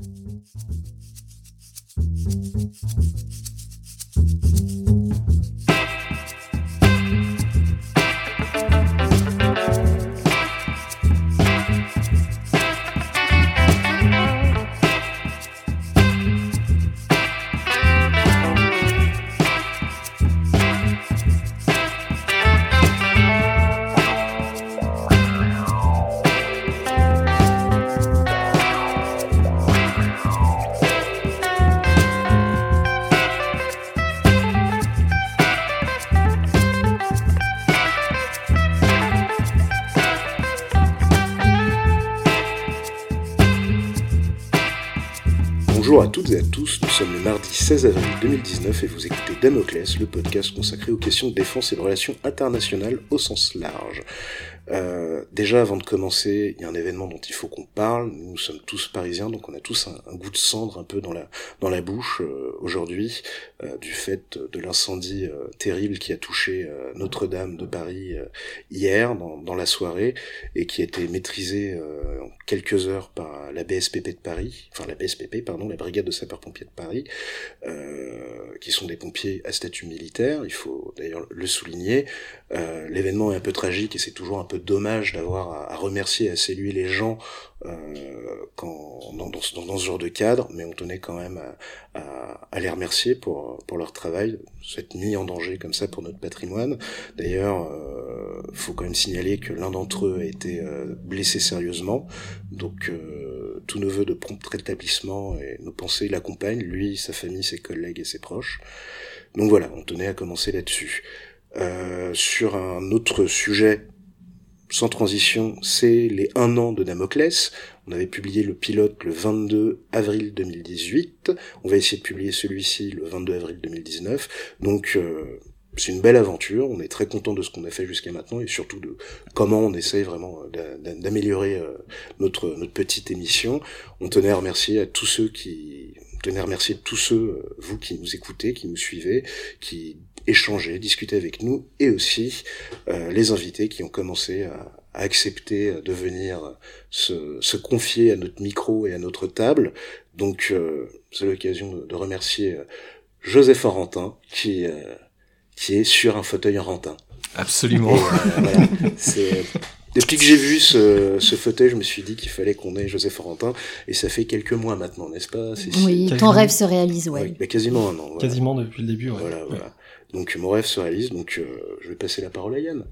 Thank you. Sommes le mardi 16 avril 2019 et vous écoutez Damoclès, le podcast consacré aux questions de défense et de relations internationales au sens large. Euh, déjà, avant de commencer, il y a un événement dont il faut qu'on parle. Nous sommes tous parisiens, donc on a tous un, goût de cendre un peu dans la dans la bouche euh, aujourd'hui euh, du fait de l'incendie euh, terrible qui a touché Notre-Dame de Paris hier dans, dans, la soirée et qui a été maîtrisé en quelques heures par la BSPP de Paris, enfin la BSPP pardon, la Brigade de sapeurs-pompiers de Paris, qui sont des pompiers à statut militaire. Il faut d'ailleurs le souligner. L'événement est un peu tragique et c'est toujours un peu dommage d'avoir à, remercier, à saluer les gens euh, quand, dans, dans, ce genre de cadre, mais on tenait quand même à, à, les remercier pour, pour leur travail, cette mis en danger comme ça pour notre patrimoine. D'ailleurs, euh, faut quand même signaler que l'un d'entre eux a été euh, blessé sérieusement, donc euh, tous nos voeux de prompt rétablissement et nos pensées l'accompagnent, lui, sa famille, ses collègues et ses proches. Donc voilà, on tenait à commencer là-dessus. Euh, sur un autre sujet sans transition, c'est les un an de Damoclès. On avait publié le pilote le 22 avril 2018. On va essayer de publier celui-ci le 22 avril 2019. Donc euh, c'est une belle aventure. On est très content de ce qu'on a fait jusqu'à maintenant et surtout de comment on essaye vraiment euh, d'améliorer euh, notre notre petite émission. On tenait à remercier à tous ceux qui tenait à remercier tous ceux, vous qui nous écoutez, qui nous suivez, qui échanger, discuter avec nous, et aussi euh, les invités qui ont commencé à, accepter de venir se, confier à notre micro et à notre table. Donc euh, c'est l'occasion de, remercier euh, Joseph Orantin qui qui est sur un fauteuil Orantin. Absolument. C'est depuis que j'ai vu ce, ce, fauteuil, je me suis dit qu'il fallait qu'on ait Joseph Orantin, et ça fait quelques mois maintenant, n'est-ce pas Oui, ton rêve se réalise, ouais. Oui, quasiment un an. Quasiment depuis le début, ouais. Voilà, voilà. Donc mon rêve se réalise, donc euh, je vais passer la parole à Yann.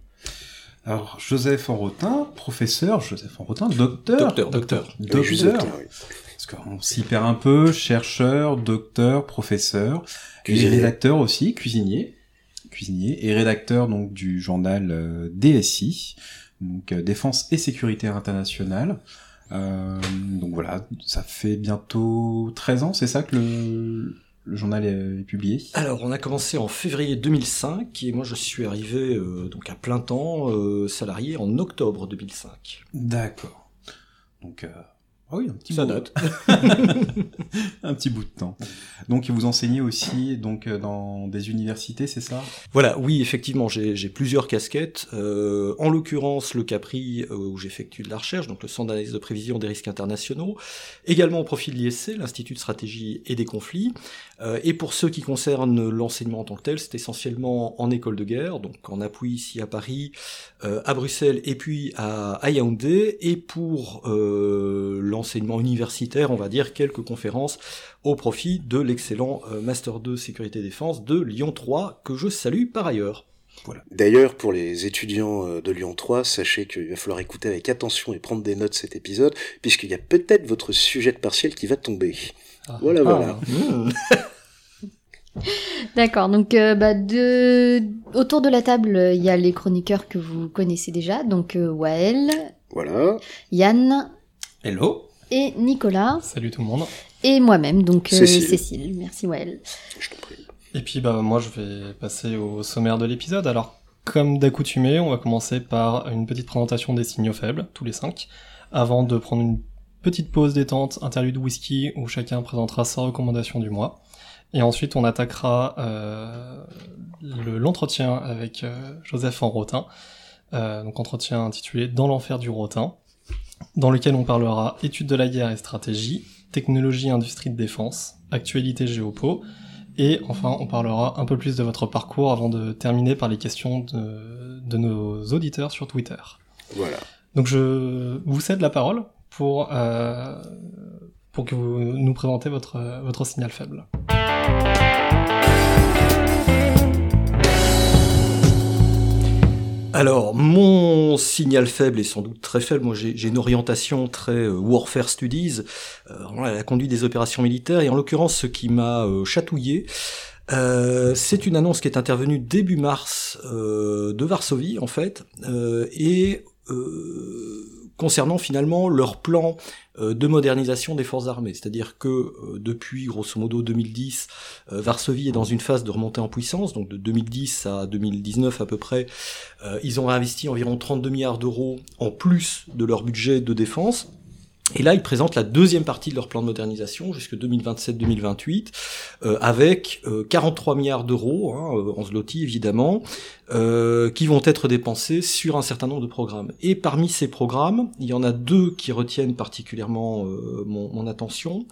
Alors, Joseph Enrotin, professeur, Joseph Enrotin, docteur. Docteur, docteur. Docteur. Parce qu'on s'y perd un peu, chercheur, docteur, professeur, et rédacteur aussi, cuisinier. Cuisinier, et rédacteur donc du journal euh, DSI, donc euh, Défense et Sécurité Internationale. Euh, donc voilà, ça fait bientôt 13 ans, c'est ça que le, le journal est, publié Alors, on a commencé en février 2005 et moi je suis arrivé euh, donc à plein temps euh, salarié en octobre 2005. D'accord. Donc euh, ah oui, un petit Ça note. un petit bout de temps. Donc vous enseignez aussi donc euh, dans des universités, c'est ça? Voilà, oui, effectivement, j'ai plusieurs casquettes. Euh, en l'occurrence, le Capri, euh, où j'effectue de la recherche, donc le Centre d'analyse de prévision des risques internationaux. Également au profil de l'ISC, l'Institut de stratégie et des conflits. Euh, et pour ceux qui concernent l'enseignement en tant que tel, c'est essentiellement en école de guerre, donc en appui ici à Paris, euh, à Bruxelles et puis à, à Yaoundé. Et pour euh, l'enseignement universitaire, on va dire quelques conférences au profit de l'excellent euh, Master 2 Sécurité Défense de Lyon 3, que je salue par ailleurs. Voilà. D'ailleurs, pour les étudiants euh, de Lyon 3, sachez qu'il va falloir écouter avec attention et prendre des notes cet épisode, puisqu'il y a peut-être votre sujet de partiel qui va tomber. Ah. Voilà, voilà. Ah. Mmh. D'accord, donc euh, bah, de... autour de la table, il y a les chroniqueurs que vous connaissez déjà, donc euh, Wael, voilà. Yann, hello, et Nicolas. Salut tout le monde. Et moi-même, donc euh, Cécile. Merci Wael. Je t'en prie. Et puis bah moi je vais passer au sommaire de l'épisode. Alors comme d'accoutumé, on va commencer par une petite présentation des signaux faibles, tous les cinq, avant de prendre une petite pause détente, interlude whisky où chacun présentera sa recommandation du mois. Et ensuite, on attaquera euh, l'entretien avec euh, Joseph en Rotin, euh, donc entretien intitulé Dans l'enfer du Rotin, dans lequel on parlera études de la guerre et stratégie, technologie, industrie de défense, actualité géopo. Et enfin, on parlera un peu plus de votre parcours avant de terminer par les questions de, de nos auditeurs sur Twitter. Voilà. Donc je vous cède la parole pour, euh, pour que vous nous présentez votre, votre signal faible. Alors, mon signal faible est sans doute très faible. Moi, j'ai une orientation très euh, warfare studies, euh, la conduite des opérations militaires, et en l'occurrence, ce qui m'a euh, chatouillé, euh, c'est une annonce qui est intervenue début mars de Varsovie, en fait, euh, et concernant finalement leur plan de modernisation des forces armées. C'est-à-dire que depuis grosso modo 2010, Varsovie est dans une phase de remontée en puissance, donc de 2010 à 2019 à peu près, ils ont investi environ 32 milliards d'euros en plus de leur budget de défense. Et là, ils présentent la deuxième partie de leur plan de modernisation jusque 2027-2028, euh, avec 43 euh, milliards d'euros, hein, euh, en zloty évidemment, qui vont être dépensés sur un certain nombre de programmes. Et parmi ces programmes, il y en a deux qui retiennent particulièrement mon, mon, attention.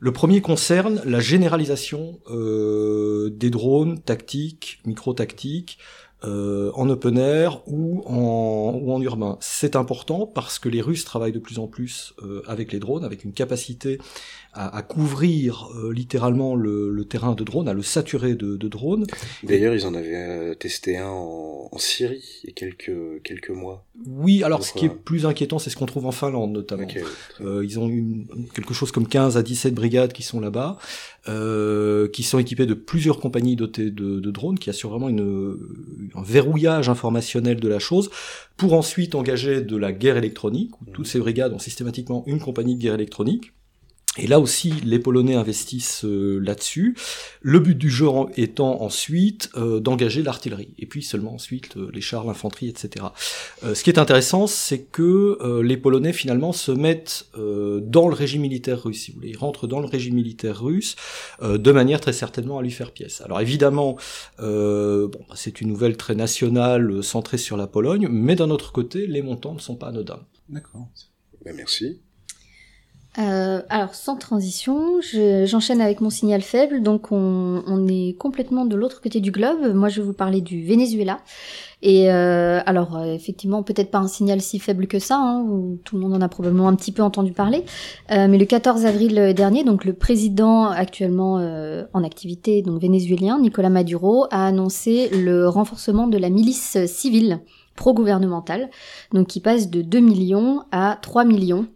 Le premier concerne la généralisation des drones tactiques, micro-tactiques, euh, en open air ou en, ou en urbain. C'est important parce que les Russes travaillent de plus en plus euh, avec les drones, avec une capacité à, à couvrir euh, littéralement le, le, terrain de drones, à le saturer de, de drones. D'ailleurs, ils en avaient euh, testé un en, en, Syrie il y a quelques, quelques mois. Oui, alors ce qui est plus inquiétant, c'est ce qu'on trouve en Finlande notamment. euh, ils ont une, quelque chose comme 15 à 17 brigades qui sont là-bas, euh, qui sont équipées de plusieurs compagnies dotées de, de drones, qui assurent vraiment une, un verrouillage informationnel de la chose, pour ensuite engager de la guerre électronique, où toutes ces brigades ont systématiquement une compagnie de guerre électronique. Et là aussi, les Polonais investissent euh, là-dessus. Le but du jeu étant ensuite euh, d'engager l'artillerie, et puis seulement ensuite euh, les chars, l'infanterie, etc. ce qui est intéressant, c'est que les Polonais finalement se mettent dans le régime militaire russe, si vous voulez, ils rentrent dans le régime militaire russe de manière très certainement à lui faire pièce. Alors évidemment, bon, bah, c'est une nouvelle très nationale centrée sur la Pologne, mais d'un autre côté, les montants ne sont pas anodins. D'accord. Ben, merci. Euh, alors sans transition, j'enchaîne avec mon signal faible. Donc on, on est complètement de l'autre côté du globe. Moi je vais vous parler du Venezuela. Et euh, alors euh, effectivement peut-être pas un signal si faible que ça, hein, tout le monde en a probablement un petit peu entendu parler. Euh, mais le 14 avril dernier, donc le président actuellement euh, en activité, donc vénézuélien, Nicolas Maduro, a annoncé le renforcement de la milice civile pro-gouvernementale, donc qui passe de 2 millions à 3 millions.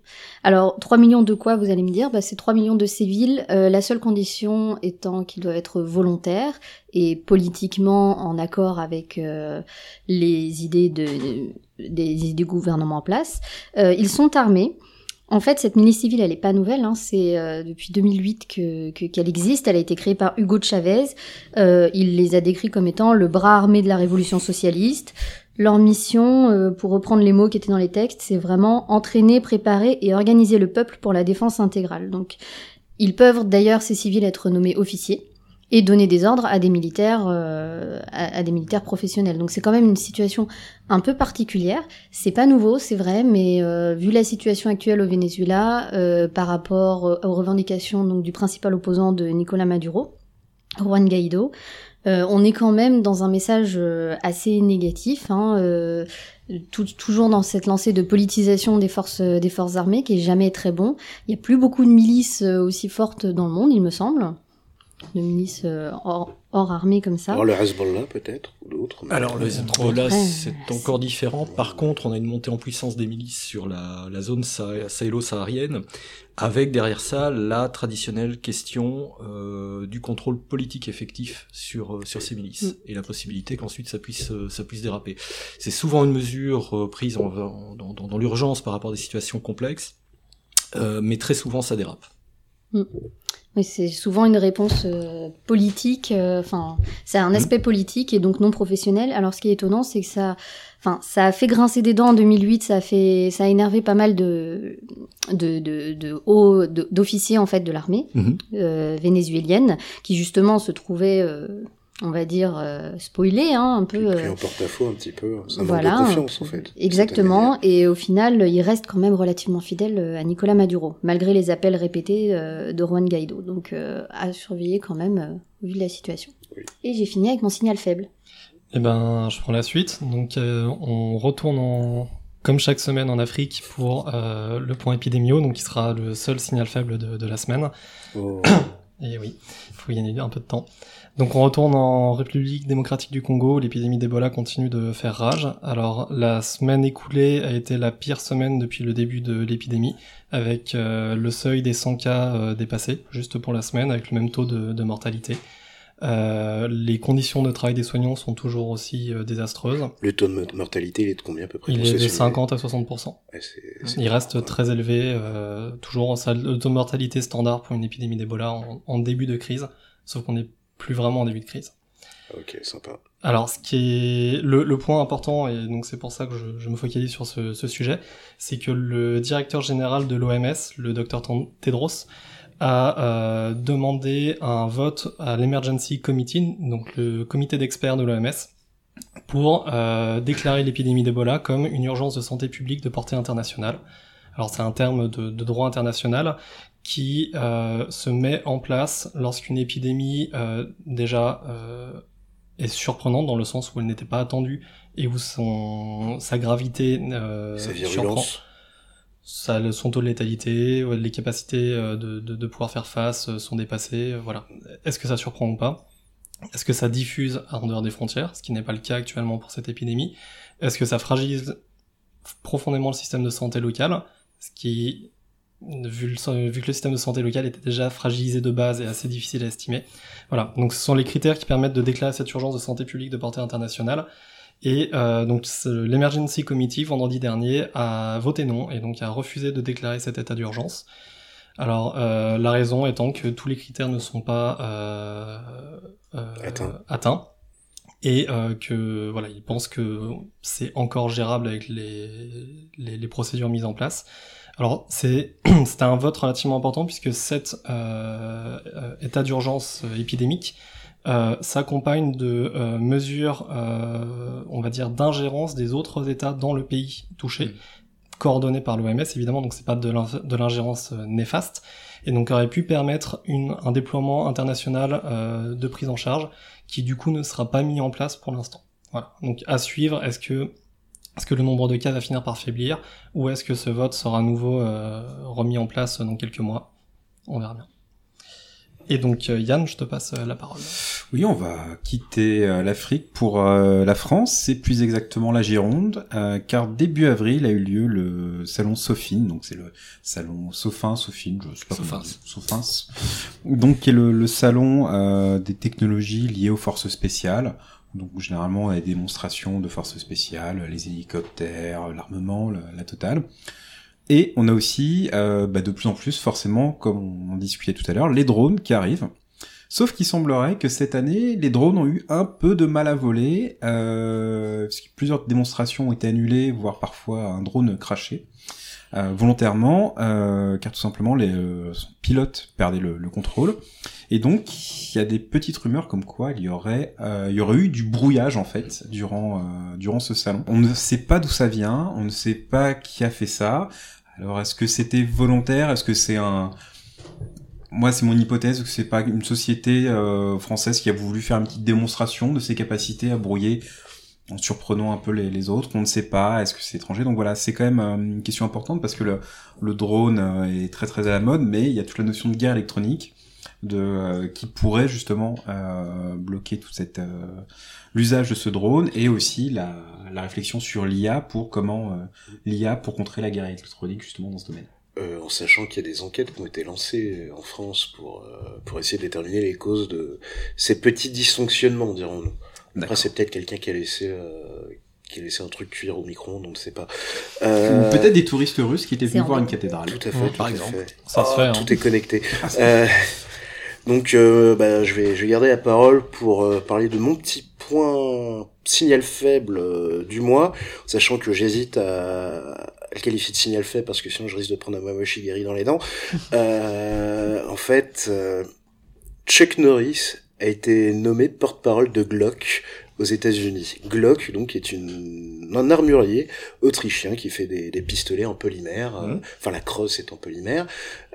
Alors 3 millions de quoi vous allez me dire? Bah, C'est 3 millions de civils, euh, la seule condition étant qu'ils doivent être volontaires et politiquement en accord avec euh, les idées de, des du gouvernement en place. Euh, ils sont armés. En fait, cette milice civile, elle est pas nouvelle. Hein. C'est depuis 2008 que qu'elle existe. Elle a été créée par Hugo Chavez. Il les a décrits comme étant le bras armé de la révolution socialiste. Leur mission, euh, pour reprendre les mots qui étaient dans les textes, c'est vraiment entraîner, préparer et organiser le peuple pour la défense intégrale. Donc, ils peuvent d'ailleurs, ces civils, être nommés officiers et donner des ordres à des militaires, euh, à, des militaires professionnels. Donc c'est quand même une situation un peu particulière. C'est pas nouveau, c'est vrai, mais euh, vu la situation actuelle au Venezuela, par rapport aux revendications donc du principal opposant de Nicolas Maduro, Juan Guaido, euh, on est quand même dans un message euh, assez négatif, hein, euh, toujours dans cette lancée de politisation des forces des forces armées qui est jamais très bon. Il n'y a plus beaucoup de milices aussi fortes dans le monde, il me semble, de milices hors, armée comme ça. Alors le Hezbollah peut-être ou d'autres. Alors le Hezbollah c'est encore différent. Par contre, on a une montée en puissance des milices sur la, la zone sahélo-saharienne avec derrière ça la traditionnelle question euh, du contrôle politique effectif sur euh, sur ces milices mm. et la possibilité qu'ensuite ça puisse euh, ça puisse déraper. C'est souvent une mesure euh, prise en, dans, dans, dans l'urgence par rapport à des situations complexes, mais très souvent ça dérape. Mm. Oui, c'est souvent une réponse politique. Enfin, c'est un mm. aspect politique et donc non professionnel. Alors, ce qui est étonnant, c'est que ça Enfin, ça a fait grincer des dents en 2008, ça a fait, ça a énervé pas mal de de de, de hauts d'officiers en fait de l'armée mhm. euh, vénézuélienne qui justement se trouvaient euh, on va dire, euh, spoilé, hein, un peu. Pris en porte-à-faux un petit peu. Ça voilà, manque de confiance, en fait. Exactement. Et au final, il reste quand même relativement fidèle à Nicolas Maduro, malgré les appels répétés de Juan Guaido. Donc, à surveiller quand même, vu la situation. Et j'ai fini avec mon signal faible. Eh ben, je prends la suite. Donc, on retourne en, comme chaque semaine en Afrique pour euh, le point épidémio, donc qui sera le seul signal faible de, la semaine. Oh. Et oui, il faut gagner un peu de temps. Donc on retourne en République démocratique du Congo, l'épidémie d'Ebola continue de faire rage. Alors la semaine écoulée a été la pire semaine depuis le début de l'épidémie, avec euh, le seuil des 100 cas euh, dépassé, juste pour la semaine, avec le même taux de mortalité. Euh, les conditions de travail des soignants sont toujours aussi désastreuses. Le taux de mortalité, il est de combien à peu près Il est de 50 à 60%. il reste très élevé, toujours le taux de mortalité standard pour une épidémie d'Ebola en, début de crise, sauf qu'on n'est plus vraiment en début de crise. Ok, sympa. Alors, ce qui est le, point important, et donc c'est pour ça que je, me focalise sur ce, ce sujet, c'est que le directeur général de l'OMS, le docteur Tedros, a euh, demandé un vote à l'Emergency Committee, donc le comité d'experts de l'OMS, pour euh, déclarer l'épidémie d'Ebola comme une urgence de santé publique de portée internationale. Alors c'est un terme de, de, droit international qui euh, se met en place lorsqu'une épidémie euh, déjà euh, est surprenante dans le sens où elle n'était pas attendue et où son, sa gravité sa virulence. Surprend ça, son taux de létalité, les capacités de, de, de pouvoir faire face sont dépassées. Voilà. Est-ce que ça surprend ou pas? Est-ce que ça diffuse en dehors des frontières, ce qui n'est pas le cas actuellement pour cette épidémie? Est-ce que ça fragilise profondément le système de santé local, ce qui, vu, le, vu que le système de santé local était déjà fragilisé de base et assez difficile à estimer. Voilà. Donc ce sont les critères qui permettent de déclarer cette urgence de santé publique de portée internationale. Et euh, donc l'Emergency Committee vendredi dernier a voté non et donc a refusé de déclarer cet état d'urgence. Alors euh, la raison étant que tous les critères ne sont pas euh, euh atteints. et euh, que voilà ils pensent que c'est encore gérable avec les, les, les, procédures mises en place. Alors c'est c'était un vote relativement important puisque cet état d'urgence épidémique euh, s'accompagne de euh, mesures, euh, on va dire, d'ingérence des autres États dans le pays touché, mm. coordonnées par l'OMS évidemment, donc c'est pas de l'ingérence néfaste, et donc aurait pu permettre une, un déploiement international de prise en charge qui du coup ne sera pas mis en place pour l'instant. Voilà. Donc à suivre, est-ce que est-ce que le nombre de cas va finir par faiblir ou est-ce que ce vote sera à nouveau remis en place dans quelques mois? On verra bien. Et donc euh, Yann, je te passe euh, la parole. Oui, on va quitter euh, l'Afrique pour la France, c'est plus exactement la Gironde, car début avril a eu lieu le salon Sophine, donc c'est le salon Sofin, Sophine, je sais pas Sophins. Sophins, donc qui est le, salon des technologies liées aux forces spéciales. Donc généralement, des démonstrations de forces spéciales, les hélicoptères, l'armement, la totale. Et on a aussi, euh, bah, de plus en plus, forcément, comme on discutait tout à l'heure, les drones qui arrivent. Sauf qu'il semblerait que cette année, les drones ont eu un peu de mal à voler, euh, parce plusieurs démonstrations ont été annulées, voire parfois un drone craché. Euh, volontairement, euh, car tout simplement les euh, pilotes perdaient le, le, contrôle. Et donc, il y a des petites rumeurs comme quoi il y aurait, euh, il y aurait eu du brouillage en fait durant durant ce salon. On ne sait pas d'où ça vient, on ne sait pas qui a fait ça. Alors, est-ce que c'était volontaire? Est-ce que c'est un... Moi, c'est mon hypothèse que c'est pas une société euh, française qui a voulu faire une petite démonstration de ses capacités à brouiller en surprenant un peu les, autres. On ne sait pas. Est-ce que c'est étranger? Donc voilà, c'est quand même euh, une question importante parce que le, le drone euh, est très très à la mode, mais il y a toute la notion de guerre électronique de qui pourrait justement bloquer toute cette l'usage de ce drone et aussi la, la réflexion sur l'IA pour comment euh, l'IA pour contrer la guerre électronique justement dans ce domaine. Euh, en sachant qu'il y a des enquêtes qui ont été lancées en France pour euh, pour essayer de déterminer les causes de ces petits dysfonctionnements, dirons-nous. Après, c'est peut-être quelqu'un qui a laissé qui a laissé un truc cuire au micro-ondes, on ne sait pas. Peut-être des touristes russes qui étaient venus voir une cathédrale. Tout à fait, par exemple. Ça se fait. Hein. Tout est connecté. Ah, donc, bah, je vais je vais garder la parole pour parler de mon petit point signal faible euh, du mois, sachant que j'hésite à, le qualifier de signal faible parce que sinon je risque de prendre un Mamoshi guéri dans les dents. Euh, en fait, euh, Chuck Norris a été nommé porte-parole de Glock aux États-Unis. Glock, donc, est une, un armurier autrichien qui fait des, des pistolets en polymère. euh, Mhm. enfin, la crosse est en polymère,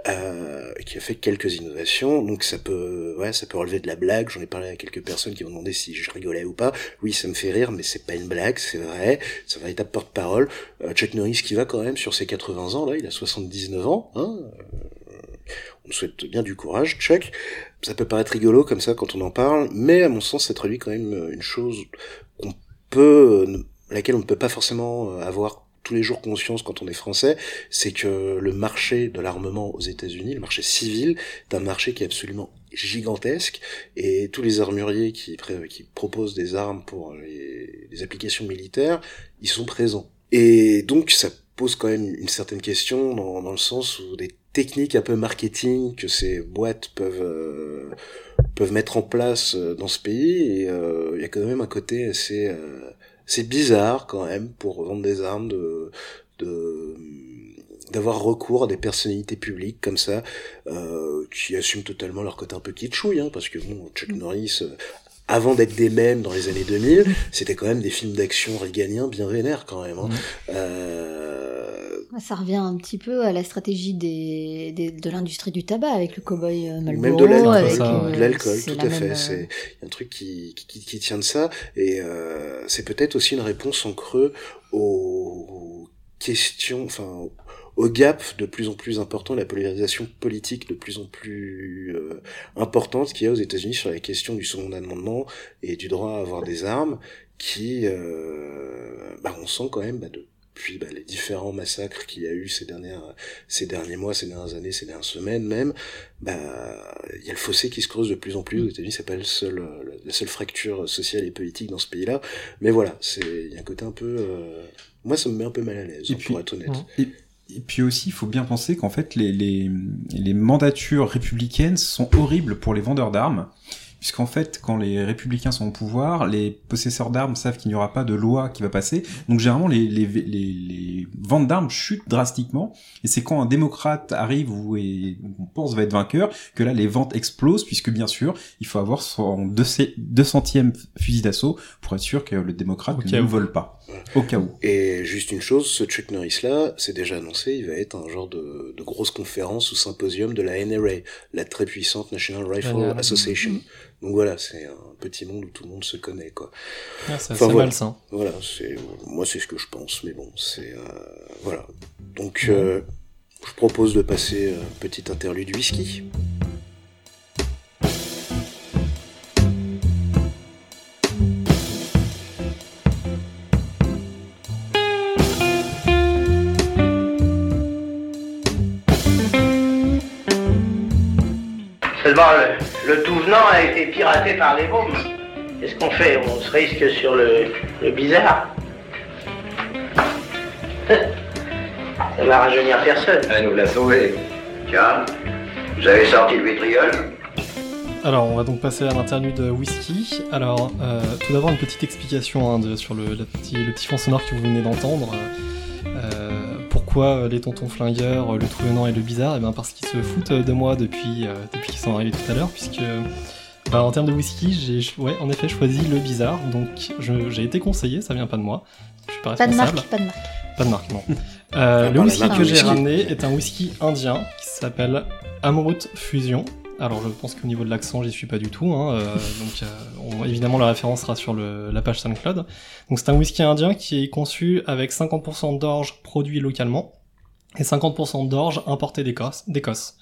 euh, qui a fait quelques innovations. Donc, ça peut, ouais, ça peut relever de la blague. J'en ai parlé à quelques personnes qui m'ont demandé si je rigolais ou pas. Oui, ça me fait rire, mais c'est pas une blague, c'est vrai. C'est un véritable porte-parole. Euh, Chuck Norris qui va quand même sur ses 80 ans, là, il a 79 ans, hein. euh, On souhaite bien du courage, Chuck. Ça peut paraître rigolo comme ça quand on en parle, mais à mon sens, ça traduit quand même une chose qu'on peut, laquelle on ne peut pas forcément avoir tous les jours conscience quand on est français, c'est que le marché de l'armement aux États-Unis, le marché civil, est un marché qui est absolument gigantesque et tous les armuriers qui, qui proposent des armes pour les, applications militaires, ils sont présents. Et donc ça pose quand même une certaine question dans, dans le sens où des techniques un peu marketing que ces boîtes peuvent euh, peuvent mettre en place euh, dans ce pays euh, il y a quand même un côté assez euh, c'est bizarre quand même pour vendre des armes de de d'avoir recours à des personnalités publiques comme ça euh, qui assument totalement leur côté un peu kitschouille hein, parce que bon Chuck Norris euh, avant d'être des mèmes dans les années 2000, c'était quand même des films d'action réganiens bien vénères quand même. Hein. Euh, Ça revient un petit peu à la stratégie des, des- de l'industrie du tabac avec le cowboy euh, ou Marlboro. même de l'alcool, euh, de l'alcool, c'est tout à fait. euh, C'est il y a un truc qui, qui, qui tient de ça, et euh, c'est peut-être aussi une réponse en creux aux questions, enfin au gap de plus en plus important, la polarisation politique de plus en plus euh, importante qu'il y a aux États-Unis sur la question du second amendement et du droit à avoir des armes, qui, euh, bah, on sent quand même bah, depuis bah, les différents massacres qu'il y a eu ces dernières, ces derniers mois, ces dernières années, ces dernières semaines même, bah il y a le fossé qui se creuse de plus en plus aux États-Unis. C'est pas le seul, euh, la seule fracture sociale et politique dans ce pays-là, mais voilà, c'est il y a un côté un peu, euh, moi ça me met un peu mal à l'aise, hein, pour être honnête. Ouais. Et puis aussi, il faut bien penser qu'en fait, les, les, les mandatures républicaines sont horribles pour les vendeurs d'armes. Puisqu'en fait, quand les républicains sont au pouvoir, les possesseurs d'armes savent qu'il n'y aura pas de loi qui va passer. Donc généralement, les, les, les, les ventes d'armes chutent drastiquement. Et c'est quand un démocrate arrive ou on pense va être vainqueur, que là, les ventes explosent, puisque bien sûr, il faut avoir son 200e fusil d'assaut pour être sûr que le démocrate Au ne vole pas. Au cas où. Et juste une chose, ce Chuck Norris là, c'est déjà annoncé, il va être un genre de, de grosse conférence ou symposium de la NRA, la très puissante National Rifle. Association. Donc voilà, c'est un petit monde où tout le monde se connaît quoi. Ah, c'est Enfin, assez voilà. malsain. Voilà, c'est moi c'est ce que je pense, mais bon, c'est euh, voilà. Donc euh, je propose de passer euh, petite interlude whisky. Seulement, le, le tout venant a été piraté par les bombes. Qu'est-ce qu'on fait? On se risque sur le, le bizarre. Ça va rajeunir personne. Elle nous l'a sauvé. Tiens, vous avez sorti le vitriol? Alors, on va donc passer à l'interlude whisky. Alors, euh, tout d'abord, une petite explication hein, de- sur le, la petit, le petit fond sonore que vous venez d'entendre. Euh, pourquoi euh, les tontons flingueurs, euh, le truanant et le bizarre Eh bien, parce qu'ils se foutent de moi depuis, euh, depuis qu'ils sont arrivés tout à l'heure, puisque bah, en termes de whisky, j'ai ouais, en effet choisi le bizarre. Donc, j'ai été conseillé, ça vient pas de moi. Je suis pas Pas de marque, pas de marque. Pas de marque, non. Euh, le whisky que j'ai ramené est un whisky indien qui s'appelle Amrut Fusion. Alors je pense qu'au niveau de l'accent, j'y suis pas du tout. Hein, euh, donc euh, évidemment la référence sera sur le- la page SoundCloud. Donc c'est un whisky indien qui est conçu avec 50% d'orge produit localement et 50% d'orge importé d'Écosse. d'Écosse.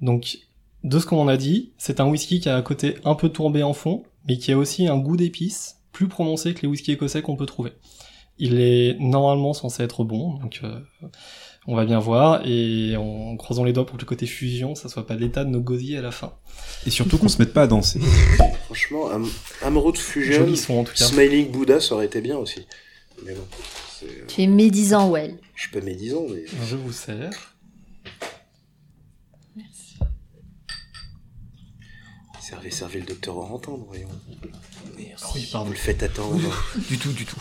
Donc de ce qu'on en a dit, c'est un whisky qui a un côté un peu tourbé en fond, mais qui a aussi un goût d'épices plus prononcé que les whiskies écossais qu'on peut trouver. Il est normalement censé être bon, donc euh, on va bien voir, et en croisant les doigts pour que le côté fusion, ça soit pas l'état de nos gosiers à la fin. Et surtout qu'on se mette pas à danser. Franchement, Am Amoureux de Fusion, son en tout cas. Smiling Buddha, ça aurait été bien aussi. Mais bon, c'est, euh, Tu es médisant, Well. je suis pas médisant, mais Je vous sers. servez, servez le docteur Orantin, voyons. Oui, Vous pardon. le faites attendre. Du tout, du tout.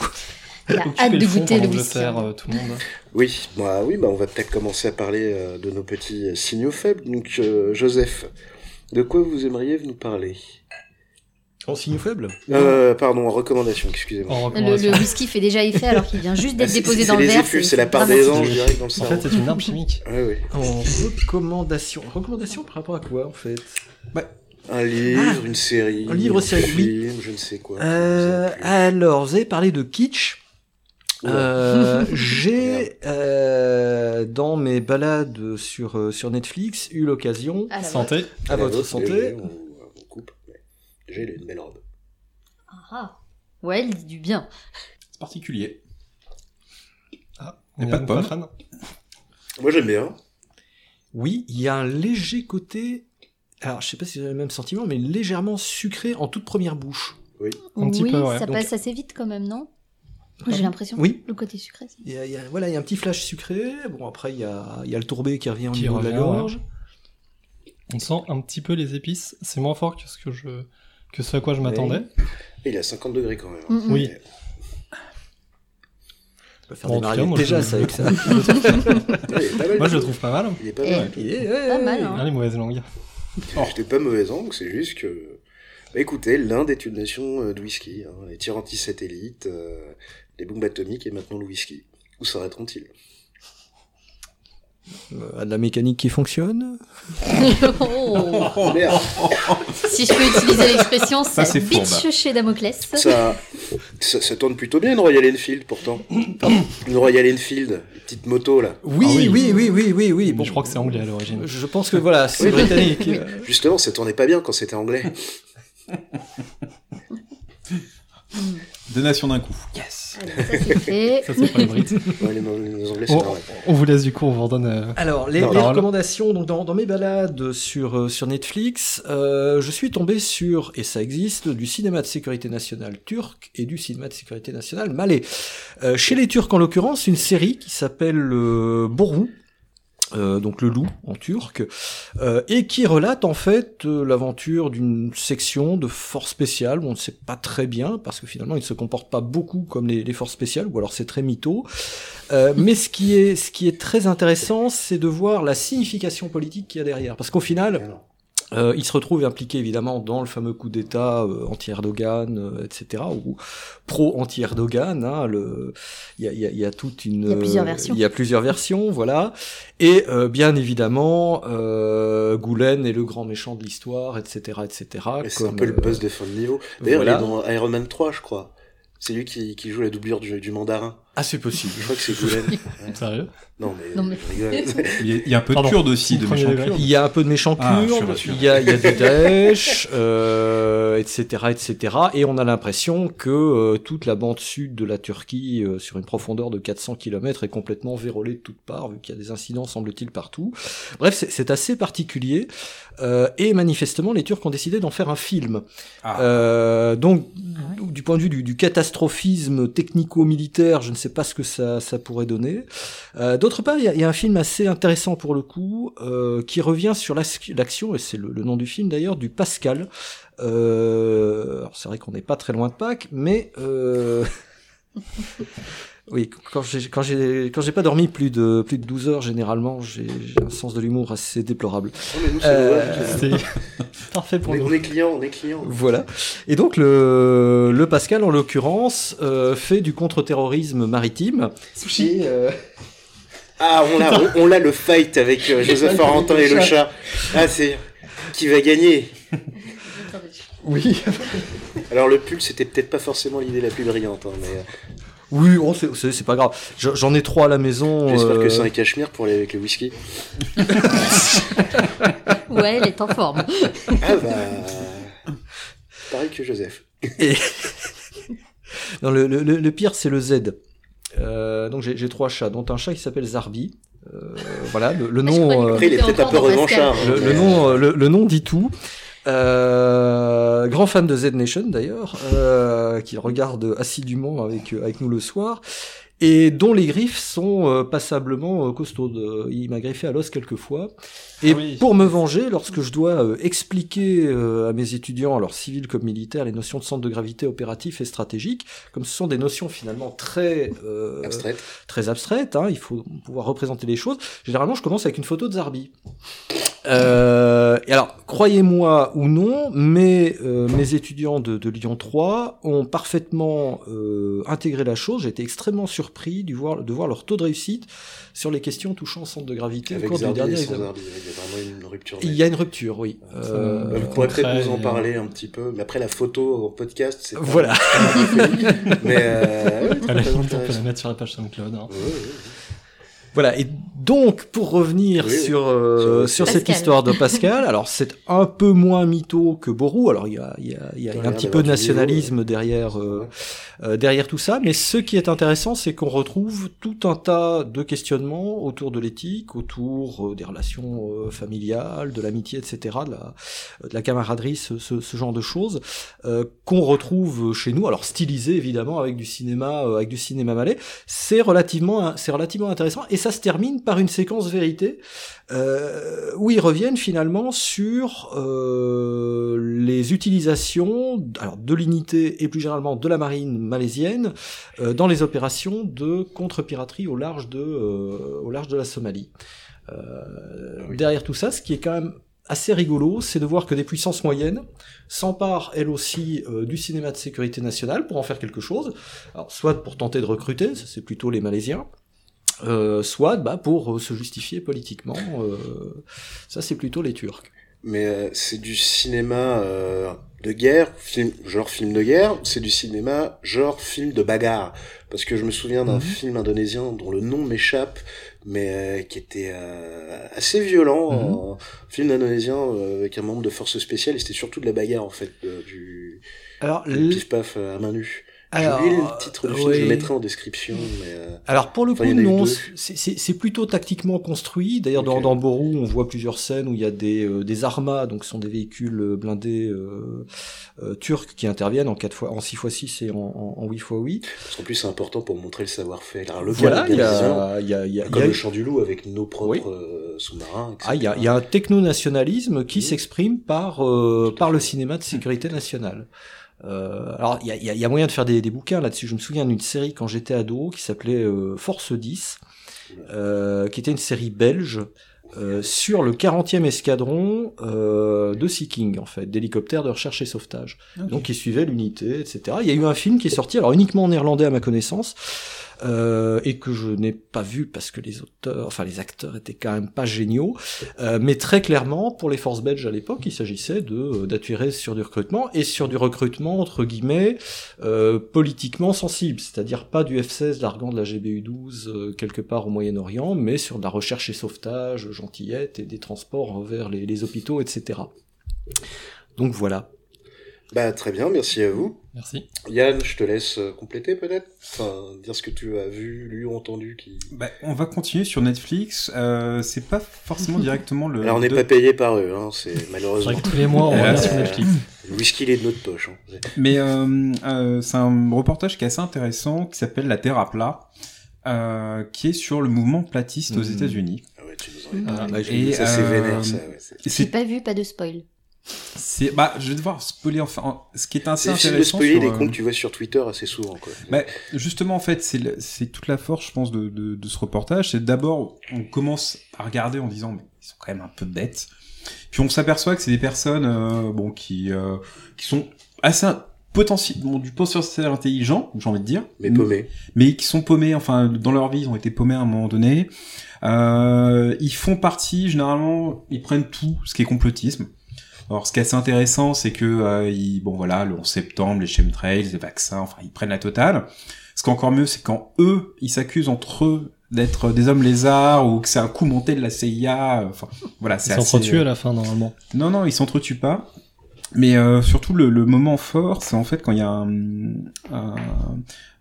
Il a Occupez hâte de goûter le whisky. hein. euh, tout le monde. Oui, bah oui, bah on va peut-être commencer à parler euh, de nos petits euh, signaux faibles. Donc, euh, Joseph, de quoi vous aimeriez nous parler? En signe faible Euh, pardon, en recommandation, excusez-moi. En Le, recommandation. le whisky fait déjà effet alors qu'il vient juste d'être Ah, c'est- déposé dans le verre. c'est la part des anges direct dans le En cerveau. fait, c'est une arme chimique. Ouais, ouais. En recommandation. Recommandation par rapport à quoi, en fait? Un livre, une série, un livre, un série, oui. film, je ne sais quoi. Euh, alors, vous avez parlé de kitsch. Euh, j'ai euh, dans mes balades sur euh, sur Netflix eu l'occasion À la Santé. à votre santé On, on coupe. mais a une belle robe. Ah. Ouais, il dit du bien. C'est particulier. Ah, a pas de pomme. fan. Moi, j'aime bien. oui il y a un léger côté alors je sais pas si vous avez le même sentiment mais légèrement sucré en toute première bouche Un petit oui, peu, ouais. ça Donc- passe assez vite quand même, non? J'ai l'impression. oui Le côté sucré. il y a, il y a- voilà il y a un petit flash sucré bon après il y a il y a le tourbé qui revient au Qui niveau de la revient, ouais. gorge On sent un petit peu les épices. C'est moins fort que ce que je que ce à quoi je m'attendais. Et il est à 50 degrés quand même. Mm, mm. Oui. on peut faire Bon, des cas, moi, déjà je- ça avec ça Ouais, il est pas mal. Moi, je le trouve pas mal. Il est pas mal. Il est- Pas mal, ouais. hein. Hein, les mauvaises langues. J'étais pas mauvais angle, c'est juste que. Bah, écoutez, l'Inde est une nation euh, de whisky. Hein. Les tirs anti-satellites, euh, les bombes atomiques et maintenant le whisky. Où s'arrêteront-ils? Euh, de la mécanique qui fonctionne? Oh. Merde si je peux utiliser l'expression, Ça, c'est fourbe. bitch chez Damoclès. ça, ça, ça tourne plutôt bien une Royal Enfield pourtant. une Royal Enfield, petite moto là. oui, Ah oui oui. oui oui oui oui bon je crois que c'est anglais à l'origine. je pense que voilà c'est Oui. britannique Oui. Justement, ça tournait pas bien quand c'était anglais. Deux nations d'un coup. Yes. Allez, ça c'est fait. Ça, c'est pour les Brites. Ouais, les, les anglais, c'est On, vous laisse du coup, on vous redonne. euh, Alors, les, Non, les alors, recommandations, donc dans, dans mes balades sur, euh, sur Netflix, euh, je suis tombé sur, et ça existe, du cinéma de sécurité nationale turc et du cinéma de sécurité nationale malais. Euh, chez les Turcs, en l'occurrence, une série qui s'appelle euh, Bourou, euh, donc le loup en turc, euh, et qui relate en fait euh, l'aventure d'une section de forces spéciales, où on ne sait pas très bien, parce que finalement ils ne se comportent pas beaucoup comme les, les forces spéciales, ou alors c'est très mytho. Euh, mais ce qui est ce qui est très intéressant, c'est de voir la signification politique qu'il y a derrière, parce qu'au final, euh, il se retrouve impliqué évidemment dans le fameux coup d'État euh, anti-Erdogan, euh, etc., ou pro-anti-Erdogan. Hein, le, il y a, il y, a, il y a toute une, Il y a plusieurs versions. Il y a plusieurs versions, voilà. Et euh, bien évidemment, euh, Goulen est le grand méchant de l'histoire, etc., etc. et C'est un peu le euh, boss de fin de niveau. D'ailleurs, voilà. il est dans Iron Man 3, je crois. C'est lui qui, qui joue la doublure du, du mandarin. Ah, c'est possible. Je crois que c'est Goulen. Ouais. Sérieux Non, mais, Non, mais-. Il y a, un peu de kurde aussi, de degré. kurdes. Il y a un peu de Ah, suis kurdes, rassuré. il y a, il y a du Daesh, euh, etc., etc. Et on a l'impression que euh, toute la bande sud de la Turquie, euh, sur une profondeur de 400 km, est complètement vérolée de toutes parts, vu qu'il y a des incidents, semble-t-il, partout. Bref, c'est- assez particulier. Euh, et manifestement, les Turcs ont décidé d'en faire un film. Ah. Euh, donc, du point de vue du, du catastrophisme technico-militaire, je ne pas ce que ça, ça pourrait donner. Euh, D'autre part, il y, a- un film assez intéressant pour le coup, euh, qui revient sur l'ac- l'action, et c'est le, nom du film d'ailleurs, du Pascal. Euh, c'est vrai qu'on n'est pas très loin de Pâques, mais oui, quand j'ai quand j'ai quand j'ai pas dormi plus de plus de 12 heures, généralement, j'ai un sens de l'humour assez déplorable. Non, mais nous, c'est Euh, C'est parfait on, pour est, nous. on est client, on est client. Voilà. Et donc le, le Pascal, en l'occurrence, euh, fait du contre-terrorisme maritime. Et, euh, Ah, on l'a, on, on l'a le fight avec euh, Joseph Orentin et le chat. Ah, c'est qui va gagner? oui. Alors le pull, c'était peut-être pas forcément l'idée la plus brillante, hein, mais euh, Oui, oh, c'est- c'est c'est pas grave. Je- J'en ai trois à la maison. j'espère euh, que c'est un cachemire pour aller avec le whisky. Ouais, elle est en forme. Ah bah, pareil que Joseph. Et... non, le, le- pire, c'est le Z. Euh, donc j'ai j'ai trois chats, dont un chat qui s'appelle Zarbi. Euh, voilà, le, le Ah, nom. croyais euh, Après, il est C'était peut-être un peu encore dans Pascal. revanchard. le, le mais- nom, euh, le, le nom dit tout. Euh, grand fan de Z Nation d'ailleurs, euh, qu'il regarde assidûment avec avec nous le soir, et dont les griffes sont euh, passablement euh, costaudes. Euh, Il m'a griffé à l'os quelques fois. Et Ah oui. pour me venger, lorsque je dois euh, expliquer euh, à mes étudiants, alors civils comme militaires, les notions de centre de gravité opératif et stratégique, comme ce sont des notions finalement très euh, Abstraite. très abstraite, hein, il faut pouvoir représenter les choses. Généralement, je commence avec une photo de Zarbi. Euh, et alors, croyez-moi ou non, mais euh, mes étudiants de, de, Lyon 3 ont parfaitement euh, intégré la chose. J'ai été extrêmement surpris de voir, de voir leur taux de réussite sur les questions touchant au centre de gravité Avec au cours du dernier examen. Il y a vraiment une rupture. Il y a une rupture, oui. Euh, Bah, vous pourrez peut-être nous en parler un petit peu, mais après la photo en podcast, c'est pas- Voilà. mais euh, ouais, À la limite, on peut la mettre sur la page SoundCloud. hein. Ouais, ouais, ouais. Voilà, et donc pour revenir Oui, sur, euh, Sur- cette histoire de Pascal, alors c'est un peu moins mytho que Borou, alors il y a, il y a, y a un petit peu de nationalisme derrière, euh, euh, derrière tout ça, mais ce qui est intéressant, c'est qu'on retrouve tout un tas de questionnements autour de l'éthique, autour euh, des relations euh, familiales, de l'amitié, etc., de la, de la camaraderie, ce, ce, ce genre de choses, euh, qu'on retrouve chez nous, alors stylisé évidemment avec du cinéma, euh, avec du cinéma malais, c'est relativement, c'est relativement intéressant, et ça se termine par une séquence vérité, euh, où ils reviennent finalement sur euh, les utilisations alors de l'unité et plus généralement de la marine malaisienne euh, dans les opérations de contre-piraterie au large de au large de la Somalie. Oui. Derrière tout ça, ce qui est quand même assez rigolo, c'est de voir que des puissances moyennes s'emparent elles aussi euh, du cinéma de sécurité nationale pour en faire quelque chose. Alors, soit pour tenter de recruter, c'est plutôt les Malaisiens, euh, soit bah, pour euh, se justifier politiquement, euh, ça c'est plutôt les Turcs. Mais euh, c'est du cinéma euh, de guerre, film, genre film de guerre, c'est du cinéma genre film de bagarre? Parce que je me souviens d'un Mhm. film indonésien dont le nom m'échappe, mais euh, qui était euh, assez violent, Mhm. un film indonésien euh, avec un membre de force spéciale, et c'était surtout de la bagarre en fait, du, Alors, du l- pif paf euh, à main nue. Alors, le titre du film, je le mettrai en description, mais euh, Alors pour le Enfin, coup, non, c'est- plutôt tactiquement construit. D'ailleurs, dans, dans Borou, on voit plusieurs scènes où il y a des, euh, des armas, donc ce sont des véhicules euh, blindés euh, euh, turcs qui interviennent en 4 fois, en 6 x 6 et en, en, en 8 x 8. parce qu'en plus c'est important pour montrer le savoir-faire. Alors, le Voilà, il y a, y a, y a, il y comme a- le chant du loup avec nos propres Oui. sous-marins, ah, il y a, y a un techno-nationalisme qui Mhm. s'exprime par, euh, par le cinéma de sécurité nationale. Euh, alors, il y a, y a moyen de faire des, des bouquins là-dessus. Je me souviens d'une série quand j'étais ado qui s'appelait euh, Force 10, euh, qui était une série belge euh, sur le 40e escadron euh, de Sea King, en fait, d'hélicoptères de recherche et sauvetage. Donc, qui suivait l'unité, etc. Il y a eu un film qui est sorti, alors uniquement en néerlandais à ma connaissance, euh, et que je n'ai pas vu parce que les auteurs, enfin les acteurs étaient quand même pas géniaux, euh, mais très clairement pour les forces belges à l'époque, il s'agissait de euh, d'attirer sur du recrutement et sur du recrutement entre guillemets euh, politiquement sensible, c'est-à-dire pas du F-16 largant de la GBU-12 euh, quelque part au Moyen-Orient, mais sur de la recherche et sauvetage, gentillette et des transports vers les, les hôpitaux, etc. Donc voilà. Bah très bien, merci à vous. Merci. Yann, je te laisse euh, compléter peut-être? Enfin, dire ce que tu as vu, lu, entendu. Qui... Bah, on va continuer sur Netflix. Euh, c'est pas forcément directement le. Alors on n'est de- pas payé par eux, hein, c'est C'est malheureusement. vrai que tous les mois, on revient sur Netflix. Le whisky il est de notre poche. Hein. Mais euh, euh, c'est un reportage qui est assez intéressant, qui s'appelle La Terre à plat, euh, qui est sur le mouvement platiste aux Mhm. États-Unis. Ah ouais, tu nous en Ah, as parlé. bah, Et, ça c'est vénère, ça. Ouais, c'est- J'ai C'est, pas vu, pas de spoil. C'est, bah, je vais devoir spoiler. Enfin, en- ce qui est assez c'est de intéressant. spoiler sur, des euh, comptes que tu vois sur Twitter assez souvent. Quoi. Bah, justement, en fait, c'est, c'est toute la force, je pense, de, de, de ce reportage. C'est d'abord, on commence à regarder en disant, mais ils sont quand même un peu bêtes. Puis on s'aperçoit que c'est des personnes, euh, bon, qui, euh, qui sont assez potentiel, bon, du potentiel intelligent, j'ai envie de dire. Mais paumé. mais qui sont paumés, enfin dans leur vie ils ont été paumés à un moment donné. Euh, ils font partie généralement, ils prennent tout ce qui est complotisme. Alors ce qui est assez intéressant, c'est que euh, ils, bon voilà, le 11 septembre, les chemtrails, les vaccins, enfin ils prennent la totale. Ce qui est encore mieux, c'est quand eux, ils s'accusent entre eux d'être des hommes lézards ou que c'est un coup monté de la CIA. Enfin voilà, Ils c'est assez. s'entretuent à la fin, normalement. Non, non, ils s'entretuent pas. Mais euh, surtout, le, le moment fort, c'est en fait quand il y a un- un-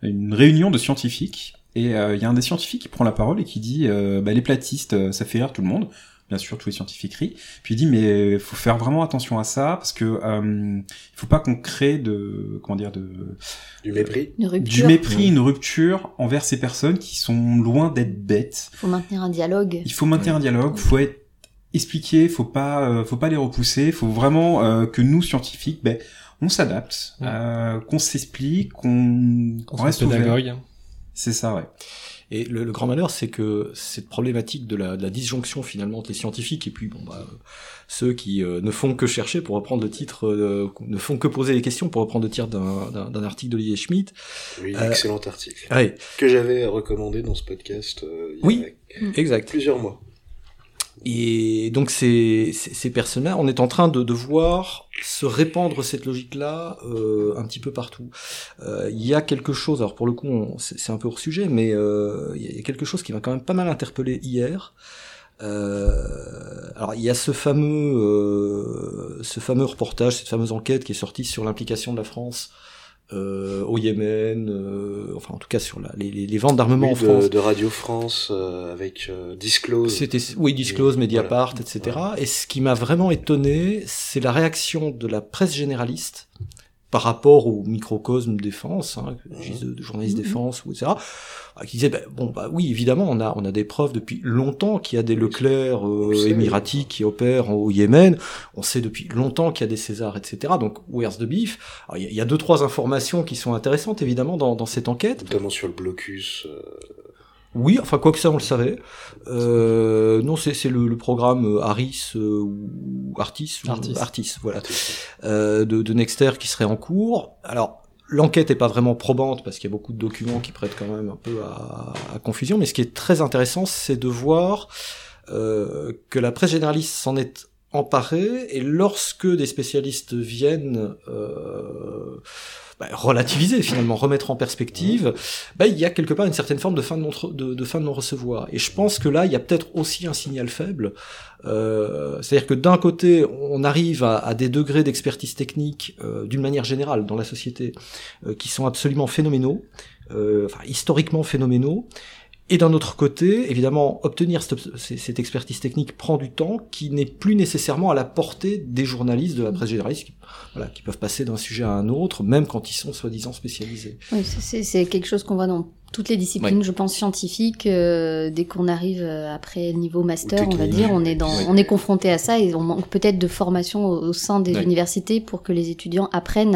une réunion de scientifiques, et euh, il y a un des scientifiques qui prend la parole et qui dit euh, bah, les platistes, euh, ça fait rire tout le monde. Bien sûr, tous les scientifiques rient. Puis il dit mais faut faire vraiment attention à ça parce que euh, il faut pas qu'on crée de comment dire de Du mépris. Une rupture. du mépris, une rupture envers ces personnes qui sont loin d'être bêtes. Faut maintenir un dialogue. Il faut maintenir un dialogue, faut être expliqué, faut pas, euh, faut pas les repousser, faut vraiment euh, que nous scientifiques, ben, on s'adapte, Ouais. euh, qu'on s'explique, qu'on soit reste ouvert. pédagogue. C'est ça, ouais. Et le, le grand malheur, c'est que cette problématique de la, de la disjonction finalement entre les scientifiques et puis bon bah ceux qui euh, ne font que chercher, pour reprendre le titre, euh, ne font que poser des questions, pour reprendre le titre d'un d'un article d'Olivier Schmitt. Oui, Euh, excellent article. Ouais, Que j'avais recommandé dans ce podcast euh, il y Oui. a exact. plusieurs mois. Et donc ces, ces, personnes-là, on est en train de, de voir se répandre cette logique-là euh, un petit peu partout. Euh, Il y a quelque chose, alors pour le coup, c'est un peu hors sujet, mais euh, il y a quelque chose qui m'a quand même pas mal interpellé hier. Euh, alors il y a ce fameux, ce fameux reportage, cette fameuse enquête qui est sortie sur l'implication de la France euh, au Yémen, euh, enfin en tout cas sur la, les, les, les ventes d'armement Oui, en France. de, Radio France euh, avec euh, Disclose. C'était oui, Disclose, Et Mediapart, voilà. etc. Et ce qui m'a vraiment étonné, c'est la réaction de la presse généraliste par rapport au microcosme défense, hein, disais, de journalistes Mhm. défense, ou etc. euh, Qui disait ben, bon bah oui évidemment on a on a des preuves depuis longtemps qu'il y a des Leclerc euh, émiratis qui opèrent au Yémen. On sait depuis longtemps qu'il y a des Césars, etc. Donc where's the beef? Il y, y a deux trois informations qui sont intéressantes évidemment dans, dans cette enquête. Notamment sur le blocus. euh, Oui, enfin quoi que ça on le savait. Euh, non, c'est c'est le, le programme euh, Harris euh, ou Artis, ou- Artis. Artis, voilà, euh, de, de Nexter qui serait en cours. Alors l'enquête est pas vraiment probante parce qu'il y a beaucoup de documents qui prêtent quand même un peu à, à confusion. Mais ce qui est très intéressant, c'est de voir euh, que la presse généraliste s'en est emparée et lorsque des spécialistes viennent euh, bah, relativiser finalement, remettre en perspective, bah, il y a quelque part une certaine forme de fin de, non de, fin de non-recevoir. Et je pense que là, il y a peut-être aussi un signal faible. Euh, C'est-à-dire que d'un côté, on arrive à, des degrés d'expertise technique, euh, d'une manière générale, dans la société, euh, qui sont absolument phénoménaux, enfin historiquement phénoménaux. Et d'un autre côté, évidemment, obtenir cette, expertise technique prend du temps qui n'est plus nécessairement à la portée des journalistes de la presse généraliste, qui, voilà, qui peuvent passer d'un sujet à un autre, même quand ils sont soi-disant spécialisés. Oui, c'est quelque chose qu'on voit dans toutes les disciplines, je pense scientifiques. euh, dès qu'on arrive euh, après le niveau master, on va dire, on est dans, on est confronté à ça et on manque peut-être de formation au, au sein des universités pour que les étudiants apprennent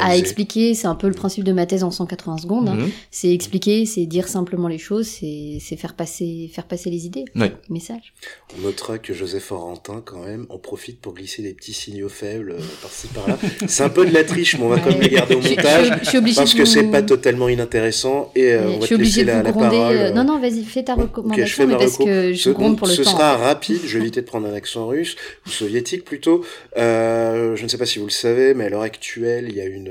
à, expliquer. C'est un peu le principe de ma thèse en 180 secondes. hein. Mhm. C'est expliquer, c'est dire simplement les choses, c'est faire passer, faire passer les idées, message. On notera que Joseph Orentin, quand même, en profite pour glisser des petits signaux faibles euh, par-ci par-là. C'est un peu de la triche, mais on va quand même les garder au Je- je- montage. je, suis Parce que vous- c'est pas totalement inintéressant et euh, on je va suis te laisser obligée de vous la gronder. parole. euh, Non, non, vas-y, fais ta Ok, je recommandation, fais ma parce que je Ce, gronde pour le ce temps. sera rapide, je vais éviter de prendre un accent russe, ou soviétique plutôt. Euh, je ne sais pas si vous le savez, mais à l'heure actuelle, il y a une,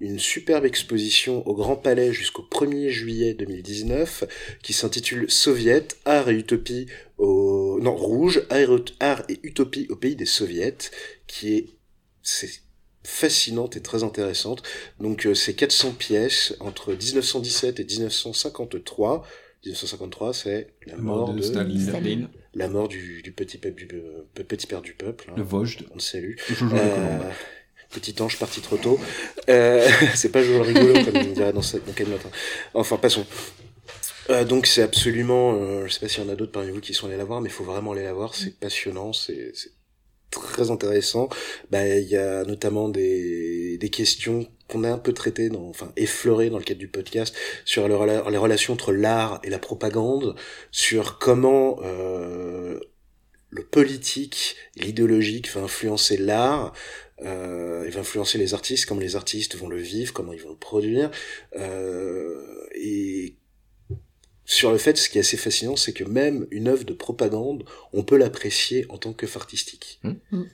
une superbe exposition au Grand Palais jusqu'au 1er juillet 2019 qui s'intitule Soviet, art et utopie au... Non, rouge, art et, art et utopie au pays des soviets, qui est... C'est fascinante et très intéressante. Donc euh, c'est 400 pièces entre 1917 et 1953. 1953, c'est la mort de, Staline. Staline. la mort du, du petit peuple du euh, petit père du peuple. hein. Le Vosges. On le salue. Euh, petit ange parti trop tôt. Euh, c'est pas Jojo rigolo comme on dirait dans, cette- dans quel matin. Enfin, passons. Euh, donc c'est absolument, euh, je sais pas s'il y en a d'autres parmi vous qui sont allés la voir, mais il faut vraiment aller la voir. C'est passionnant, c'est très intéressant. Bah, il y a notamment des, des questions qu'on a un peu traitées, dans, enfin effleurées dans le cadre du podcast, sur les relations entre l'art et la propagande, sur comment euh, le politique, l'idéologique va influencer l'art, euh, il va influencer les artistes, comment les artistes vont le vivre, comment ils vont le produire, euh, et sur le fait, ce qui est assez fascinant, c'est que même une œuvre de propagande, on peut l'apprécier en tant qu'œuvre artistique. Mm. Mm.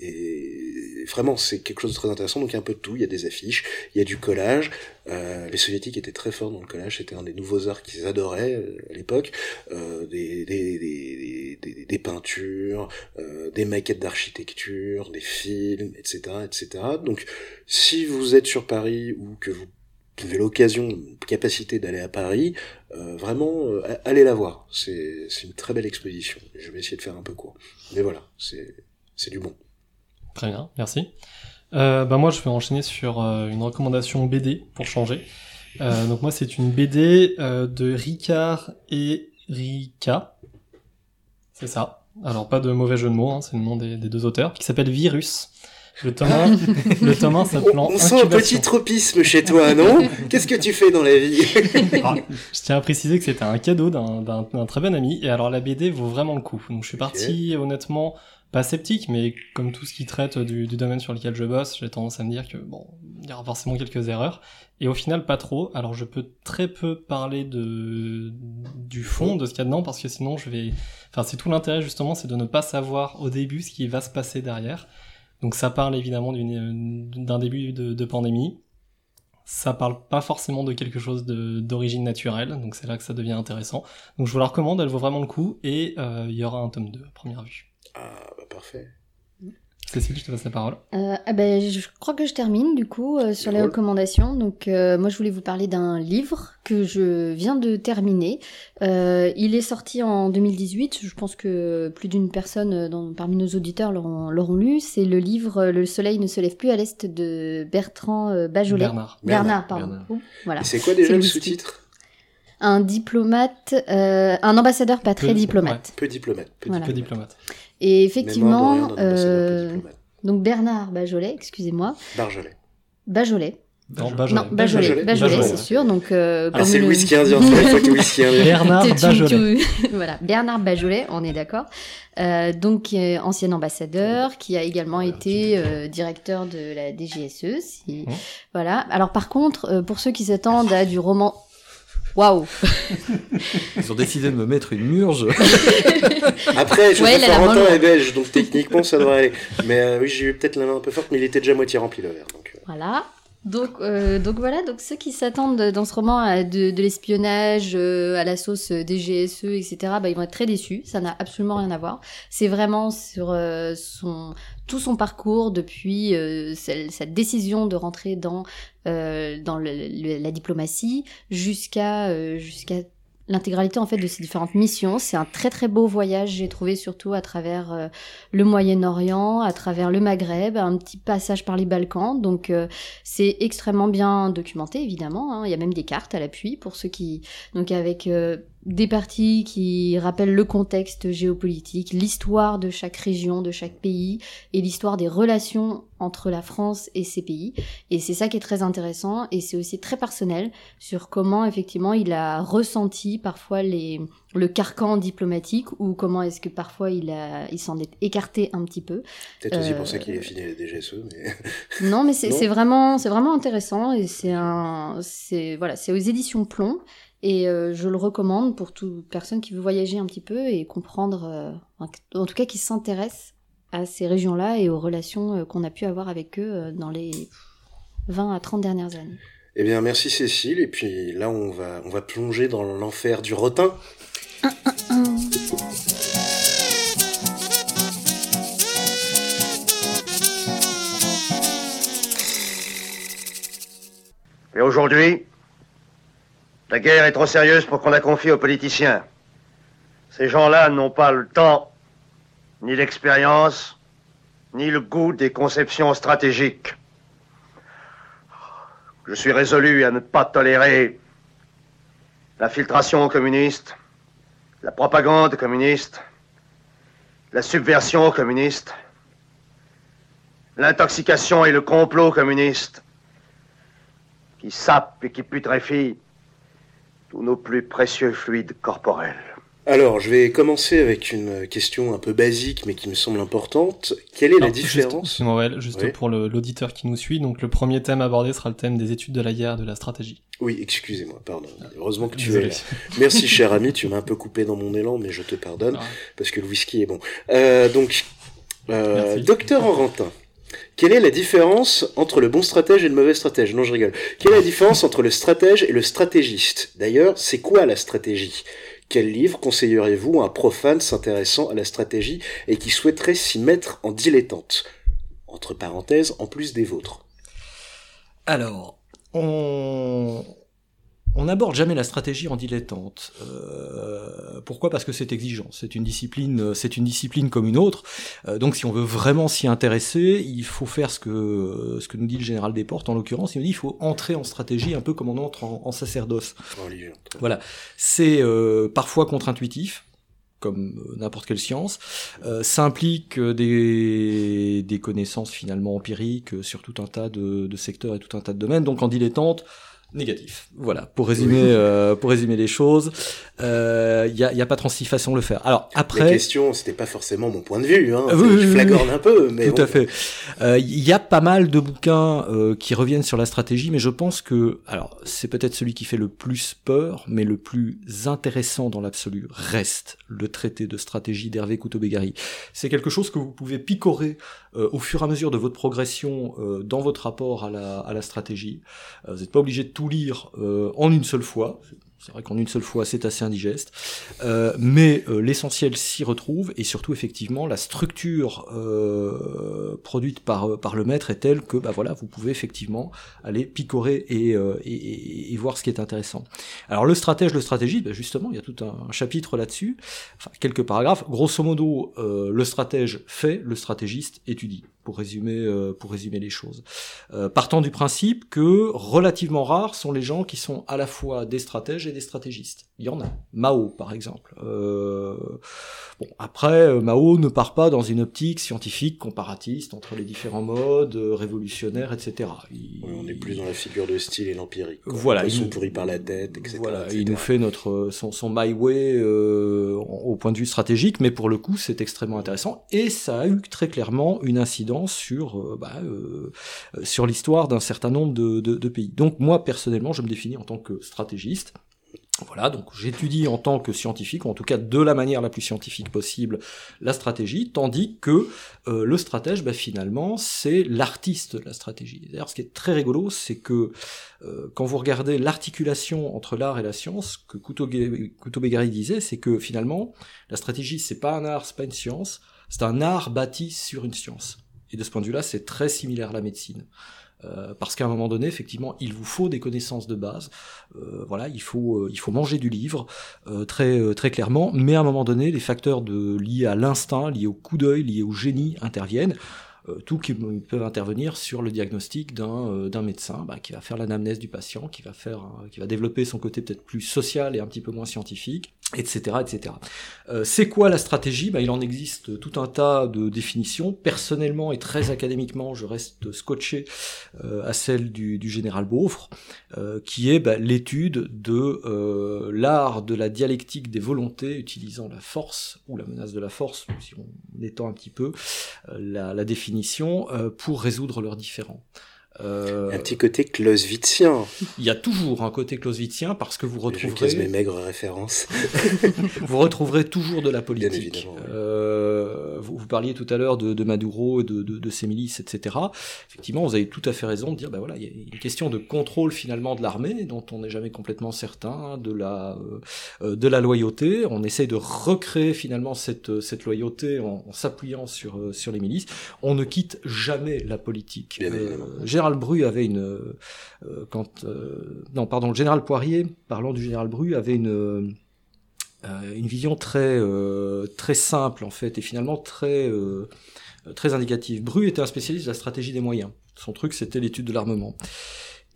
Et vraiment, c'est quelque chose de très intéressant. Donc il y a un peu de tout. Il y a des affiches, il y a du collage. Euh, les soviétiques étaient très forts dans le collage. C'était un des nouveaux arts qu'ils adoraient euh, à l'époque. Euh, des, des, des, des, des peintures, euh, des maquettes d'architecture, des films, etc., etc. Donc si vous êtes sur Paris ou que vous avez l'occasion, capacité d'aller à Paris, euh, vraiment, euh, allez la voir. C'est une très belle exposition. Je vais essayer de faire un peu court. Mais voilà, c'est du bon. Très bien, merci. Euh, bah moi, je vais enchaîner sur euh, une recommandation BD pour changer. Euh, donc moi, c'est une BD de Ricard et Rika. C'est ça. Alors pas de mauvais jeu de mots, hein, c'est le nom des deux auteurs, qui s'appelle Virus. Le tome 1, le tome 1 s'appelant On sent un petit tropisme chez toi, non? Qu'est-ce que tu fais dans la vie? Alors, Je tiens à préciser que c'était un cadeau d'un très bon ami, et alors la BD vaut vraiment le coup. Donc je suis parti honnêtement pas sceptique, mais comme tout ce qui traite du, du domaine sur lequel je bosse, j'ai tendance à me dire que bon, il y aura forcément quelques erreurs, et au final pas trop. Alors je peux très peu parler de du fond de ce qu'il y a dedans, parce que sinon je vais, enfin c'est tout l'intérêt justement, c'est de ne pas savoir au début ce qui va se passer derrière. Donc ça parle évidemment d'une- d'un début de, pandémie. Ça parle pas forcément de quelque chose d'origine naturelle, donc c'est là que ça devient intéressant. Donc je vous la recommande, elle vaut vraiment le coup, et euh, il y aura un tome 2 à première vue. Ah, bah parfait. Cécile, je te passe la parole. Euh, ah ben, je crois que je termine du coup euh, sur les recommandations. Donc euh, moi je voulais vous parler d'un livre que je viens de terminer. Euh, il est sorti en 2018. Je pense que plus d'une personne dans- parmi nos auditeurs l'auront lu. C'est le livre Le soleil ne se lève plus à l'est de Bertrand Bajolet. Bernard. Bernard, Bernard, pardon. Bernard. Voilà. C'est quoi déjà le sous-titre? Un diplomate, euh, un ambassadeur pas très Peu- diplomate. Peu diplomate. Peu Voilà. Peu diplomate. Et effectivement, euh, donc Bernard Bajolet, excusez-moi, Barjolet. Bajolet. Non, Bajolet. Non, Bajolet, c'est sûr. Donc, euh, comme c'est le whisky indien, c'est whisky indien. Bernard Bajolet. voilà, Bernard Bajolet, on est d'accord. Euh, donc, ancien ambassadeur, qui a également été euh, directeur de la DGSE. Si... Voilà. Alors, par contre, euh, pour ceux qui s'attendent à du roman. Waouh! Ils ont décidé de me mettre une murge. Après, je Ouais, la Florentin est belge, donc techniquement ça devrait aller. Mais euh, oui, j'ai eu peut-être la main un peu forte, mais il était déjà moitié rempli le verre. Donc, euh, Voilà. Donc, euh, donc voilà, donc ceux qui s'attendent dans ce roman à de, de l'espionnage, euh, à la sauce DGSE, etc., bah, ils vont être très déçus. Ça n'a absolument rien à voir. C'est vraiment sur euh, son tout son parcours depuis euh, sa décision de rentrer dans euh, dans la diplomatie jusqu'à euh, jusqu'à l'intégralité en fait de ces différentes missions. C'est un très très beau voyage, j'ai trouvé surtout à travers euh, le Moyen-Orient, à travers le Maghreb, un petit passage par les Balkans. Donc euh, c'est extrêmement bien documenté évidemment. hein. Il y a même des cartes à l'appui pour ceux qui donc avec euh, des parties qui rappellent le contexte géopolitique, l'histoire de chaque région, de chaque pays et l'histoire des relations entre la France et ces pays. Et c'est ça qui est très intéressant et c'est aussi très personnel sur comment effectivement il a ressenti parfois les le carcan diplomatique ou comment est-ce que parfois il a il s'en est écarté un petit peu. peut-être aussi Euh, pour ça qu'il a fini la DGSE, mais Non, mais c'est vraiment, c'est vraiment intéressant et c'est un, c'est voilà, c'est aux éditions Plomb et euh, je le recommande pour toute personne qui veut voyager un petit peu et comprendre, euh, en tout cas qui s'intéresse à ces régions-là et aux relations euh, qu'on a pu avoir avec eux euh, dans les 20 à 30 dernières années. Eh bien, merci Cécile. Et puis là, on va, on va plonger dans l'enfer du rotin. Et aujourd'hui, la guerre est trop sérieuse pour qu'on la confie aux politiciens. Ces gens-là n'ont pas le temps, ni l'expérience, ni le goût des conceptions stratégiques. Je suis résolu à ne pas tolérer l'infiltration communiste, la propagande communiste, la subversion communiste, l'intoxication et le complot communiste qui sape et qui putréfie tous nos plus précieux fluides corporels. Alors, je vais commencer avec une question un peu basique, mais qui me semble importante. Quelle est la Alors, juste- différence juste Oui. pour l'auditeur qui nous suit, donc le premier thème abordé sera le thème des études de la guerre de la stratégie. Oui, excusez-moi, pardon. Heureusement que tu Désolé. es là. Merci, cher ami, tu m'as un peu coupé dans mon élan, mais je te pardonne, Ah. parce que le whisky est bon. Euh, donc, euh, docteur Orentin, quelle est la différence entre le bon stratège et le mauvais stratège? Non, je rigole. Quelle est la différence entre le stratège et le stratégiste? D'ailleurs, c'est quoi la stratégie? Quel livre conseilleriez-vous à un profane s'intéressant à la stratégie et qui souhaiterait s'y mettre en dilettante? Entre parenthèses, en plus des vôtres. Alors, on on n'aborde jamais la stratégie en dilettante. Euh, pourquoi? Parce que c'est exigeant. C'est une discipline, c'est une discipline comme une autre. Euh, donc, si on veut vraiment s'y intéresser, il faut faire ce que ce que nous dit le général Desportes en l'occurrence. Il nous dit il faut entrer en stratégie un peu comme on entre en, en sacerdoce. Religion. Voilà, c'est euh, parfois contre-intuitif, comme n'importe quelle science. ça implique des, des connaissances finalement empiriques sur tout un tas de, de secteurs et tout un tas de domaines. Donc en dilettante, négatif. Voilà, pour résumer, euh, pour résumer les choses, il euh, y, a, y a pas 36 façons de le faire. Alors après, la question, c'était pas forcément mon point de vue, hein. Oui, je flagorne un peu, mais tout à fait. Il euh, y a pas mal de bouquins euh, qui reviennent sur la stratégie, mais je pense que, alors c'est peut-être celui qui fait le plus peur, mais le plus intéressant dans l'absolu reste le traité de stratégie d'Hervé Couto-Bégari. C'est quelque chose que vous pouvez picorer au fur et à mesure de votre progression dans votre rapport à la, à la stratégie. vous n'êtes pas obligé de tout lire euh, en une seule fois. C'est vrai qu'en une seule fois, c'est assez indigeste, euh, mais euh, l'essentiel s'y retrouve et surtout effectivement la structure euh, produite par euh, par le maître est telle que bah voilà, vous pouvez effectivement aller picorer et, euh, et, et, voir ce qui est intéressant. Alors le stratège, le stratégiste, bah justement, il y a tout un, chapitre là-dessus, enfin quelques paragraphes. Grosso modo, le stratège fait, le stratégiste étudie pour résumer, euh, pour résumer les choses. Euh, partant du principe que relativement rares sont les gens qui sont à la fois des stratèges et des stratégistes. Il y en a. Mao, par exemple. Euh, bon, après, Mao ne part pas dans une optique scientifique comparatiste entre les différents modes, révolutionnaires, etc. on est plus dans la figure de style et l'empirique. Voilà. Ils sont pourris par la tête, etc. Voilà, il nous fait notre son, son my way au point de vue stratégique, mais pour le coup, c'est extrêmement intéressant et ça a eu très clairement une incidence sur euh, bah, euh, sur l'histoire d'un certain nombre de, pays. Donc moi personnellement, je me définis en tant que stratégiste. Voilà, donc j'étudie en tant que scientifique, ou en tout cas de la manière la plus scientifique possible, la stratégie, tandis que euh, le stratège, bah, finalement, c'est l'artiste de la stratégie. D'ailleurs, ce qui est très rigolo, c'est que quand vous regardez l'articulation entre l'art et la science, que Couto-Begari disait, c'est que finalement, la stratégie, c'est pas un art, c'est pas une science, c'est un art bâti sur une science. Et de ce point de vue-là, c'est très similaire à la médecine. Euh, parce qu'à un moment donné, effectivement, il vous faut des connaissances de base. Euh, voilà, il faut euh, il faut manger du livre très très clairement. Mais à un moment donné, les facteurs liés à l'instinct, liés au coup d'œil, liés au génie interviennent. tout qui peuvent intervenir sur le diagnostic d'un d'un médecin bah, qui va faire l'anamnèse du patient, qui va faire qui va développer son côté peut-être plus social et un petit peu moins scientifique etc. etc. Euh, c'est quoi la stratégie? Bah, Il en existe tout un tas de définitions. Personnellement et très académiquement, je reste scotché euh, à celle du, général Beaufre, euh, qui est bah, l'étude de l'art de la dialectique des volontés utilisant la force ou la menace de la force, si on étend un petit peu la définition, pour résoudre leurs différends. Euh, un petit côté clausewitzien. Il y a toujours un côté clausewitzien parce que vous retrouverez. Je mes maigres références. vous retrouverez toujours de la politique. Euh, vous, vous, parliez tout à l'heure de, de, Maduro, de, de, de ses milices, etc. Effectivement, vous avez tout à fait raison de dire, ben voilà, il y a une question de contrôle finalement de l'armée dont on n'est jamais complètement certain, de la euh, de la loyauté. On essaye de recréer finalement cette cette loyauté en, en s'appuyant sur sur les milices. On ne quitte jamais la politique. Euh, général Bru avait une euh, quand euh, non pardon le général Poirier parlant du général Bru avait une euh, vision très très simple en fait et finalement très très indicative. Bru était un spécialiste de la stratégie des moyens. Son truc c'était l'étude de l'armement.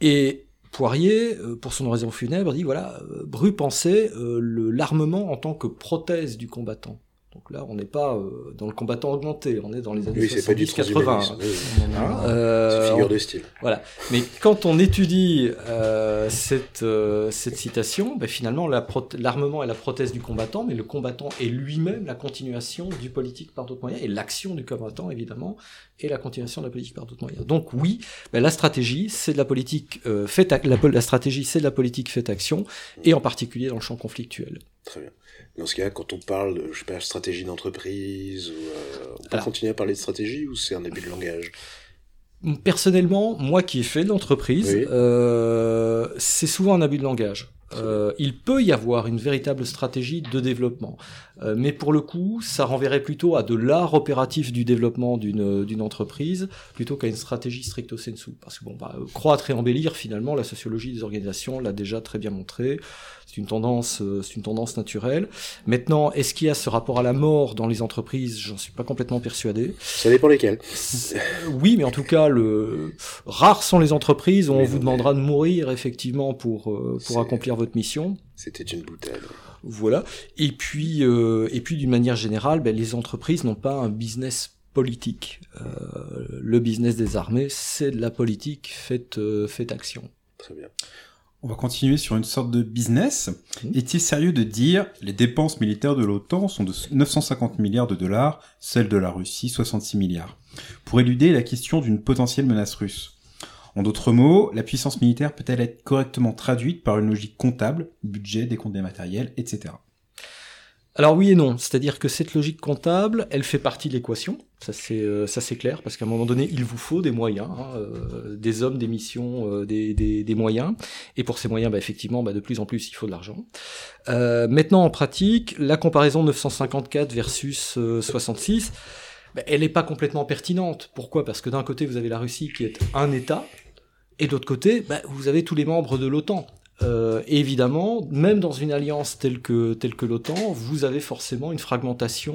Et Poirier, pour son oraison funèbre, dit voilà, Bru pensait l'armement en tant que prothèse du combattant. Donc là, on n'est pas euh, dans le combattant augmenté, on est dans les années 70-80. Hein euh, figure de style. Voilà. Mais quand on étudie euh, cette, euh, cette citation, ben finalement, l'armement est la prothèse du combattant, mais le combattant est lui-même la continuation du politique par d'autres moyens, et l'action du combattant, évidemment, est la continuation de la politique par d'autres moyens. Donc oui, ben la stratégie, c'est de la politique euh, faite, la, la stratégie, c'est de la politique faite action, et en particulier dans le champ conflictuel. Très bien. Dans ce cas, quand on parle de, je sais pas, stratégie d'entreprise, euh, on peut continuer à parler de stratégie ou c'est un abus de langage? Personnellement, moi qui ai fait de l'entreprise, euh, c'est souvent un abus de langage. Euh, il peut y avoir une véritable stratégie de développement, euh, mais pour le coup, ça renverrait plutôt à de l'art opératif du développement d'une d'une entreprise plutôt qu'à une stratégie stricto sensu. Parce que bon, bah, croître et embellir, finalement, la sociologie des organisations l'a déjà très bien montré. C'est une tendance, euh, c'est une tendance naturelle. Maintenant, est-ce qu'il y a ce rapport à la mort dans les entreprises? J'en suis pas complètement persuadé. Ça dépend lesquelles. Oui, mais en tout cas, le rares sont les entreprises où on vous demandera de mourir effectivement pour pour accomplir votre mission. C'était une boutade. Voilà. Et puis, euh, et puis d'une manière générale, ben, les entreprises n'ont pas un business politique. Euh, le business des armées, c'est de la politique faite, euh, faite action. Très bien. On va continuer sur une sorte de business. Mhm. Est-il sérieux de dire les dépenses militaires de l'OTAN sont de 950 milliards de dollars, celles de la Russie 66 milliards, pour éluder la question d'une potentielle menace russe En d'autres mots, la puissance militaire peut-elle être correctement traduite par une logique comptable, budget, décompte des matériels, etc. Alors oui et non, c'est-à-dire que cette logique comptable, elle fait partie de l'équation, ça c'est euh, ça c'est clair, parce qu'à un moment donné, il vous faut des moyens, hein, euh, des hommes, des missions, euh, des, des, moyens, et pour ces moyens, bah, effectivement, bah, de plus en plus, il faut de l'argent. Maintenant, en pratique, la comparaison 954 versus euh, 66, bah, elle n'est pas complètement pertinente. Pourquoi? Parce que d'un côté, vous avez la Russie qui est un État, et de l'autre côté, bah, vous avez tous les membres de l'OTAN. Euh, évidemment, même dans une alliance telle que telle que l'OTAN, vous avez forcément une fragmentation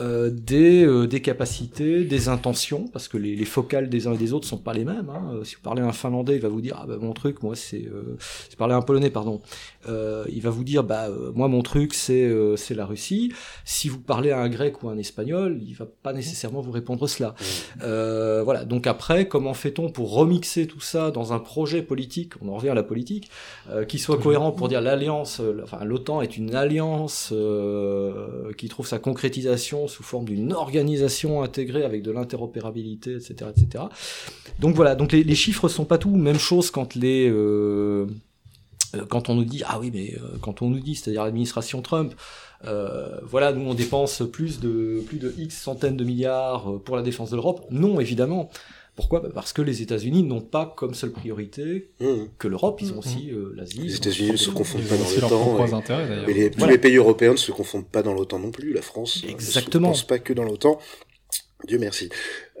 euh, des, euh, des capacités, des intentions, parce que les, les focales des uns et des autres sont pas les mêmes. Hein. Euh, Si vous parlez à un Finlandais, il va vous dire ah bah mon truc, moi c'est, euh, si vous parlez à un Polonais, pardon, euh, il va vous dire bah euh, moi mon truc c'est euh, c'est la Russie. Si vous parlez à un Grec ou un Espagnol, il va pas nécessairement vous répondre cela. Euh, voilà. Donc après, comment fait-on pour remixer tout ça dans un projet politique? On en revient à la politique, euh, qui soit cohérent pour dire l'alliance, enfin l'OTAN est une alliance euh, qui trouve sa concrétisation sous forme d'une organisation intégrée avec de l'interopérabilité, etc., etc. Donc voilà. Donc les, les chiffres sont pas tout. Même chose quand les euh, euh, quand on nous dit ah oui mais euh, quand on nous dit c'est-à-dire l'administration Trump voilà nous on dépense plus de plus de x centaines de milliards pour la défense de l'Europe non évidemment pourquoi? Bah, parce que les États-Unis n'ont pas comme seule priorité Mmh. que l'Europe ils ont aussi euh, l'Asie Les États-Unis ne se confondent pas dans l'OTAN. propres et- intérêts d'ailleurs. Mais les, tous Voilà. les pays européens ne se confondent pas dans l'OTAN non plus. La France Exactement. ne se pense pas que dans l'OTAN. Dieu merci.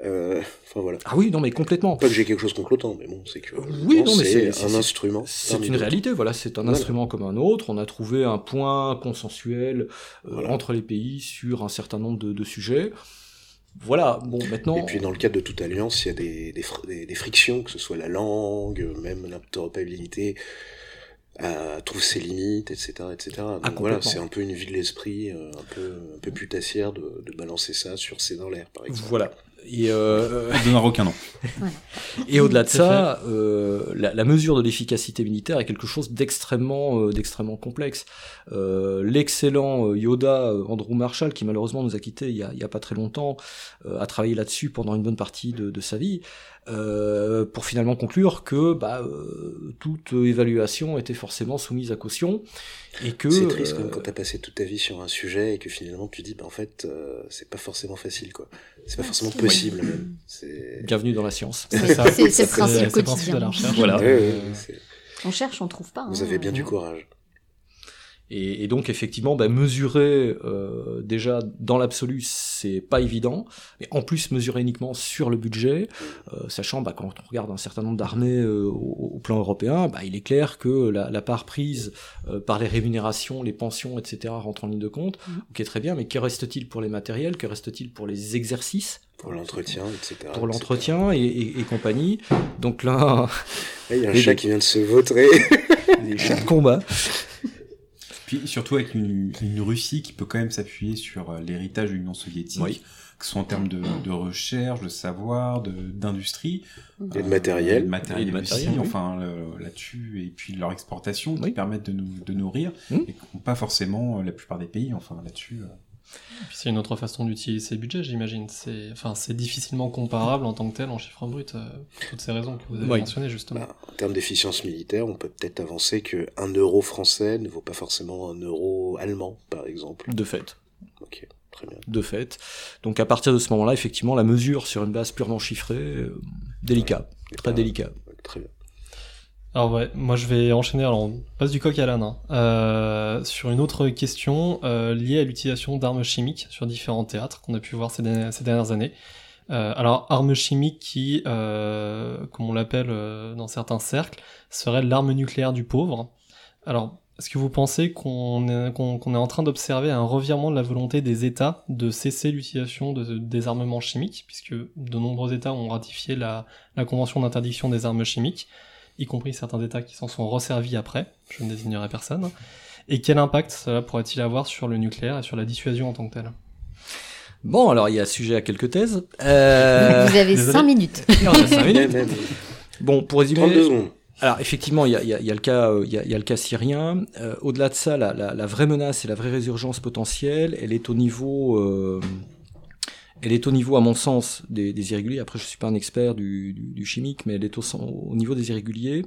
Euh, enfin voilà. ah oui non mais complètement Pas que j'ai quelque chose contre l'OTAN, mais bon, c'est que Oui, l'OTAN, non, mais c'est- c'est un instrument. C'est une réalité, voilà, c'est un Voilà. instrument comme un autre. On a trouvé un point consensuel euh, Voilà. entre les pays sur un certain nombre de, de sujets. Voilà, bon, maintenant. Et puis dans le cadre de toute alliance, il y a des, des, des- des frictions, que ce soit la langue, même l'interopérabilité, euh, trouve ses limites, etc., etc. Donc Ah, voilà, complètement. c'est un peu une vie de l'esprit, euh, un peu, un peu putassière de, de balancer ça sur ses dans l'air, par exemple. Voilà. Et, euh, Elle donnera aucun nom. et au-delà de ça, euh, la, la mesure de l'efficacité militaire est quelque chose d'extrêmement, euh, d'extrêmement complexe. Euh, L'excellent euh, Yoda euh, Andrew Marshall, qui malheureusement nous a quittés il y a, il y a pas très longtemps, euh, a travaillé là-dessus pendant une bonne partie de, de sa vie, euh, pour finalement conclure que bah, euh, toute évaluation était forcément soumise à caution et que C'est triste euh, quand même quand t'as passé toute ta vie sur un sujet et que finalement tu dis, bah en fait, euh, c'est pas forcément facile, quoi. C'est pas Ah, forcément si. possible, même. C'est... bienvenue dans la science. C'est ça. c'est- c'est le C'est- le principe de la quotidien. recherche. Voilà. Ouais, ouais, Euh, c'est- On cherche, on trouve pas. Vous hein. avez bien du courage. Et, et donc effectivement, bah, mesurer euh, déjà dans l'absolu, c'est pas évident. Mais en plus, mesurer uniquement sur le budget, euh, sachant bah, quand on regarde un certain nombre d'armées euh, au, au plan européen, bah, il est clair que la, la part prise euh, par les rémunérations, les pensions, etc. rentre en ligne de compte. Mhm. Ok, très bien. Mais que reste-t-il pour les matériels Que reste-t-il pour les exercices Pour l'entretien, etc. Pour etc. l'entretien et, et- et compagnie. Donc là, Il y a un chat qui vient de se vautrer. les chats de combat. Puis surtout avec une, une Russie qui peut quand même s'appuyer sur euh, l'héritage de l'Union soviétique, Oui. que ce soit en termes de, de recherche, de savoir, de d'industrie. Et de matériel. de matériel, Et de matériel, aussi, oui. enfin là-dessus, et puis leur exportation qui permettent de nous de nourrir, Mm. et qu'ont pas forcément euh, la plupart des pays, enfin là-dessus. Puis c'est une autre façon d'utiliser ces budgets, j'imagine. C'est, enfin, c'est difficilement comparable en tant que tel en chiffres bruts, euh, pour toutes ces raisons que vous avez Oui. mentionnées justement. Bah, en termes d'efficience militaire, on peut peut-être avancer que un euro français ne vaut pas forcément un euro allemand, par exemple. De fait. Ok, très bien. de fait. Donc à partir de ce moment-là, effectivement, la mesure sur une base purement chiffrée, euh, délicat, très pas- délicat. Très bien. Alors ouais, moi je vais enchaîner, alors on passe du coq à l'âne, hein. Euh, sur une autre question euh, liée à l'utilisation d'armes chimiques sur différents théâtres qu'on a pu voir ces, dernières- années. Euh, alors armes chimiques qui, comme on l'appelle dans certains cercles, serait l'arme nucléaire du pauvre. Alors est-ce que vous pensez qu'on est, est en train d'observer un revirement de la volonté des États de cesser l'utilisation de, des armements chimiques, puisque de nombreux États ont ratifié la, la Convention d'interdiction des armes chimiques? Y compris certains États qui s'en sont resservis après, je ne désignerai personne, et quel impact cela pourrait-il avoir sur le nucléaire et sur la dissuasion en tant que telle? Bon, alors il y a sujet à quelques thèses. Euh... Vous avez 5 minutes. Non, on a cinq minutes. Même, même. Bon, pour résumer, 32 secondes. Alors effectivement, il y a, il y a- il y a le cas, il y a, il y a le cas syrien. Euh, Au-delà de ça, la, la- la vraie menace et la vraie résurgence potentielle, elle est au niveau, euh, elle est au niveau, à mon sens, des, irréguliers. Après, je suis pas un expert du, chimique, mais elle est au, au niveau des irréguliers.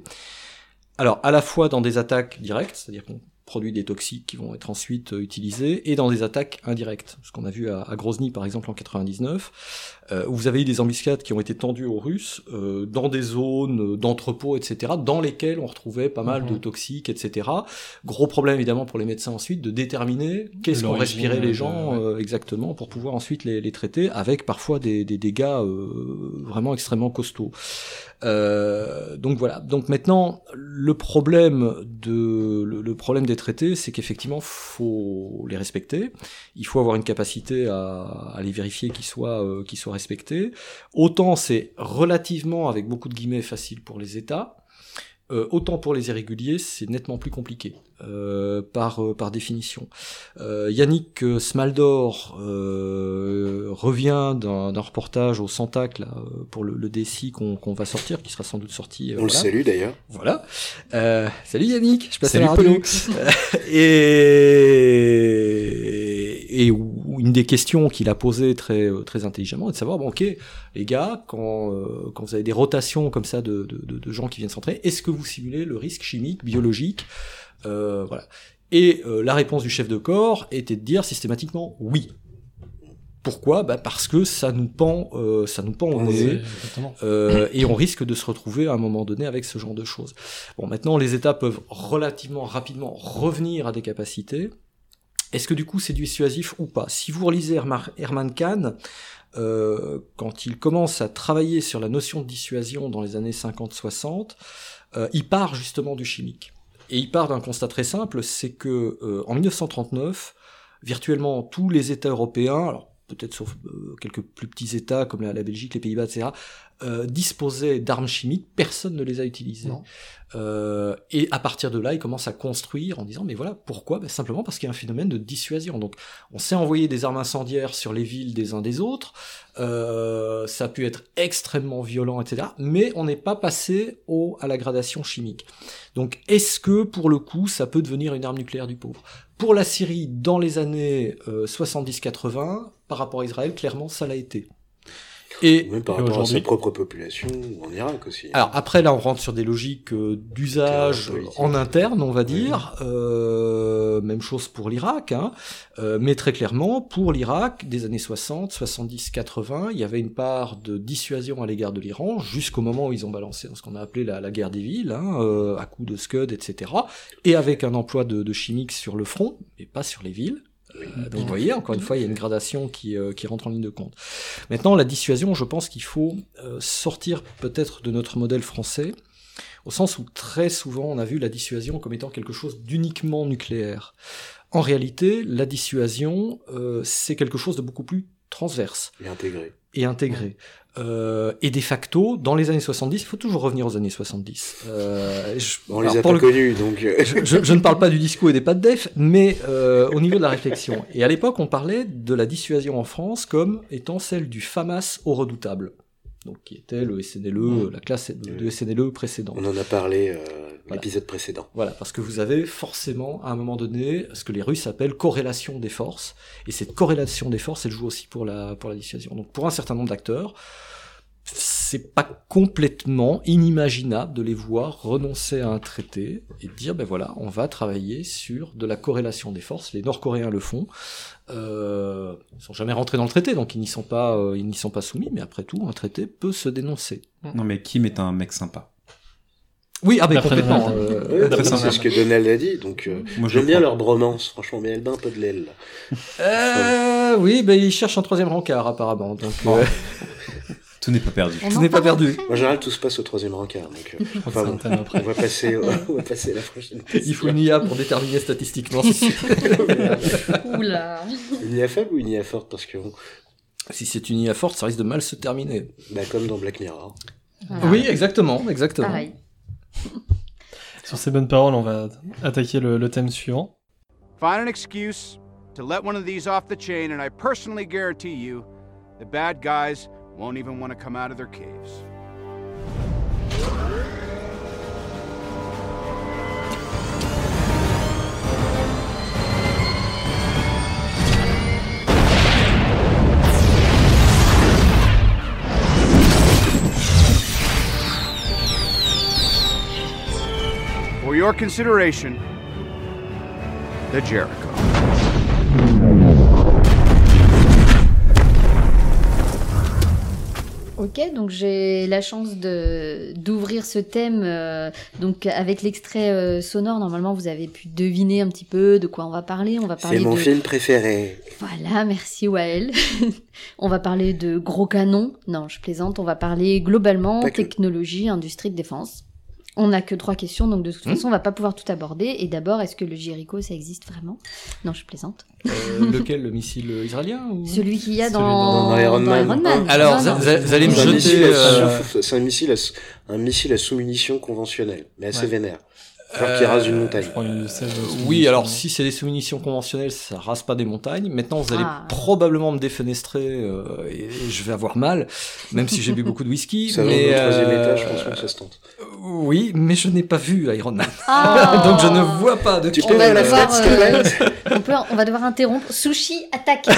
Alors, à la fois dans des attaques directes, c'est-à-dire qu'on produit des toxiques qui vont être ensuite euh, utilisés, et dans des attaques indirectes, ce qu'on a vu à, à Grozny par exemple en 99, euh, où vous avez eu des embuscades qui ont été tendues aux Russes euh, dans des zones euh, d'entrepôts, etc., dans lesquelles on retrouvait pas mal de Mhm. toxiques, etc. Gros problème évidemment pour les médecins ensuite de déterminer qu'est-ce qu'ont L'origine, respiré les euh, gens ouais. euh, exactement pour pouvoir ensuite les, les traiter avec parfois des, des dégâts euh, vraiment extrêmement costauds. Euh, donc voilà. Donc maintenant, le problème de le, le problème des traités, c'est qu'effectivement, faut les respecter. Il faut avoir une capacité à, à les vérifier qu'ils soient euh, qu'ils soient respectés. Autant c'est relativement, avec beaucoup de guillemets, facile pour les États. Euh, autant pour les irréguliers, c'est nettement plus compliqué euh, par euh, par définition. Euh, Yannick euh, Smaldor euh, revient d'un d'un reportage au Santac là, euh, pour le, le DSI qu'on qu'on va sortir, qui sera sans doute sorti. On le salue d'ailleurs. Voilà. Euh, salut Yannick, je passe à Salut la radio. Et, et où une des questions qu'il a posées très très intelligemment est de savoir bon ok les gars quand euh, quand vous avez des rotations comme ça de de, de, de gens qui viennent s'entraîner est-ce que vous simulez le risque chimique biologique euh, voilà et euh, la réponse du chef de corps était de dire systématiquement oui pourquoi? Bah parce que ça nous pend euh, ça nous pend au nez euh, et on risque de se retrouver à un moment donné avec ce genre de choses. Bon, maintenant, les États peuvent relativement rapidement revenir à des capacités. Est-ce que du coup c'est dissuasif ou pas? Si vous relisez Herma- Herman Kahn, euh, quand il commence à travailler sur la notion de dissuasion dans les années 50-60, euh, il part justement du chimique. Et il part d'un constat très simple, c'est que euh, en 1939, virtuellement tous les États européens, peut-être sauf euh, quelques plus petits États comme la, la Belgique, les Pays-Bas, etc., euh, disposaient d'armes chimiques, personne ne les a utilisées. Euh, et à partir de là, il commence à construire en disant, mais voilà, pourquoi? Ben, Simplement parce qu'il y a un phénomène de dissuasion. Donc, on s'est envoyé des armes incendiaires sur les villes des uns des autres, euh, ça a pu être extrêmement violent, etc., mais on n'est pas passé au, à la gradation chimique. Donc, est-ce que, pour le coup, ça peut devenir une arme nucléaire du pauvre? Pour la Syrie, dans les années euh, 70-80, par rapport à Israël, clairement, ça l'a été. Et Même par rapport à sa propre population en Irak aussi. alors après là on rentre sur des logiques euh, d'usage en interne on va dire, Euh, même chose pour l'Irak, hein. Euh, mais très clairement pour l'Irak des années 60, 70, 80, il y avait une part de dissuasion à l'égard de l'Iran jusqu'au moment où ils ont balancé ce qu'on a appelé la, la guerre des villes, hein, euh, à coups de Scud, etc. Et avec un emploi de, de chimiques sur le front, mais pas sur les villes. Euh, donc vous voyez, encore une fois, il y a une gradation qui, euh, qui rentre en ligne de compte. Maintenant, la dissuasion, je pense qu'il faut euh, sortir peut-être de notre modèle français, au sens où très souvent on a vu la dissuasion comme étant quelque chose d'uniquement nucléaire. En réalité, la dissuasion, euh, c'est quelque chose de beaucoup plus transverse Et intégré. et intégré. Euh, et de facto, dans les années 70, il faut toujours revenir aux années 70. Euh, je- On les a pas le- connus, donc... euh, je, je- je ne parle pas du discours et des pas de def, mais euh, au niveau de la réflexion. Et à l'époque, on parlait de la dissuasion en France comme étant celle du FAMAS au redoutable. Donc, qui était le SNLE, la classe de, de SNLE précédent. on en a parlé euh, Voilà. l'épisode précédent. Voilà, parce que vous avez forcément, à un moment donné, ce que les Russes appellent corrélation des forces. Et cette corrélation des forces, elle joue aussi pour la, pour la dissuasion. Donc, pour un certain nombre d'acteurs, c'est pas complètement inimaginable de les voir renoncer à un traité et dire ben voilà on va travailler sur de la corrélation des forces les Nord-Coréens le font euh, ils sont jamais rentrés dans le traité donc ils n'y sont pas euh, ils n'y sont pas soumis mais après tout un traité peut se dénoncer Non, mais Kim est un mec sympa. oui ah ben complètement Donald. euh, Très c'est ce que Donald a dit, donc euh, Moi, je j'aime bien leur bromance, franchement, mais elle bat un peu de l'aile. là. Euh, oui, ben il cherche un troisième rencard apparemment, donc euh, Tout n'est pas perdu. On n'est pas perdu. En général, tout se passe au troisième rencard, donc... euh, enfin, bon, on va passer, on va passer à la prochaine Il faut une IA pour déterminer statistiquement. si Oula. Une IA faible ou une IA forte? Parce que, bon, si c'est une IA forte, ça risque de mal se terminer. bah, comme dans Black Mirror. Voilà. Oui, exactement, exactement. Pareil. Sur ces bonnes paroles, on va attaquer le, le thème suivant. Find an excuse to let one of these off the chain, and I personally guarantee you the bad guys won't even want to come out of their caves. For your consideration, the Jericho. Ok, donc j'ai la chance de d'ouvrir ce thème euh, donc avec l'extrait euh, sonore. Normalement, vous avez pu deviner un petit peu de quoi on va parler. On va parler C'est mon de film préféré. voilà, merci Wael. on va parler de gros canons. Non, je plaisante. On va parler globalement technologie, industrie de défense. On n'a que trois questions, donc de toute Hmm. façon, on va pas pouvoir tout aborder. Et d'abord, est-ce que le Jericho, ça existe vraiment? Non, je plaisante. Euh, lequel? Le missile israélien ou... Celui qu'il y a dans, dans Iron Man. Man. Alors, Non, vous, non. vous allez me C'est un missile jeter... C'est un missile à, sous- un missile à sous-munition conventionnel, mais assez Ouais. vénère. Alors qu'il rase une montagne. Je crois seize- Oui, alors si c'est des sous-munitions conventionnelles, ça rase pas des montagnes. Maintenant, vous allez Ah. probablement me défenestrer euh, et je vais avoir mal, même si j'ai bu beaucoup de whisky. Ça va mais au troisième euh, étage, franchement, ça se tente. Oui, mais je n'ai pas vu Iron Man, Ah. donc je ne vois pas de Tu on va devoir, euh, on, peut, on va devoir interrompre. Sushi, attaque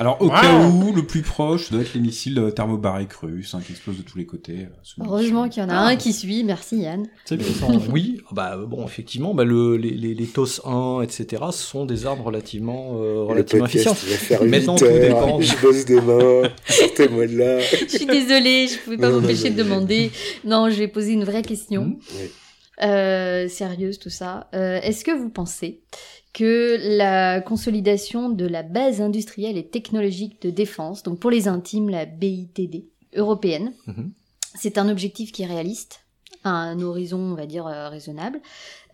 Alors, au cas où, le plus proche doit être les missiles euh, thermobariques russes, hein, qui explosent de tous les côtés. euh, Heureusement qu'il y en a Ah. un qui suit. Merci Yann. C'est bien. oui, bah bon, effectivement, bah, le, les, les, les TOS 1, etc. sont des armes relativement, euh, relativement 8 Maintenant, tout dépend. je bosse demain, sortez-moi de là. Je suis désolée, je pouvais pas m'empêcher de demander. Non, je vais poser une vraie question. Oui. Euh, sérieuse, tout ça. Euh, Est-ce que vous pensez que la consolidation de la base industrielle et technologique de défense, donc pour les intimes, la BITD européenne, Mhm. c'est un objectif qui est réaliste? Un horizon, on va dire, euh, raisonnable.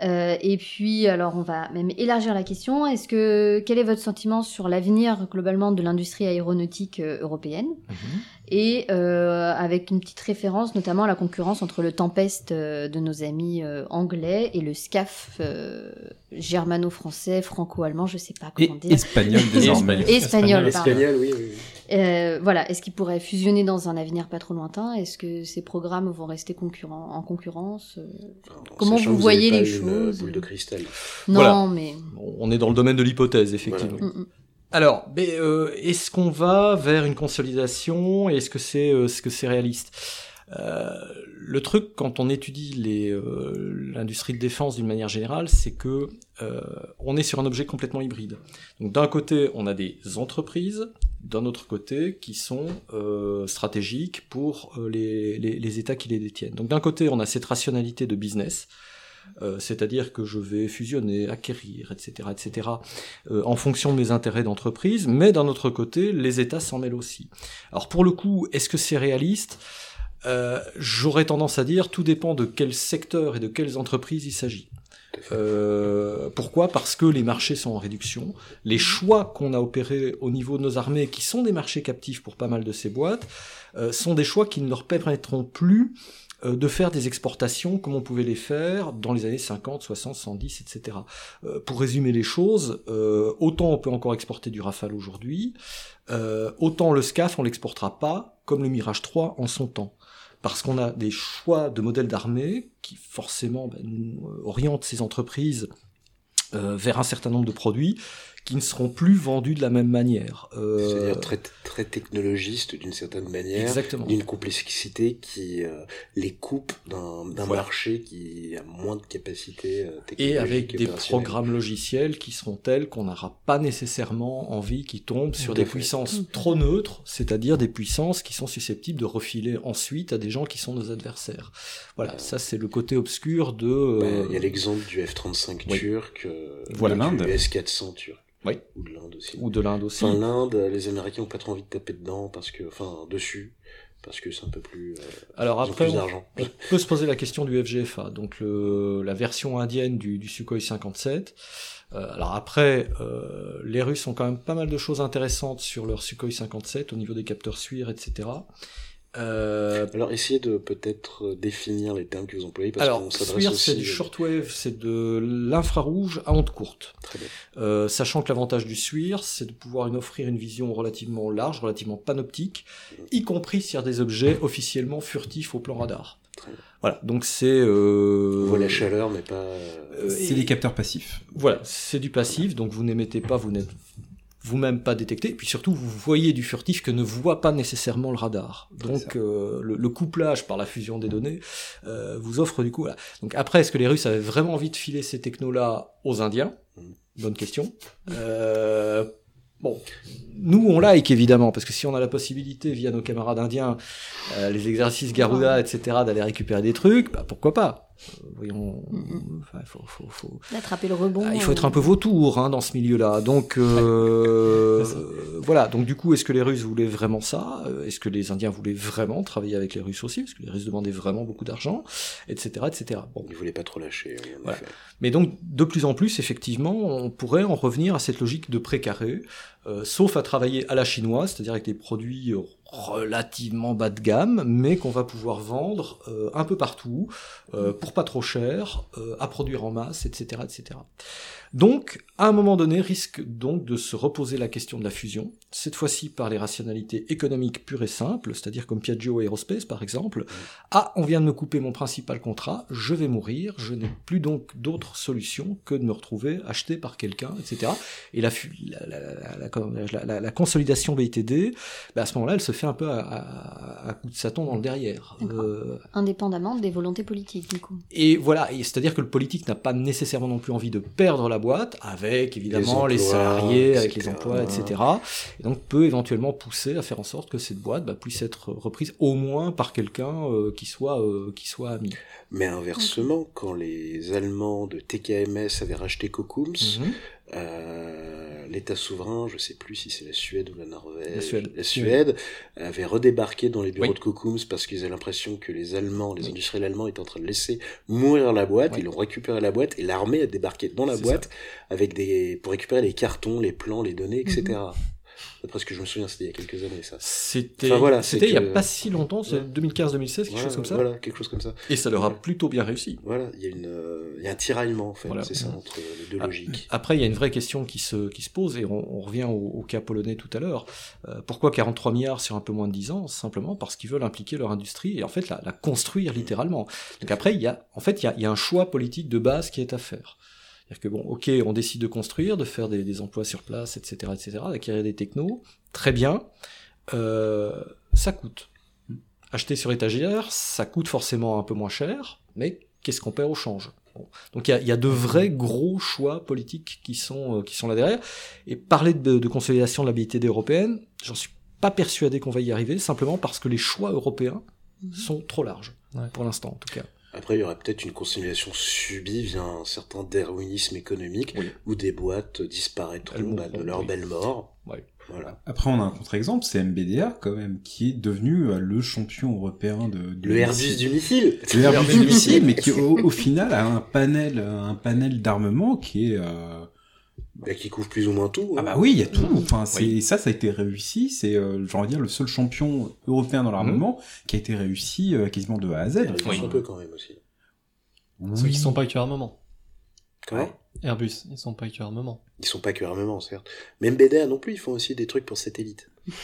Euh, et puis, alors, on va même élargir la question. Est-ce que quel est votre sentiment sur l'avenir globalement de l'industrie aéronautique euh, européenne? Mhm. et euh, avec une petite référence notamment à la concurrence entre le Tempest euh, de nos amis euh, anglais et le SCAF euh, germano-français, franco-allemand, je sais pas Et comment dire. espagnol désormais. Espagnol. Espagnol, oui, oui. Euh, voilà, est-ce qu'ils pourraient fusionner dans un avenir pas trop lointain? Est-ce que ces programmes vont rester concurrents, en concurrence? Euh, en Comment vous que voyez les une, euh, choses? boule de cristal. Non, Voilà. mais On est dans le domaine de l'hypothèse, effectivement. Mm, mm. Alors, mais, euh, est-ce qu'on va vers une consolidation? Et Est-ce que c'est euh, ce que c'est réaliste? Euh, Le truc, quand on étudie les, euh, l'industrie de défense d'une manière générale, c'est que euh, on est sur un objet complètement hybride. Donc, d'un côté, on a des entreprises, d'un autre côté, qui sont euh, stratégiques pour euh, les, les, États qui les détiennent. Donc, d'un côté, on a cette rationalité de business. euh, c'est-à-dire que je vais fusionner, acquérir, etc., etc., euh, en fonction de mes intérêts d'entreprise, mais d'un autre côté, les États s'en mêlent aussi. Alors pour le coup, est-ce que c'est réaliste? J'aurais tendance à dire, tout dépend de quel secteur et de quelles entreprises il s'agit. Euh, pourquoi? Parce que les marchés sont en réduction. Les choix qu'on a opérés au niveau de nos armées, qui sont des marchés captifs pour pas mal de ces boîtes, euh, sont des choix qui ne leur permettront plus euh, de faire des exportations comme on pouvait les faire dans les années 50, 60, 110, etc. Pour résumer les choses, autant on peut encore exporter du Rafale aujourd'hui, autant le SCAF on l'exportera pas comme le Mirage 3 en son temps. Parce qu'on a des choix de modèles d'armée qui forcément nous euh, orientent ces entreprises euh, vers un certain nombre de produits qui ne seront plus vendus de la même manière. Euh, C'est-à-dire très, très technologiste d'une certaine manière, Exactement. d'une complexité qui euh, les coupe d'un d'un Voilà. marché qui a moins de capacité euh, technologique. et avec des programmes logiciels qui seront tels qu'on n'aura pas nécessairement envie qu'ils tombent sur des fait. puissances Mhm. trop neutres, c'est-à-dire des puissances qui sont susceptibles de refiler ensuite à des gens qui sont nos adversaires. Voilà, Euh, ça c'est le côté obscur de... Bah, euh, Il y a l'exemple du F-35 oui. turc, euh, Voilà. du L'Inde. S-400 turc, Oui. ou de l'Inde aussi. ou de l'Inde aussi. Enfin, l'Inde, les Américains ont pas trop envie de taper dedans, parce que, enfin, dessus, parce que c'est un peu plus, euh, Alors après, plus on, peut se poser la question du FGFA, donc le, la version indienne du, du Sukhoi 57. Euh, alors après, euh, les Russes ont quand même pas mal de choses intéressantes sur leur Sukhoi 57 au niveau des capteurs SWIR, etc. Euh, Alors essayez de peut-être définir les termes que vous employez parce qu'on alors, s'adresse SWIR, aussi. c'est du shortwave, c'est de l'infrarouge à onde courte. Très bien. Euh, sachant que l'avantage du SWIR, c'est de pouvoir une offrir une vision relativement large, relativement panoptique, y compris sur des objets officiellement furtifs au plan radar. Très bien. Voilà, donc c'est... Euh, On voit la chaleur, mais pas. euh, C'est et- des capteurs passifs. Voilà, c'est du passif, donc vous n'émettez pas, vous n'êtes vous-même pas détecté, et puis surtout vous voyez du furtif que ne voit pas nécessairement le radar. Donc euh, le, le couplage par la fusion des données euh, vous offre du coup. Voilà. Donc après, est-ce que les Russes avaient vraiment envie de filer ces technos-là aux Indiens? Bonne question. Euh, bon, nous on like évidemment, parce que si on a la possibilité via nos camarades indiens, euh, les exercices Garuda, etc., d'aller récupérer des trucs, bah, pourquoi pas? Euh, Voyons, enfin, faut, faut, faut, D'attraper le rebond. ah, il faut être euh, un peu vautour hein, dans ce milieu-là. Donc euh, voilà. Donc du coup, est-ce que les Russes voulaient vraiment ça? Est-ce que les Indiens voulaient vraiment travailler avec les Russes aussi? Parce que les Russes demandaient vraiment beaucoup d'argent, etc., etc. Bon. Ils voulaient pas trop lâcher, oui, en Voilà. effet. Mais donc de plus en plus, effectivement, on pourrait en revenir à cette logique de précaré, euh, sauf à travailler à la chinoise, c'est-à-dire avec des produits relativement bas de gamme, mais qu'on va pouvoir vendre euh, un peu partout, euh, pour pas trop cher, euh, à produire en masse, etc., etc. Donc, à un moment donné, risque donc de se reposer la question de la fusion, cette fois-ci par les rationalités économiques pures et simples, c'est-à-dire comme Piaggio Aerospace par exemple. Ah, on vient de me couper mon principal contrat, je vais mourir, je n'ai plus donc d'autre solution que de me retrouver acheté par quelqu'un, etc. Et la, la, la, la, consolidation BITD, bah, à ce moment-là, elle se fait un peu à, à, à coup de saton dans le derrière. Euh, Indépendamment des volontés politiques, du coup. et voilà, c'est-à-dire que le politique n'a pas nécessairement non plus envie de perdre la boîte, avec évidemment les, emplois, salariés, avec les emplois, etc. Et donc peut éventuellement pousser à faire en sorte que cette boîte bah, puisse être reprise au moins par quelqu'un euh, qui soit euh, qui soit ami. Mais inversement, quand les Allemands de TKMS avaient racheté Kokkums, Mhm. Euh, l'État souverain, je sais plus si c'est la Suède ou la Norvège, La Suède. Suède, avait redébarqué dans les bureaux Oui. de Kokkums parce qu'ils avaient l'impression que les Allemands, les industriels allemands étaient en train de laisser mourir la boîte, ils ont récupéré la boîte et l'armée a débarqué dans la boîte avec des, pour récupérer les cartons, les plans, les données, etc. D'après ce que je me souviens, c'était il y a quelques années, ça. C'était Enfin, voilà, c'était il y a pas si longtemps, c'est Ouais. 2015-2016, quelque Voilà, chose comme ça. Voilà, quelque chose comme ça. Et ça leur a plutôt bien réussi. Voilà, il y a une, euh, il y a un tiraillement, en fait, Voilà. c'est ça, entre les deux Ah, logiques. Après, il y a une vraie question qui se, qui se pose, et on, on revient au, au cas polonais tout à l'heure. Euh, pourquoi 43 milliards sur un peu moins de 10 ans? Simplement parce qu'ils veulent impliquer leur industrie et en fait la, la construire littéralement. Donc après, il y a, en fait, il y a, il y a un choix politique de base qui est à faire. C'est-à-dire que bon, ok, on décide de construire, de faire des, des emplois sur place, etc., etc., d'acquérir des technos, très bien. Euh, ça coûte. Acheter sur étagère, ça coûte forcément un peu moins cher, mais qu'est-ce qu'on perd au change? Bon. Donc il y a, il y a de vrais gros choix politiques qui sont, euh, qui sont là derrière. Et parler de, de consolidation de la BITD européenne, j'en suis pas persuadé qu'on va y arriver, simplement parce que les choix européens sont trop larges, Ouais. pour l'instant en tout cas. Après, il y aurait peut-être une conciliation subie via un certain darwinisme économique, Oui. où des boîtes disparaîtront bah, de leur oui. belle mort. Ouais. Voilà. Après, on a un contre-exemple, c'est MBDA quand même, qui est devenu euh, le champion européen de, du Le Airbus du missile Le Airbus du missile, mais qui au, au final a un panel, un panel d'armement qui est. euh, Bah, qui couvre plus ou moins tout. Ah hein. bah oui, il y a tout. Enfin, c'est Oui. ça, ça a été réussi. C'est, euh, j'ai envie de dire, le seul champion européen dans l'armement qui a été réussi euh, quasiment de A à Z. Airbus Oui. un peu quand même aussi. Ceux qui sont pas que armement. Comment? Airbus, ils sont pas que armement. Ils sont pas que armement, certes. Mais MBDA non plus, ils font aussi des trucs pour satellites.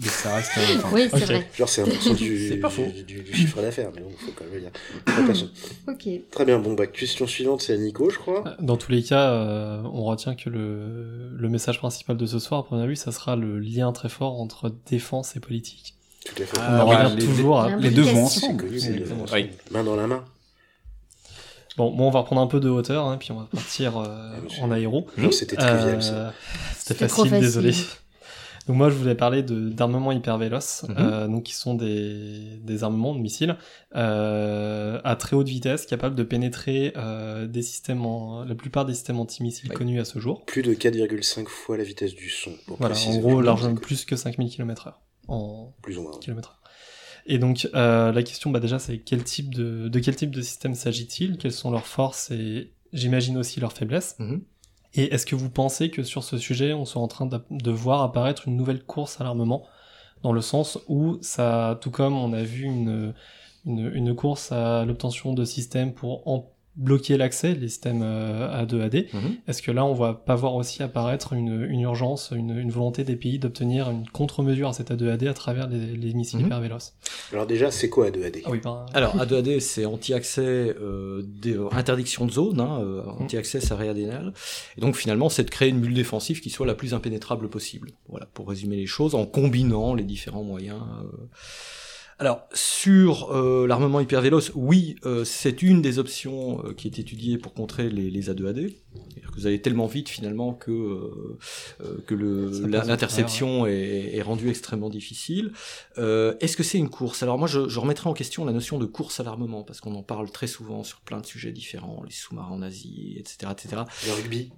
Mais ça reste. euh, enfin, Oui, c'est vrai. Genre, c'est 1% du, C'est pas faux. du, du- du chiffre d'affaires, mais bon, faut quand même le dire. Très perso. Ok. Très bien, bon, bah, question suivante, c'est à Nico, je crois. Dans tous les cas, euh, on retient que le, le message principal de ce soir, à première vue, ça sera le lien très fort entre défense et politique. Tout à fait. Ah, on revient les- toujours à... les deux vont ensemble. Oui. les deux ensemble. Oui. Main dans la main. Bon, bon, on va reprendre un peu de hauteur, hein, puis on va partir euh, Ah, en aéro. Non, c'était trivial, Euh, ça. C'était facile. désolé. Donc moi, je voulais parler d'armements hyper véloces, Mhm. euh, donc qui sont des, des armements de missiles euh, à très haute vitesse, capables de pénétrer euh, des systèmes, en, la plupart des systèmes antimissiles Oui. connus à ce jour. Plus de 4,5 fois la vitesse du son. Pour Voilà, préciser. en gros, largement plus que 5000 km/h en Plus ou moins. kilomètres. Et donc euh, la question, bah déjà, c'est quel type de, de quel type de système s'agit-il? Quelles sont leurs forces? Et j'imagine aussi leurs faiblesses Mhm. Et est-ce que vous pensez que sur ce sujet, on soit en train de, voir apparaître une nouvelle course à l'armement? Dans le sens où ça, tout comme on a vu une, course à l'obtention de systèmes pour bloquer l'accès, les systèmes euh, A2AD. Mhm. Est-ce que là, on va pas voir aussi apparaître une, une urgence, une, une volonté des pays d'obtenir une contre-mesure à cet A2AD à travers les, les missiles Mhm. hypervéloces? Alors déjà, c'est quoi A2AD Ah oui, ben, Alors, A2AD, c'est anti-accès, euh, des- euh, interdiction de zone, hein, euh, anti-access area denial. Et donc, finalement, c'est de créer une bulle défensive qui soit la plus impénétrable possible. Voilà, pour résumer les choses, en combinant les différents moyens. euh. Alors, sur euh, l'armement hypervéloce, oui, euh, c'est une des options euh, qui est étudiée pour contrer les, les A2AD. C'est-à-dire que vous allez tellement vite, finalement, que, que l'interception est, est rendue extrêmement difficile. Euh, Est-ce que c'est une course? Alors moi, je, je remettrai en question la notion de course à l'armement, parce qu'on en parle très souvent sur plein de sujets différents, les sous-marins en Asie, etc. etc. Le rugby?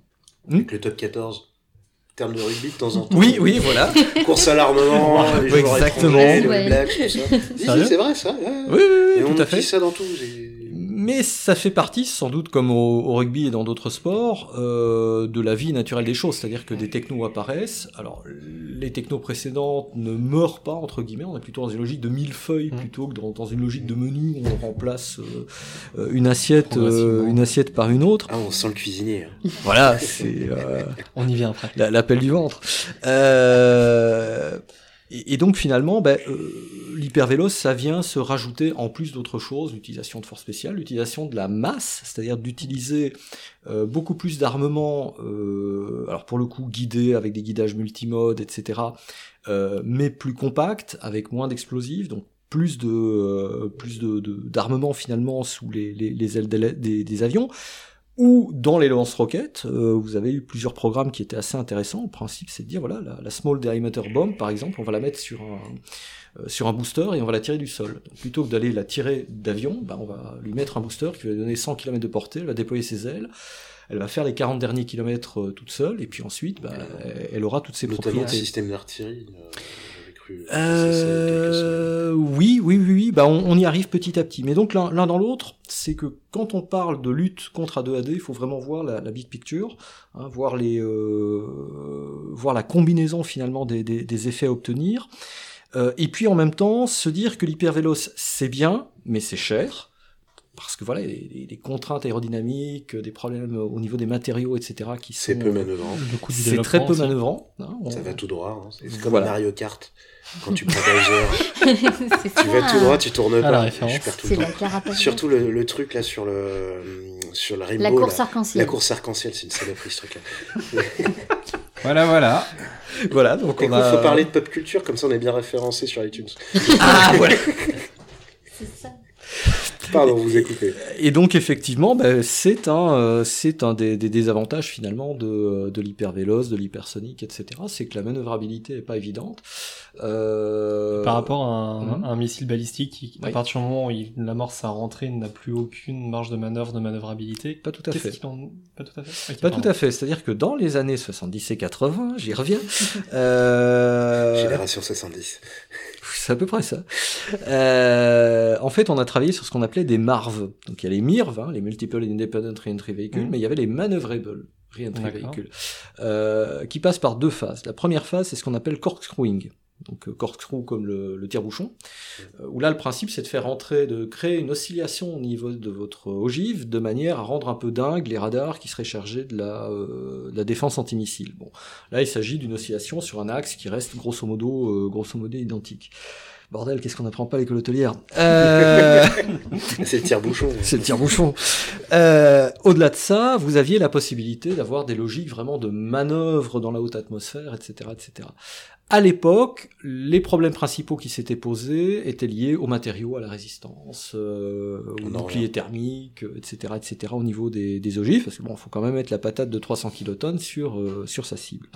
Hmm? Avec le top 14 terme de rugby de temps en temps. Oui, oui, voilà. Course à l'armement, les Oui, joueurs exactement. étrangers, les Ouais. All Blacks, tout ça. Si, si, Sérieux c'est vrai, ça. ouais. Oui, oui, oui, Et on tout à utilise fait. ça dans tout. Mais ça fait partie, sans doute comme au, au rugby et dans d'autres sports, euh, de la vie naturelle des choses. C'est-à-dire que des technos apparaissent. Alors, les technos précédentes ne meurent pas, entre guillemets. On est plutôt dans une logique de millefeuille Mm. plutôt que dans, dans une logique de menu où on remplace euh, euh, une assiette, euh, une assiette par une autre. Ah, on sent le cuisinier. hein. Voilà, c'est euh, on y vient après. la- l'appel du ventre. Euh, et, donc finalement, ben, euh, ça vient se rajouter en plus d'autres choses, l'utilisation de forces spéciales, l'utilisation de la masse, c'est-à-dire d'utiliser euh, beaucoup plus d'armements, euh, alors pour le coup guidés avec des guidages multimodes, etc., euh, mais plus compacts, avec moins d'explosifs, donc plus de plus de d'armement finalement sous les, les, les ailes des- des avions ou dans les lance-roquettes, euh, vous avez eu plusieurs programmes qui étaient assez intéressants. Le principe, c'est de dire, voilà, la, la Small Diameter Bomb, par exemple, on va la mettre sur un, euh, sur un booster et on va la tirer du sol. Donc, plutôt que d'aller la tirer d'avion, bah, on va lui mettre un booster qui va lui donner 100 km de portée, elle va déployer ses ailes, elle va faire les 40 derniers kilomètres euh, toute seule, et puis ensuite, bah, elle- aura toutes ses Notamment le propriétés. système d'artillerie. euh, Euh, oui, oui, oui, oui. Bah, on, on y arrive petit à petit. Mais donc l'un l'un dans l'autre, c'est que quand on parle de lutte contre A2AD, il faut vraiment voir la, la big picture, hein, voir les, euh, voir la combinaison finalement des, des, des effets à obtenir, Euh, et puis en même temps se dire que l'hypervéloce c'est bien, mais c'est cher. Parce que voilà, les, les- contraintes aérodynamiques, des problèmes au niveau des matériaux, etc., qui sont, C'est peu manœuvrant. C'est très peu manœuvrant. hein. On- Ça va tout droit. hein. C'est comme Voilà. Mario Kart. Quand tu prends Bowser, tu vas tout droit, tu tournes la pas. référence. Je perds tout le temps. la. Surtout le, le truc là sur le sur le rainbow. La course arc-en-ciel. La course arc-en-ciel, c'est une saloperie ce truc-là. Voilà, voilà. Voilà, donc Écoute, on a... faut parler de pop culture, comme ça on est bien référencé sur iTunes. Ah, voilà. C'est ça. Et donc effectivement, ben, c'est un, euh, c'est un des, désavantages finalement de, de de l'hypersonique, etc. C'est que la manœuvrabilité est pas évidente. Euh, Par rapport à un, Mhm. un missile balistique qui, à Oui. partir du moment où il amorce sa rentrée, n'a plus aucune marge de manœuvre, de manœuvrabilité. Pas tout à fait. en- Pas tout à fait. Pas pardon. tout à fait. C'est-à-dire que dans les années 70 et 80, j'y reviens. euh, Génération 70. C'est à peu près ça. Euh, en fait, on a travaillé sur ce qu'on appelait des MARV. Donc il y a les MIRV, hein, les Multiple Independent Reentry Vehicles, Mhm. mais il y avait les Maneuverable Reentry. Vehicles, euh, qui passent par deux phases. La première phase, c'est ce qu'on appelle corkscrewing. Donc euh, corkscrew comme le, le tire-bouchon, euh, où là le principe c'est de faire entrer, de créer une oscillation au niveau de votre ogive, de manière à rendre un peu dingue les radars qui seraient chargés de la, euh, de la défense antimissile. Bon, là il s'agit d'une oscillation sur un axe qui reste grosso modo, euh, grosso modo identique. Bordel, qu'est-ce qu'on n'apprend pas à l'école hôtelière euh... C'est le tire-bouchon. C'est le tire-bouchon. Euh, Au-delà de ça, vous aviez la possibilité d'avoir des logiques vraiment de manœuvre dans la haute atmosphère, etc., etc. À l'époque, les problèmes principaux qui s'étaient posés étaient liés aux matériaux, à la résistance, euh, aux boucliers thermiques, euh, etc., etc., au niveau des, des ogives, parce que bon, faut quand même mettre la patate de 300 kilotonnes sur euh, sur sa cible.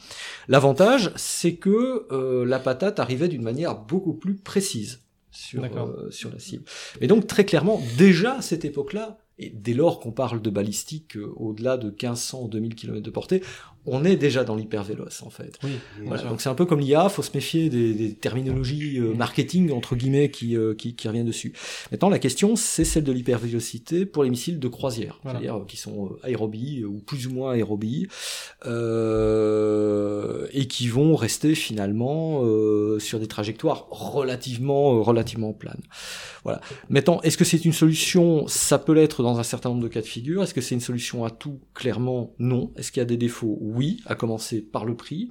L'avantage, c'est que euh, la patate arrivait d'une manière beaucoup plus précise sur euh, sur la cible. Et donc très clairement, déjà à cette époque-là, Et dès lors qu'on parle de balistique euh, au-delà de 1500 2000 km de portée, on est déjà dans l'hypervéloce en fait. Oui, Voilà, donc c'est un peu comme l'IA, faut se méfier des, des terminologies euh, marketing entre guillemets qui, euh, qui, qui reviennent dessus. Maintenant la question c'est celle de l'hypervélocité pour les missiles de croisière, Voilà. c'est-à-dire euh, qui sont aérobies ou plus ou moins aérobies euh, et qui vont rester finalement euh, sur des trajectoires relativement relativement planes. Voilà. Maintenant, est-ce que c'est une solution? Ça peut l'être dans un certain nombre de cas de figure. Est-ce que c'est une solution à tout? Clairement, non. Est-ce qu'il y a des défauts? Oui, à commencer par le prix.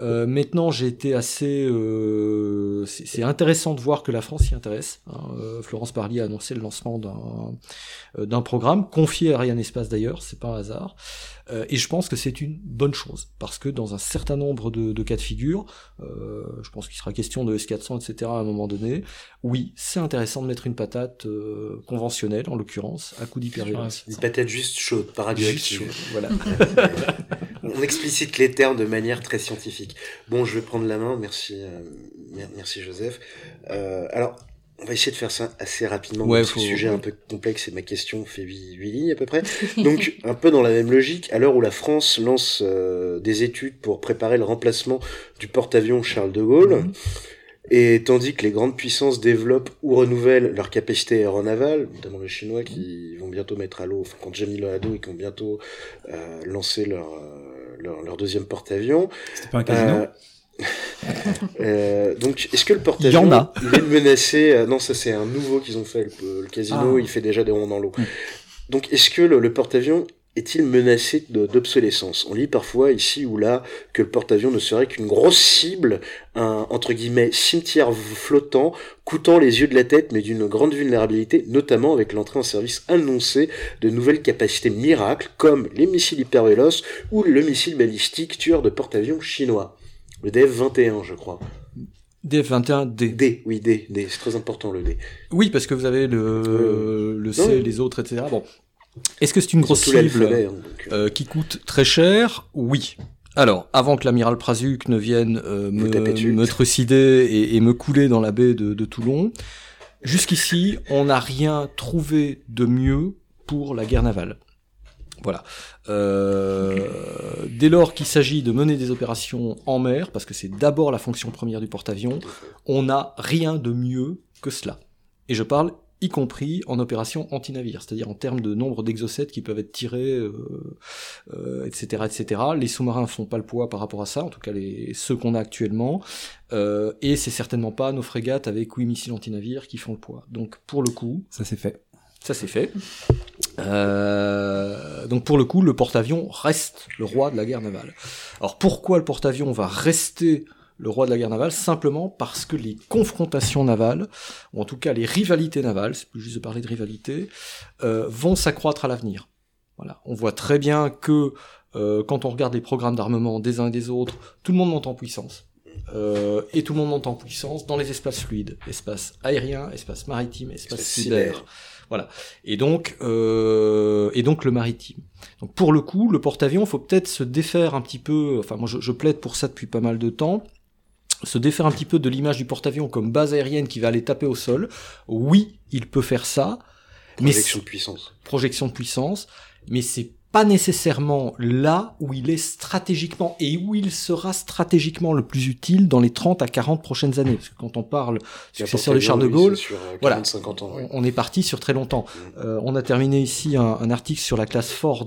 Euh, maintenant, j'ai été assez. euh, c'est intéressant de voir que la France s'y intéresse. hein. Euh, Florence Parly a annoncé le lancement d'un euh, d'un programme confié à Ariane Espace d'ailleurs. C'est pas un hasard. Euh, et je pense que c'est une bonne chose parce que dans un certain nombre de, de cas de figure, euh, je pense qu'il sera question de S400, etc. à un moment donné. Oui, c'est intéressant de mettre une patate euh, conventionnelle, en l'occurrence, à coup d'hypervélocité. Une patate juste chaude, radioactive. Juste Voilà. On explicite les termes de manière très scientifique. Bon, je vais prendre la main. Merci, euh, mer- merci Joseph. Euh, alors, on va essayer de faire ça assez rapidement. Ouais, parce que faut- le sujet est un peu complexe et ma question fait huit huit lignes à peu près. Donc, un peu dans la même logique, à l'heure où la France lance euh, des études pour préparer le remplacement du porte-avions Charles de Gaulle, Mhm. et tandis que les grandes puissances développent ou renouvellent leur capacité aéronavale, notamment les Chinois qui vont bientôt mettre à l'eau, enfin, ont déjà mis l'eau à qui vont bientôt euh, lancer leur, euh, leur, leur deuxième porte-avions. C'était pas un casino Euh, euh, donc, est-ce que le porte-avions, il est menacé euh, Non, ça c'est un nouveau qu'ils ont fait. Le, le casino, Ah. il fait déjà des ronds dans l'eau. Donc, est-ce que le, le porte-avions est-il menacé d'obsolescence? On lit parfois ici ou là que le porte-avions ne serait qu'une grosse cible, un entre guillemets cimetière flottant, coûtant les yeux de la tête, mais d'une grande vulnérabilité, notamment avec l'entrée en service annoncée de nouvelles capacités miracles comme les missiles hypervéloces ou le missile balistique tueur de porte-avions chinois. Le DF-21, je crois. DF21D. D, oui, D, D, c'est très important le D. Oui, parce que vous avez le, Euh, le C, les autres, etc. Bon. Est-ce que c'est une grosse cible euh, euh, qui coûte très cher? Oui. Alors, avant que l'amiral Prazuc ne vienne euh, me, me trucider et, et me couler dans la baie de, de Toulon, jusqu'ici, on n'a rien trouvé de mieux pour la guerre navale. Voilà. Euh, dès lors qu'il s'agit de mener des opérations en mer, parce que c'est d'abord la fonction première du porte-avions, on n'a rien de mieux que cela. Et je parle y compris en opération anti-navire, c'est-à-dire en termes de nombre d'exocètes qui peuvent être tirés, euh, euh, etc., etc. Les sous-marins font pas le poids par rapport à ça, en tout cas les, ceux qu'on a actuellement, euh, et c'est certainement pas nos frégates avec 8 missiles anti-navires qui font le poids. Donc pour le coup, Ça c'est fait. ça c'est fait. Euh, donc pour le coup, le porte-avions reste le roi de la guerre navale. Alors pourquoi le porte-avions va rester le roi de la guerre navale Simplement parce que les confrontations navales, ou en tout cas les rivalités navales, c'est plus juste de parler de rivalité, euh, vont s'accroître à l'avenir. Voilà, on voit très bien que euh, quand on regarde les programmes d'armement des uns et des autres, tout le monde monte en puissance. Euh, et tout le monde monte en puissance dans les espaces fluides, espace aérien, espace maritime, espace cyber. cyber. Voilà. Et donc, euh, et donc le maritime. Donc pour le coup, le porte-avions, faut peut-être se défaire un petit peu. Enfin, moi, je, je plaide pour ça depuis pas mal de temps. Se défaire un petit peu de l'image du porte-avions comme base aérienne qui va aller taper au sol. Oui, il peut faire ça, mais projection de puissance. projection de puissance, mais c'est pas nécessairement là où il est stratégiquement et où il sera stratégiquement le plus utile dans les 30 à 40 prochaines années. Parce que quand on parle successeur de Charles de Gaulle, sur euh, 40, voilà. 50 ans. ouais. on est parti sur très longtemps. Mm. Euh, on a terminé ici un, un article sur la classe Ford,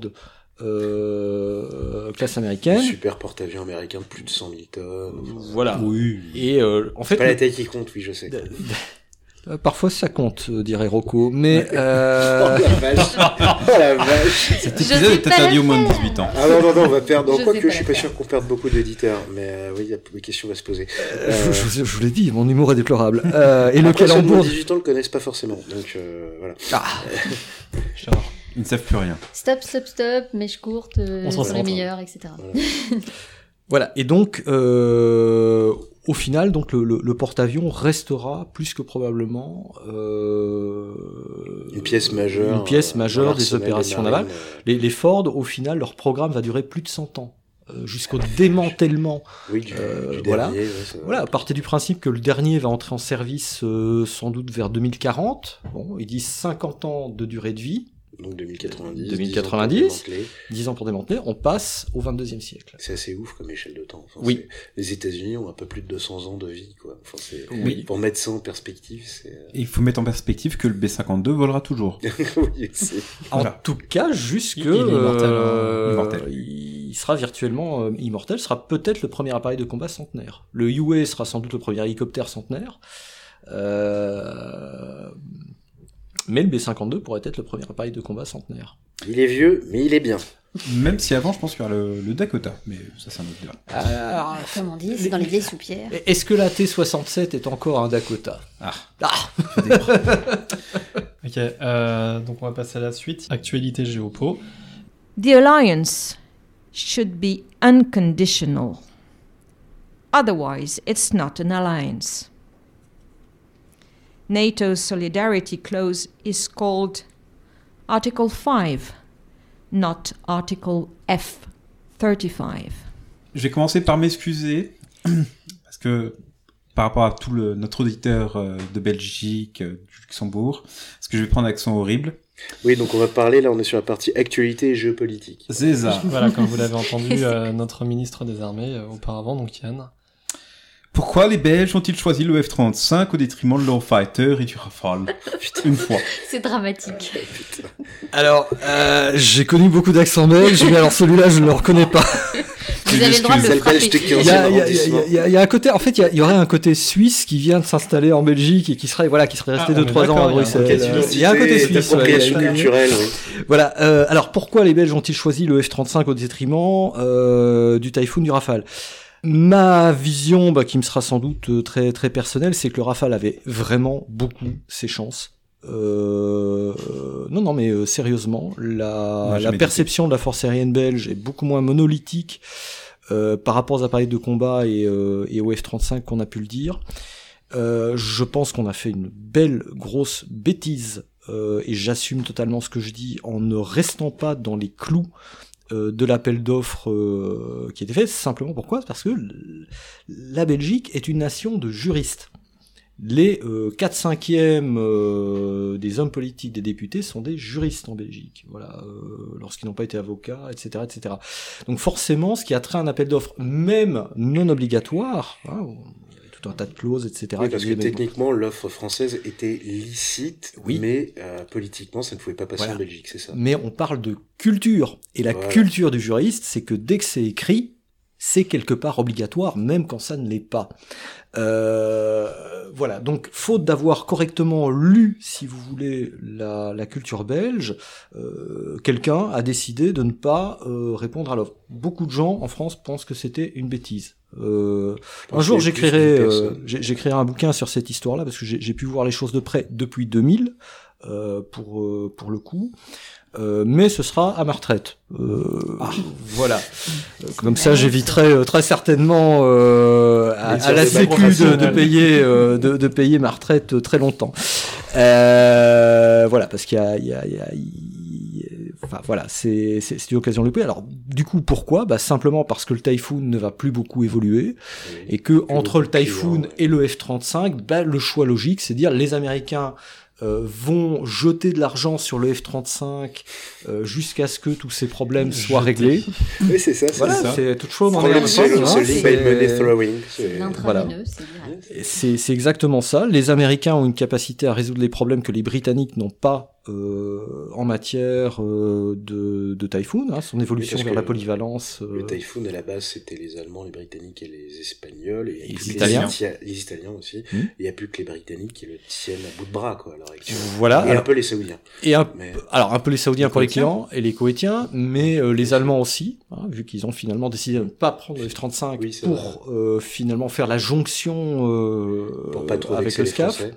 euh, classe américaine. super porte-avions américain de plus de 100 000 tonnes. Voilà. Oui. Et euh, en fait, Pas la taille qui compte, oui, je sais. euh, parfois ça compte, euh, dirait Rocco. Mais euh, Oh la vache Oh la vache Cet Je épisode est pas interdit la aux moins de 18 ans. Ah non, non, non, on va perdre. Je Quoique, sais pas je suis la pas sûr qu'on perde beaucoup d'auditeurs, mais euh, oui, y a- les questions vont se poser. je, je- je vous l'ai dit, mon humour est déplorable. Euh, et le Après, moins calembour. de 18 ans le connaissent pas forcément, donc euh, voilà. Ah. Ils ne savent plus rien. Stop, stop, stop, mèche courte, euh, On les meilleurs, etc. Voilà. Et donc, euh, au final, donc le, le- le porte-avions restera plus que probablement euh, Une pièce majeure. Une pièce euh, majeure des opérations navales. euh, Les, les Ford, au final, leur programme va durer plus de 100 ans, jusqu'au démantèlement. Oui, du, Euh, du voilà. dernier, ouais, Voilà, partez du principe que le dernier va entrer en service euh, sans doute vers 2040. Bon, ils disent 50 ans de durée de vie. Donc 2090. 2090, 10 ans pour démanteler, on passe au 22e siècle. C'est assez ouf comme échelle de temps. Enfin, Oui. Les États-Unis ont un peu plus de 200 ans de vie, quoi. Enfin, c'est- Oui. Pour mettre ça en perspective, c'est. euh, il faut mettre en perspective que le B-52 volera toujours. oui, c'est- En Voilà. tout cas, jusque Il- il est immortel, hein. euh, Immortel. il sera virtuellement euh, immortel, sera peut-être le premier appareil de combat centenaire. Le UA sera sans doute le premier hélicoptère centenaire. Euh, Mais le B-52 pourrait être le premier appareil de combat centenaire. Il est vieux, mais il est bien. Même si avant, je pense qu'il y aura le, le Dakota. Mais ça, c'est un autre débat. Alors, Comme on dit, c'est dans les vieilles soupières. Est-ce que la T-67 est encore un Dakota? Ah. Ah Ok, euh, donc on va passer à la suite. Actualité géopo. The alliance should be unconditional. Otherwise, it's not an alliance. NATO's solidarity clause is called Article 5, not Article F35. Je vais commencer par m'excuser. Parce que par rapport à tout le, notre auditeur euh, de Belgique, euh, du Luxembourg, parce que je vais prendre un accent horrible. Oui, donc on va parler, là on est sur la partie actualité et géopolitique. C'est ça. Voilà, comme vous l'avez entendu, euh, notre ministre des Armées euh, auparavant, donc Yann. Pourquoi les Belges ont-ils choisi le F-35 au détriment de l'Eurofighter et du Rafale Une fois. C'est dramatique. Alors, euh, j'ai connu beaucoup d'accents belges, mais alors celui-là, je ne le reconnais pas. Vous avez le droit de le frapper. Il y 15e a, un côté, en fait, il y aurait un côté suisse qui vient de s'installer en Belgique et qui serait, voilà, qui serait resté Ah, on 2-3 est ans à Bruxelles. Il y a un côté suisse. culturelle, oui. Voilà. euh, alors pourquoi les Belges ont-ils choisi le F-35 au détriment euh, du Typhoon, du Rafale? Ma vision, bah, qui me sera sans doute euh, très très personnelle, c'est que le Rafale avait vraiment beaucoup ses chances. Euh, euh, non, non, mais euh, sérieusement, la, perception de la force aérienne belge est beaucoup moins monolithique euh, par rapport aux appareils de combat et, euh, et au F-35 qu'on a pu le dire. Euh, je pense qu'on a fait une belle grosse bêtise euh, et j'assume totalement ce que je dis en ne restant pas dans les clous de l'appel d'offres euh, qui était fait. Simplement pourquoi? Parce que la Belgique est une nation de juristes. Les euh, 4 cinquièmes euh, des hommes politiques, des députés sont des juristes en Belgique, voilà, euh, lorsqu'ils n'ont pas été avocats, etc., etc. Donc forcément, ce qui a trait à un appel d'offres, même non obligatoire, hein, tout un tas de clauses, etc. Oui, parce que techniquement, l'offre française était licite, Oui. mais euh, politiquement, ça ne pouvait pas passer Voilà. en Belgique, c'est ça. mais on parle de culture. Et la Voilà. culture du juriste, c'est que dès que c'est écrit, c'est quelque part obligatoire, même quand ça ne l'est pas. Euh, voilà, donc faute d'avoir correctement lu, si vous voulez, la, la culture belge, euh, quelqu'un a décidé de ne pas euh, répondre à l'offre. Beaucoup de gens en France pensent que c'était une bêtise. Euh, un jour, j'écrirai, euh, j'écrirai un bouquin sur cette histoire-là parce que j'ai pu voir les choses de près depuis 2000 euh, pour euh, pour le coup. Euh, mais ce sera à ma retraite. Euh, Voilà. Comme ça, j'éviterai euh, très certainement euh, à, la Sécu de, payer euh, de, de payer ma retraite très longtemps. Euh, voilà, parce qu'il y a, il y a, il y a- il- enfin voilà, c'est c'est c'est une occasion loupée. Alors du coup, pourquoi? Bah simplement parce que le Typhoon ne va plus beaucoup évoluer Oui. et que entre le de Typhoon et le F-35, bah, le choix logique, c'est de dire les Américains euh, vont jeter de l'argent sur le F-35 euh, jusqu'à ce que tous ces problèmes soient réglés. Oui, c'est ça, c'est Voilà, ça. c'est le hein, C'est c'est exactement ça. Les Américains ont une capacité à résoudre les problèmes que les Britanniques n'ont pas euh, en matière euh, de, de Typhoon, hein, son évolution vers la polyvalence. euh, Le Typhoon, à la base, c'était les Allemands, les Britanniques et les Espagnols. Et, Et les Italiens. Les Italiens aussi. Hmm. Il n'y a plus que les Britanniques qui le tiennent à bout de bras, quoi, actuelle. Voilà. Et un Alors, peu les Saoudiens. et un, Mais alors un peu les Saoudiens Les pour les clients et les Koweïtiens, mais euh, les Allemands aussi, hein, vu qu'ils ont finalement décidé de ne pas prendre le F-35 Oui, pour euh, finalement faire la jonction euh, pour pas trop avec le SCAF. Français.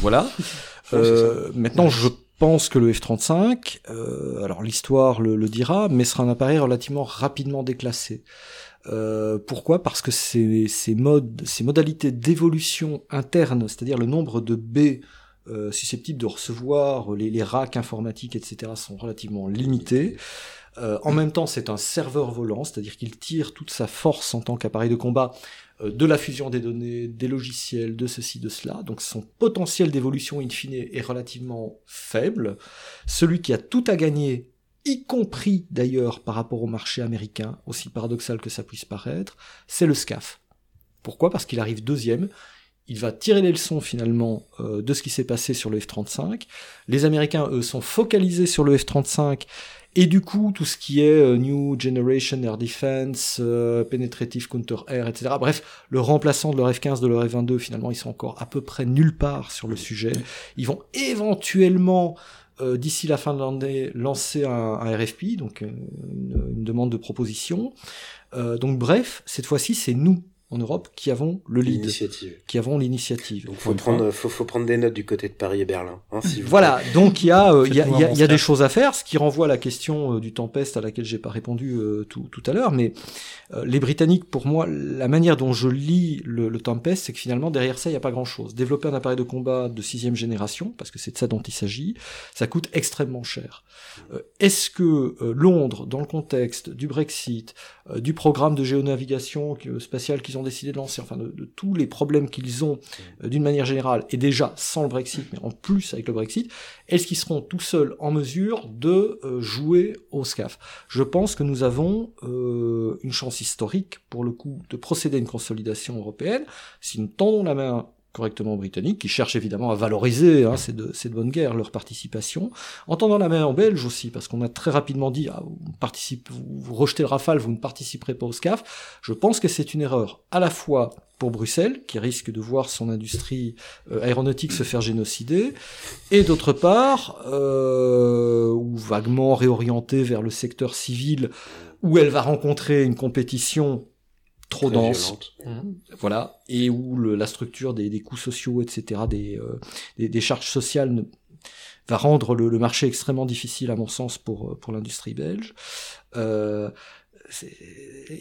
Voilà. c'est Euh, maintenant, je pense que le F-35, euh, alors l'histoire le, le dira, mais sera un appareil relativement rapidement déclassé. Euh, pourquoi? Parce que ces, ces modes, ces modalités d'évolution interne, c'est-à-dire le nombre de baies euh, susceptibles de recevoir les, les racks informatiques, etc., sont relativement limités. Euh, en même temps, c'est un serveur volant, c'est-à-dire qu'il tire toute sa force en tant qu'appareil de combat de la fusion des données, des logiciels, de ceci, de cela. Donc son potentiel d'évolution in fine est relativement faible. Celui qui a tout à gagner, y compris d'ailleurs par rapport au marché américain, aussi paradoxal que ça puisse paraître, c'est le SCAF. Pourquoi? Parce qu'il arrive deuxième. Il va tirer les leçons finalement euh, de ce qui s'est passé sur le F-35. Les Américains, eux, sont focalisés sur le F-35 et du coup, tout ce qui est euh, New Generation Air Defense, euh, Penetrative Counter Air, etc. Bref, le remplaçant de leur F-15, de leur F-22, finalement, ils sont encore à peu près nulle part sur le sujet. Ils vont éventuellement, euh, d'ici la fin de l'année, lancer un, RFP, donc une, une, demande de proposition. donc bref, cette fois-ci, c'est nous en Europe qui avons le lead, qui avons l'initiative. Donc faut prendre, faut, faut, prendre des notes du côté de Paris et Berlin. Hein, si voilà, donc il y a, il y a, y a, y a des choses à faire, ce qui renvoie à la question du Tempest à laquelle j'ai pas répondu euh, tout, tout à l'heure, mais euh, les Britanniques, pour moi, la manière dont je lis le, le Tempest, c'est que finalement derrière ça, il n'y a pas grand-chose. Développer un appareil de combat de sixième génération, parce que c'est de ça dont il s'agit, ça coûte extrêmement cher. Euh, Est-ce que Londres, dans le contexte du Brexit, du programme de géonavigation spatiale ont décidé de lancer, enfin de, de tous les problèmes qu'ils ont euh, d'une manière générale, et déjà sans le Brexit, mais en plus avec le Brexit, est-ce qu'ils seront tout seuls en mesure de euh, jouer au SCAF? Je pense que nous avons euh, une chance historique, pour le coup, de procéder à une consolidation européenne. Si nous tendons la main correctement britanniques, qui cherchent évidemment à valoriser, hein, c'est de, de, bonne guerre, leur participation, en tendant la main en belge aussi, parce qu'on a très rapidement dit, ah, vous, participe, vous, rejetez le Rafale, vous ne participerez pas au SCAF, je pense que c'est une erreur à la fois pour Bruxelles, qui risque de voir son industrie euh, aéronautique se faire génocider, et d'autre part, euh, ou vaguement réorientée vers le secteur civil, où elle va rencontrer une compétition trop Très dense, violente. mmh. voilà, et où le, la structure des, des, coûts sociaux, etc., des, euh, des, des charges sociales ne, va rendre le, le, marché extrêmement difficile, à mon sens, pour, pour l'industrie belge. Euh,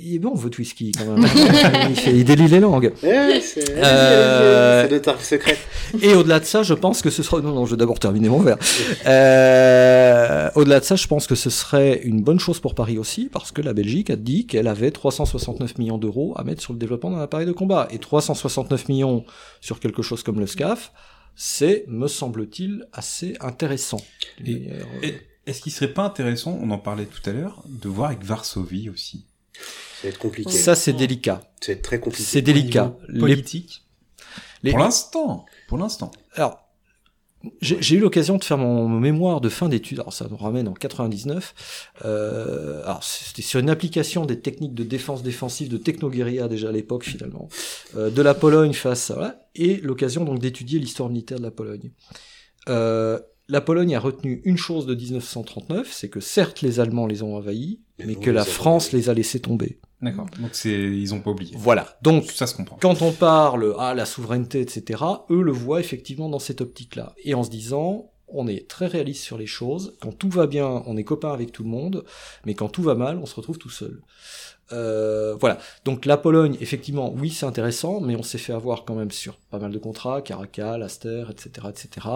il est bon votre whisky quand même. il, fait, il délie les langues. Ouais, c'est euh... de tarif secret. Et au-delà de ça, je pense que ce sera. Non, non, je vais d'abord terminer mon verre. Euh... Au-delà de ça, je pense que ce serait une bonne chose pour Paris aussi, parce que la Belgique a dit qu'elle avait 369 millions d'euros à mettre sur le développement d'un appareil de combat. Et 369 millions sur quelque chose comme le SCAF, c'est, me semble-t-il, assez intéressant. Et, et est-ce qu'il serait pas intéressant, on en parlait tout à l'heure, de voir avec Varsovie aussi? Ça va être compliqué. Ça, c'est délicat. C'est très compliqué. C'est délicat. Politique? Les... Pour l'instant. Pour l'instant. Alors, j'ai eu l'occasion de faire mon, mon, mémoire de fin d'études, alors ça nous ramène en 99. Euh, alors c'était sur une application des techniques de défense défensive de Technoguerilla déjà à l'époque finalement, euh, de la Pologne face à voilà, et l'occasion donc d'étudier l'histoire militaire de la Pologne. Euh, la Pologne a retenu une chose de 1939, c'est que certes les Allemands les ont envahis, mais, mais que la France les a laissés tomber. D'accord. Donc c'est ils ont pas oublié. Voilà. Donc ça se comprend. Quand on parle à ah, la souveraineté, etc., eux le voient effectivement dans cette optique-là, et en se disant on est très réaliste sur les choses. Quand tout va bien, on est copain avec tout le monde, mais quand tout va mal, on se retrouve tout seul. Euh, voilà. Donc la Pologne, effectivement, oui, c'est intéressant, mais on s'est fait avoir quand même sur pas mal de contrats, Caracal, Aster, etc., etc.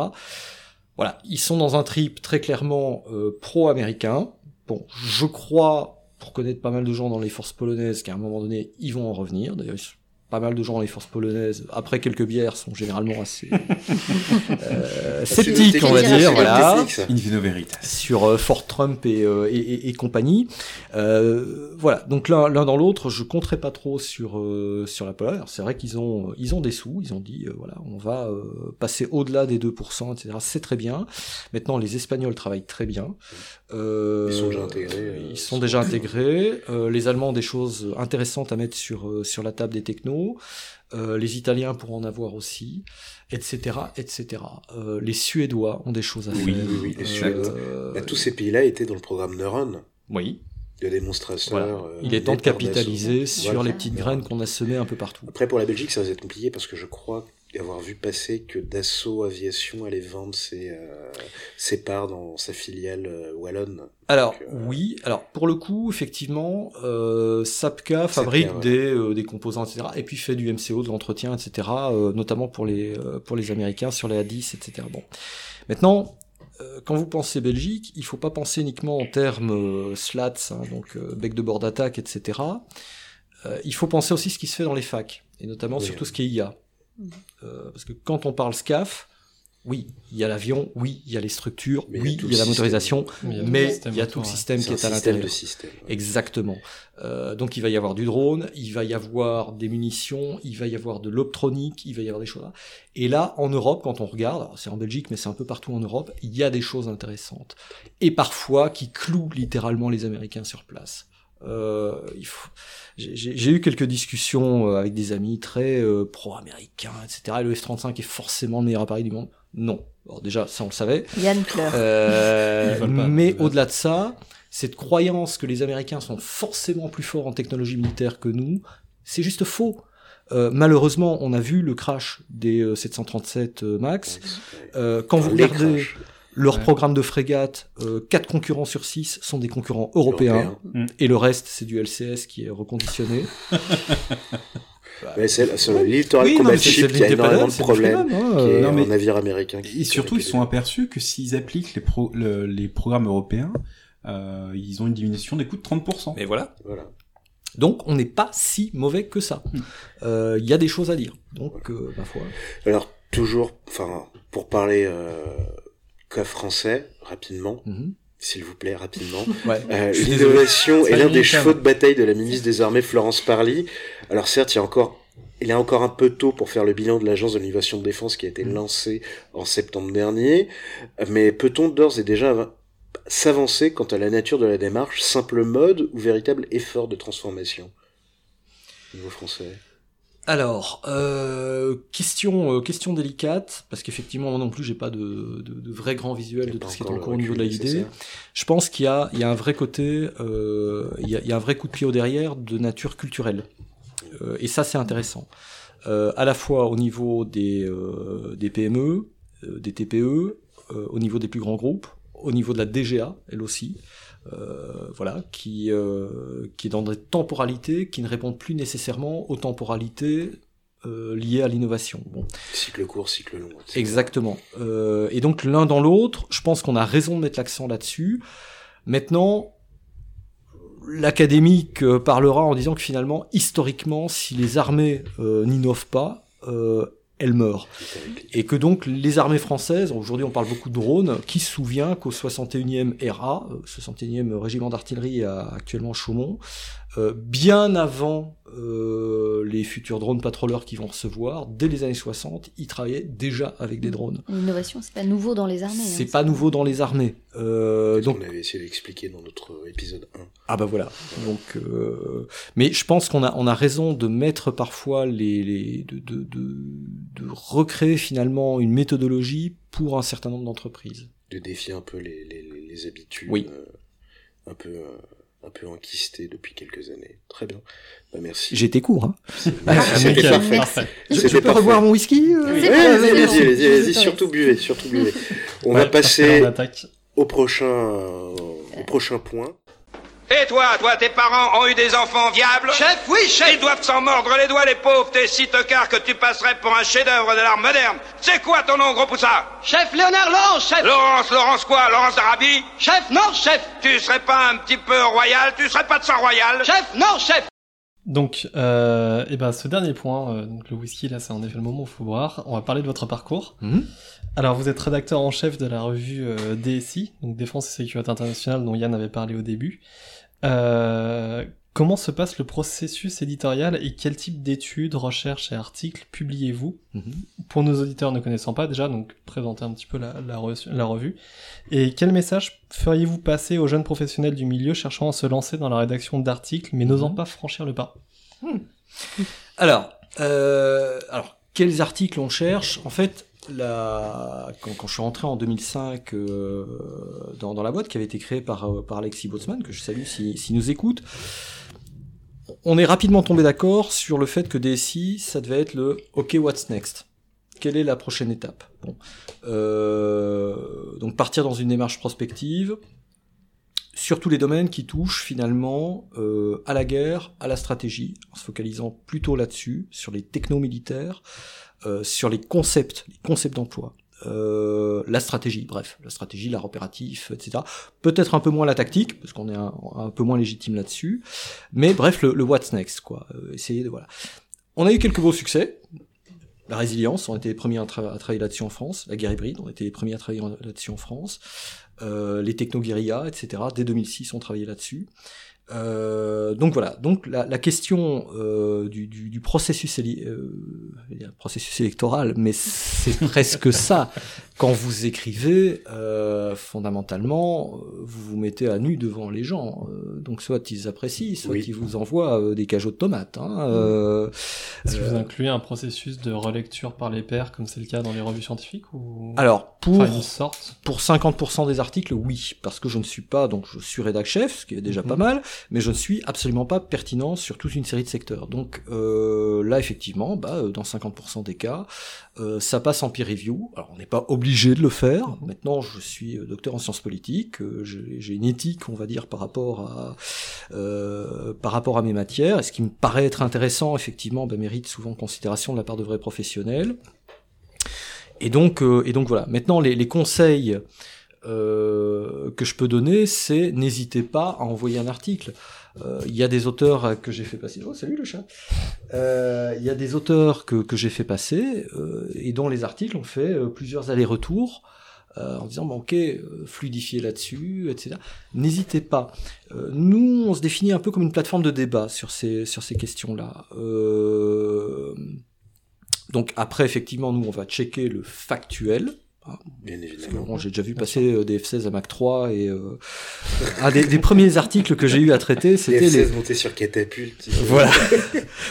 Voilà, ils sont dans un trip très clairement euh, pro-américain. Bon, je crois, pour connaître pas mal de gens dans les forces polonaises, qu'à un moment donné, ils vont en revenir. D'ailleurs, pas mal de gens dans les forces polonaises, après quelques bières, sont généralement assez euh, sceptiques, on va dire, voilà. Sur euh, Fort Trump et, euh, et, et, et compagnie. Euh, voilà. Donc l'un dans l'autre, je compterai pas trop sur euh, sur la Pologne. C'est vrai qu'ils ont ils ont des sous, ils ont dit euh, voilà, on va passer au-delà des 2%, etc. C'est très bien. Maintenant, les Espagnols travaillent très bien. Ils sont déjà intégrés. ils sont déjà intégrés. les Allemands ont des choses intéressantes à mettre sur sur la table des technos. Euh, les Italiens pourront en avoir aussi, etc., etc. Euh, les Suédois ont des choses à oui, faire. Oui, oui. Euh... Bah, tous ces pays-là étaient dans le programme Neuron. Oui. De démonstration. Voilà. Il est temps de capitaliser sur voilà. les petites graines qu'on a semées un peu partout. Après, pour la Belgique, ça va être compliqué parce que je crois avoir vu passer que Dassault Aviation allait vendre ses, euh, ses parts dans sa filiale euh, wallonne. Alors Donc, euh, oui, alors pour le coup, effectivement, euh, Sapka fabrique ouais. des, des composants, etc. Et puis fait du MCO, de l'entretien, etc. notamment pour les, pour les Américains sur les A10, etc. Bon. Maintenant, quand vous pensez Belgique, il faut pas penser uniquement en termes slats, hein, donc bec de bord d'attaque, etc. il faut penser aussi ce qui se fait dans les facs. et notamment Oui. sur tout ce qui est IA. Mhm. Euh, parce que quand on parle SCAF, oui, il y a l'avion, oui, il y a les structures, Mais il y a oui, il y a la motorisation, Mais il y a tout le mais système il y a autour, tout le ouais. système C'est qui est à système de l'intérieur. système. ouais. Exactement. Euh, donc il va y avoir du drone, il va y avoir des munitions, il va y avoir de l'optronique, il va y avoir des choses. là. Et là, en Europe, quand on regarde, c'est en Belgique, mais c'est un peu partout en Europe, il y a des choses intéressantes. Et parfois qui clouent littéralement les Américains sur place. Euh, il faut... J'ai j'ai- j'ai eu quelques discussions euh, avec des amis très euh, pro-américains, etc. Et le F-35 est forcément le meilleur appareil du monde? Non. Alors déjà, ça on le savait. Yann pleure. Euh, mais au-delà de ça, cette croyance que les Américains sont forcément plus forts en technologie militaire que nous, c'est juste faux. Euh, malheureusement, on a vu le crash des euh, 737 euh, Max. Euh, quand vous Les regardez leur Ouais. programme de frégate, euh, 4 concurrents sur 6 sont des concurrents européens, européens. et le reste, c'est du LCS qui est reconditionné. Ouais, c'est c'est le Littoral Oui, Combat mais c'est- Ship c'est qui a énormément de problèmes. hein, qui est euh, non, mais- un navire américain. qui Et surtout, ils sont aperçus que s'ils appliquent les, pro- le- les programmes européens, euh, ils ont une diminution des coûts de 30%. Mais voilà. Voilà. Donc, on n'est pas si mauvais que ça. Hmm. Euh, Il y a des choses à dire. Donc, euh, ma foi. Alors, toujours, enfin, pour parler euh, cas français, rapidement, Mhm. s'il vous plaît, rapidement. Ouais. Euh, L'innovation Ça est l'un des chevaux de bataille de la ministre des Armées Florence Parly. Alors certes, il y a encore, il est encore un peu tôt pour faire le bilan de l'agence de l'innovation de défense qui a été Mm. lancée en septembre dernier, mais peut-on d'ores et déjà av- s'avancer quant à la nature de la démarche, simple mode ou véritable effort de transformation? Au niveau français Alors, euh, question, euh, question délicate, parce qu'effectivement, moi non plus, j'ai pas de, de, de vrai grand visuel de tout ce qui est en cours au niveau de la idée. Je pense qu'il y a, il y a un vrai côté, euh, il, y a, il y a un vrai coup de pied au derrière de nature culturelle. Euh, et ça, c'est intéressant. Euh, à la fois au niveau des, euh, des PME, euh, des TPE, euh, au niveau des plus grands groupes, au niveau de la DGA, elle aussi. Euh, voilà, qui, euh, qui est dans des temporalités qui ne répondent plus nécessairement aux temporalités euh, liées à l'innovation. Bon, Cycle court, cycle long. etc. Exactement. Euh, et donc l'un dans l'autre, je pense qu'on a raison de mettre l'accent là-dessus. Maintenant, l'académique parlera en disant que finalement, historiquement, si les armées euh, n'innovent pas, euh, elles meurent. Et que donc les armées françaises, aujourd'hui on parle beaucoup de drones, qui se souvient qu'au 61e RA, euh, 61e régiment d'artillerie à actuellement Chaumont, euh, bien avant euh, les futurs drones patrouilleurs qu'ils vont recevoir, dès les années 60, ils travaillaient déjà avec des drones. L'innovation, c'est pas nouveau dans les armées. C'est hein. pas nouveau dans les armées. Euh, Donc, on avait essayé d'expliquer dans notre épisode 1. ah bah voilà. Donc, euh, mais je pense qu'on a on a raison de mettre parfois les, les de, de, de, de recréer finalement une méthodologie pour un certain nombre d'entreprises. de défier un peu les, les, les- les habitudes Oui. euh, un peu euh, un peu enquistées depuis quelques années. Très bien. Bah, merci. Été court. Hein. Merci, Ah, C'était parfait. parfait. Je, je peux parfait. revoir mon whisky euh Oui, Je allez, t'autorise. surtout buvez, surtout buvez. On Ouais, va passer on attaque. au prochain euh, au prochain point. Et toi, toi, tes parents ont eu des enfants viables Chef, oui, chef Ils doivent s'en mordre les doigts, les pauvres, t'es si tocards que tu passerais pour un chef-d'œuvre de l'art moderne. C'est quoi ton nom, gros poussin Chef Léonard Laurence, chef Laurence, Laurence quoi? Laurence d'Arabie? Chef, non, chef Tu serais pas un petit peu royal? Tu serais pas de sang royal? Chef, non, chef Donc, euh, et ben, ce dernier point, euh, donc le whisky, là, c'est en effet le moment où il faut boire. On va parler de votre parcours. Mhm. Alors, vous êtes rédacteur en chef de la revue euh, DSI, donc Défense et Sécurité Internationale, dont Yann avait parlé au début. Euh, comment se passe le processus éditorial et quel type d'études, recherches et articles publiez-vous Mhm. Pour nos auditeurs ne connaissant pas déjà, donc présentez un petit peu la, la, re- la revue. Et quel message feriez-vous passer aux jeunes professionnels du milieu cherchant à se lancer dans la rédaction d'articles mais n'osant Mhm. pas franchir le pas? Alors, euh, alors, quels articles on cherche? En fait, la... quand, quand je suis rentré en 2005 euh, dans, dans la boîte qui avait été créée par, euh, par Alexis Botsman, que je salue s'il si, nous écoute, on est rapidement tombé d'accord sur le fait que DSI, ça devait être le OK, what's next? Quelle est la prochaine étape? Bon. Euh, Donc partir dans une démarche prospective sur tous les domaines qui touchent finalement euh, à la guerre, à la stratégie, en se focalisant plutôt là-dessus, sur les techno-militaires, sur les concepts, les concepts d'emploi, euh, la stratégie, bref, la stratégie, l'art opératif, etc. Peut-être un peu moins la tactique, parce qu'on est un, peu moins légitime là-dessus, mais bref, le, le what's next, quoi. Euh, essayer de voilà. on a eu quelques beaux succès. La résilience, on été les premiers à, tra- à travailler là-dessus en France. La guerre hybride, on été les premiers à travailler là-dessus en France. Euh, les techno-guérillas, etc. Dès 2006, on travaillait là-dessus. Euh, donc voilà. Donc la, la question euh, du, du, processus, éli- euh, processus électoral, mais c'est presque ça. Quand vous écrivez, euh, fondamentalement, euh, vous vous mettez à nu devant les gens. Euh, donc soit ils apprécient, soit Oui. ils vous envoient euh, des cajots de tomates. Hein, euh, Est-ce que vous euh, incluez un processus de relecture par les pairs, comme c'est le cas dans les revues scientifiques ou... alors pour Enfin, une sorte pour 50% des articles, oui, parce que je ne suis pas, donc je suis rédac chef, ce qui est déjà Mhm. pas mal, mais je ne suis absolument pas pertinent sur toute une série de secteurs. Donc euh, là, effectivement, bah, euh, dans 50% des cas, euh, ça passe en peer review. Alors on n'est pas obligé de le faire. Maintenant, je suis euh, docteur en sciences politiques, euh, j'ai une éthique, on va dire, par rapport à euh, par rapport à mes matières. Et ce qui me paraît être intéressant, effectivement, bah, mérite souvent considération de la part de vrais professionnels. Et donc, et donc voilà. Maintenant, les, les conseils que je peux donner, c'est n'hésitez pas à envoyer un article. Euh, Il y a des auteurs euh, que j'ai fait passer. Oh, salut le chat. Euh, Il y a des auteurs que, que j'ai fait passer euh, et dont les articles ont fait euh, plusieurs allers-retours euh, en disant bon, ok, euh, fluidifier là-dessus, etc. N'hésitez pas. Euh, nous, on se définit un peu comme une plateforme de débat sur ces sur ces questions-là. Euh, donc après, effectivement, nous, on va checker le factuel. Ah, Bien évidemment. bon, j'ai déjà vu passer euh, des F16 à Mac 3 et euh, un des, des premiers articles que j'ai eu à traiter, c'était Les les, F16 montés sur catapulte. voilà.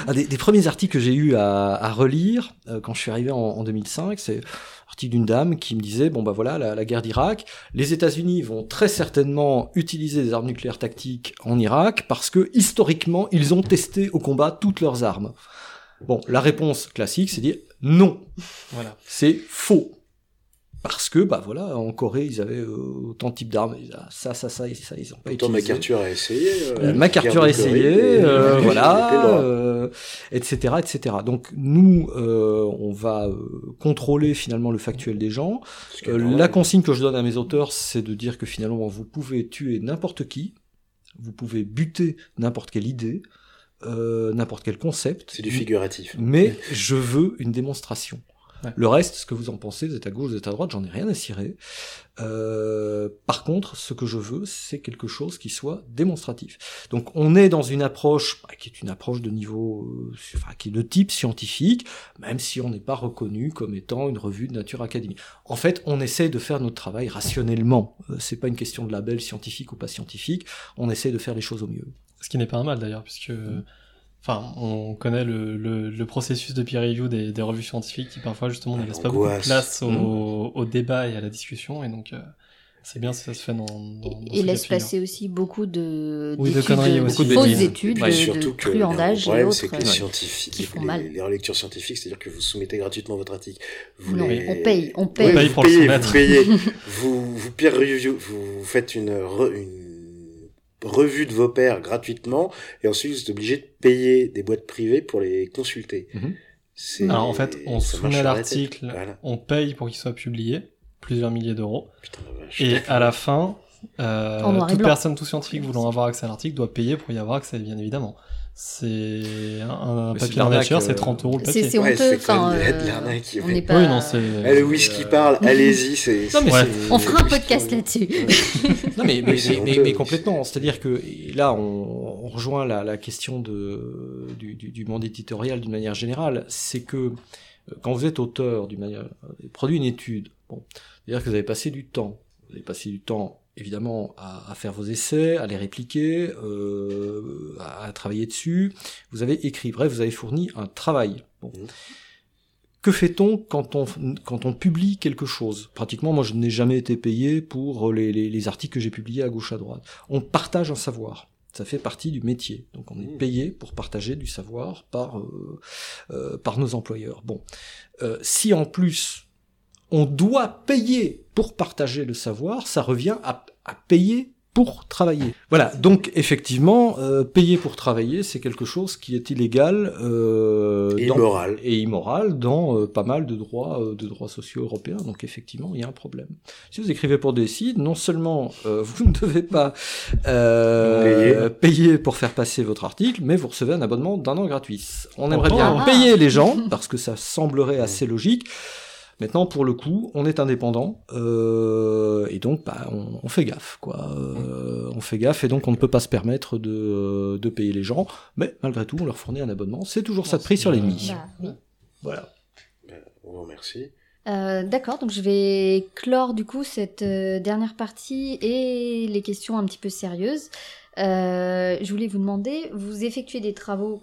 Un des, des premiers articles que j'ai eu à, à relire euh, quand je suis arrivé en, en 2005, c'est l'article d'une dame qui me disait bon bah voilà la, la guerre d'Irak, les États-Unis vont très certainement utiliser des armes nucléaires tactiques en Irak parce que historiquement ils ont testé au combat toutes leurs armes. Bon, la réponse classique c'est dire non, Voilà. c'est faux. Parce que, bah voilà, en Corée, ils avaient euh, autant de types d'armes. Ah, Ça, ça, ça, et ça, ils ont pas Pourtant, utilisé. MacArthur a essayé. Euh, euh, MacArthur a essayé, euh, voilà, etc., etc. Donc nous, on va contrôler finalement le factuel des gens. La consigne que je donne à mes auteurs, c'est de dire que finalement, vous pouvez tuer n'importe qui, vous pouvez buter n'importe quelle idée, n'importe quel concept. C'est du figuratif. Mais je veux une démonstration. Ouais. Le reste, ce que vous en pensez, vous êtes à gauche, vous êtes à droite, j'en ai rien à cirer. Euh, par contre, ce que je veux, c'est quelque chose qui soit démonstratif. Donc, on est dans une approche bah, qui est une approche de niveau, euh, enfin, qui est de type scientifique, même si on n'est pas reconnu comme étant une revue de nature académique. En fait, on essaie de faire notre travail rationnellement. Euh, c'est pas une question de label scientifique ou pas scientifique. On essaie de faire les choses au mieux. Ce qui n'est pas un mal d'ailleurs, puisque enfin, on connaît le, le, le processus de peer review des, des revues scientifiques qui parfois justement ne laisse pas beaucoup de place au, Mmh. au débat et à la discussion, et donc euh, c'est bien si ça se fait dans. dans, dans Et ce laisse figure. passer aussi beaucoup de, Oui, de conneries Beaucoup de fausses études, Ouais, de, surtout de que le truandage et problème, autres. c'est que les scientifiques, qui font les, mal. les relectures scientifiques, c'est-à-dire que vous soumettez gratuitement votre article. Vous Non, les- on paye, on Oui, paye. On paye vous pour le payez, soumettre. vous payez. vous, vous peer review, vous faites une, re- une revue de vos pairs gratuitement, et ensuite vous êtes obligé de payer des boîtes privées pour les consulter. Mhm. C'est- Alors en fait, on soumet l'article. Voilà. on paye pour qu'il soit publié, plusieurs milliers d'euros, et à la fin, euh, toute personne, tout scientifique voulant avoir accès à l'article doit payer pour y avoir accès, bien évidemment. C'est un, Mais papier nature, c'est euh, 30 euros le papier. c'est Ouais, honteux. Enfin, euh, l'arnaque. on n'est pas. Oui, non, c'est. Eh, le whisky parle, allez-y, c'est. Non, mais c'est- c'est- On fera un podcast là-dessus. Non mais, mais, Oui, mais- mais- complètement. C'est-à-dire que là, on, on rejoint la, la question de, du, du, du monde éditorial d'une manière générale. C'est que euh, quand vous êtes auteur d'une manière, euh, produit une étude, bon, c'est-à-dire que vous avez passé du temps, vous avez passé du temps évidemment à, à faire vos essais, à les répliquer, euh, à, à travailler dessus. Vous avez écrit, bref, vous avez fourni un travail. Bon. Mhm. Que fait-on quand on, quand on publie quelque chose? Pratiquement, moi, je n'ai jamais été payé pour les, les, les articles que j'ai publiés à gauche à droite. On partage un savoir. Ça fait partie du métier. Donc, on est Mmh. payé pour partager du savoir par, euh, euh, par nos employeurs. Bon. Euh, si en plus, on doit payer pour partager le savoir, ça revient à, à payer pour travailler. Voilà, donc effectivement, euh, payer pour travailler, c'est quelque chose qui est illégal euh, Et dans- immoral. et immoral dans euh, pas mal de droits, euh, de droits sociaux européens. Donc effectivement, il y a un problème. Si vous écrivez pour Décide, non seulement euh, vous ne devez pas euh, payer. pour faire passer votre article, mais vous recevez un abonnement d'un an gratuit. On aimerait bien Ah. payer les gens parce que ça semblerait assez logique. Maintenant, pour le coup, on est indépendant euh, et donc bah, on, on fait gaffe, quoi. Euh, on fait gaffe et donc on ne peut pas se permettre de, de payer les gens, mais malgré tout, on leur fournit un abonnement. C'est toujours ça de prix sur les nuits. Bah, oui. Voilà. On vous remercie. Euh, D'accord, donc je vais clore du coup cette euh, dernière partie et les questions un petit peu sérieuses. Euh, je voulais vous demander, vous effectuez des travaux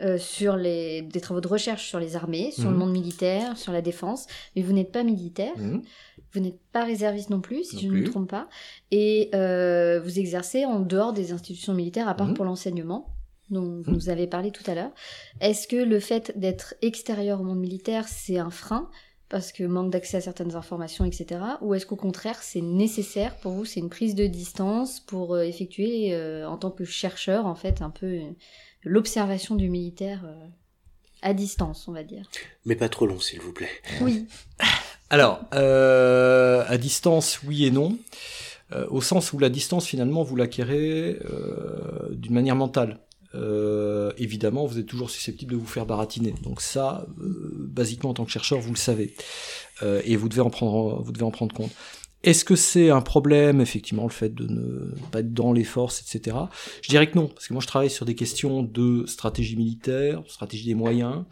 euh, sur les des travaux de recherche sur les armées, sur le Mhm. monde militaire, sur la défense, mais vous n'êtes pas militaire, Mhm. vous n'êtes pas réserviste non plus, si Non je ne me trompe pas, et euh, vous exercez en dehors des institutions militaires, à part Mhm. pour l'enseignement dont vous nous avez parlé tout à l'heure. Est-ce que le fait d'être extérieur au monde militaire, c'est un frein parce que manque d'accès à certaines informations, etc. Ou est-ce qu'au contraire, c'est nécessaire pour vous, c'est une prise de distance pour euh, effectuer, euh, en tant que chercheur, en fait, un peu l'observation du militaire euh, à distance, on va dire. Mais pas trop long, s'il vous plaît. Oui. Alors, euh, à distance, oui et non. Euh, au sens où la distance, finalement, vous l'acquérez euh, d'une manière mentale. Euh, évidemment, vous êtes toujours susceptible de vous faire baratiner. Donc ça, euh, basiquement, en tant que chercheur, vous le savez. Euh, et vous devez en prendre, vous devez en prendre compte. Est-ce que c'est un problème, effectivement, le fait de ne pas être dans les forces, etc. Je dirais que non, parce que moi je travaille sur des questions de stratégie militaire, stratégie des moyens,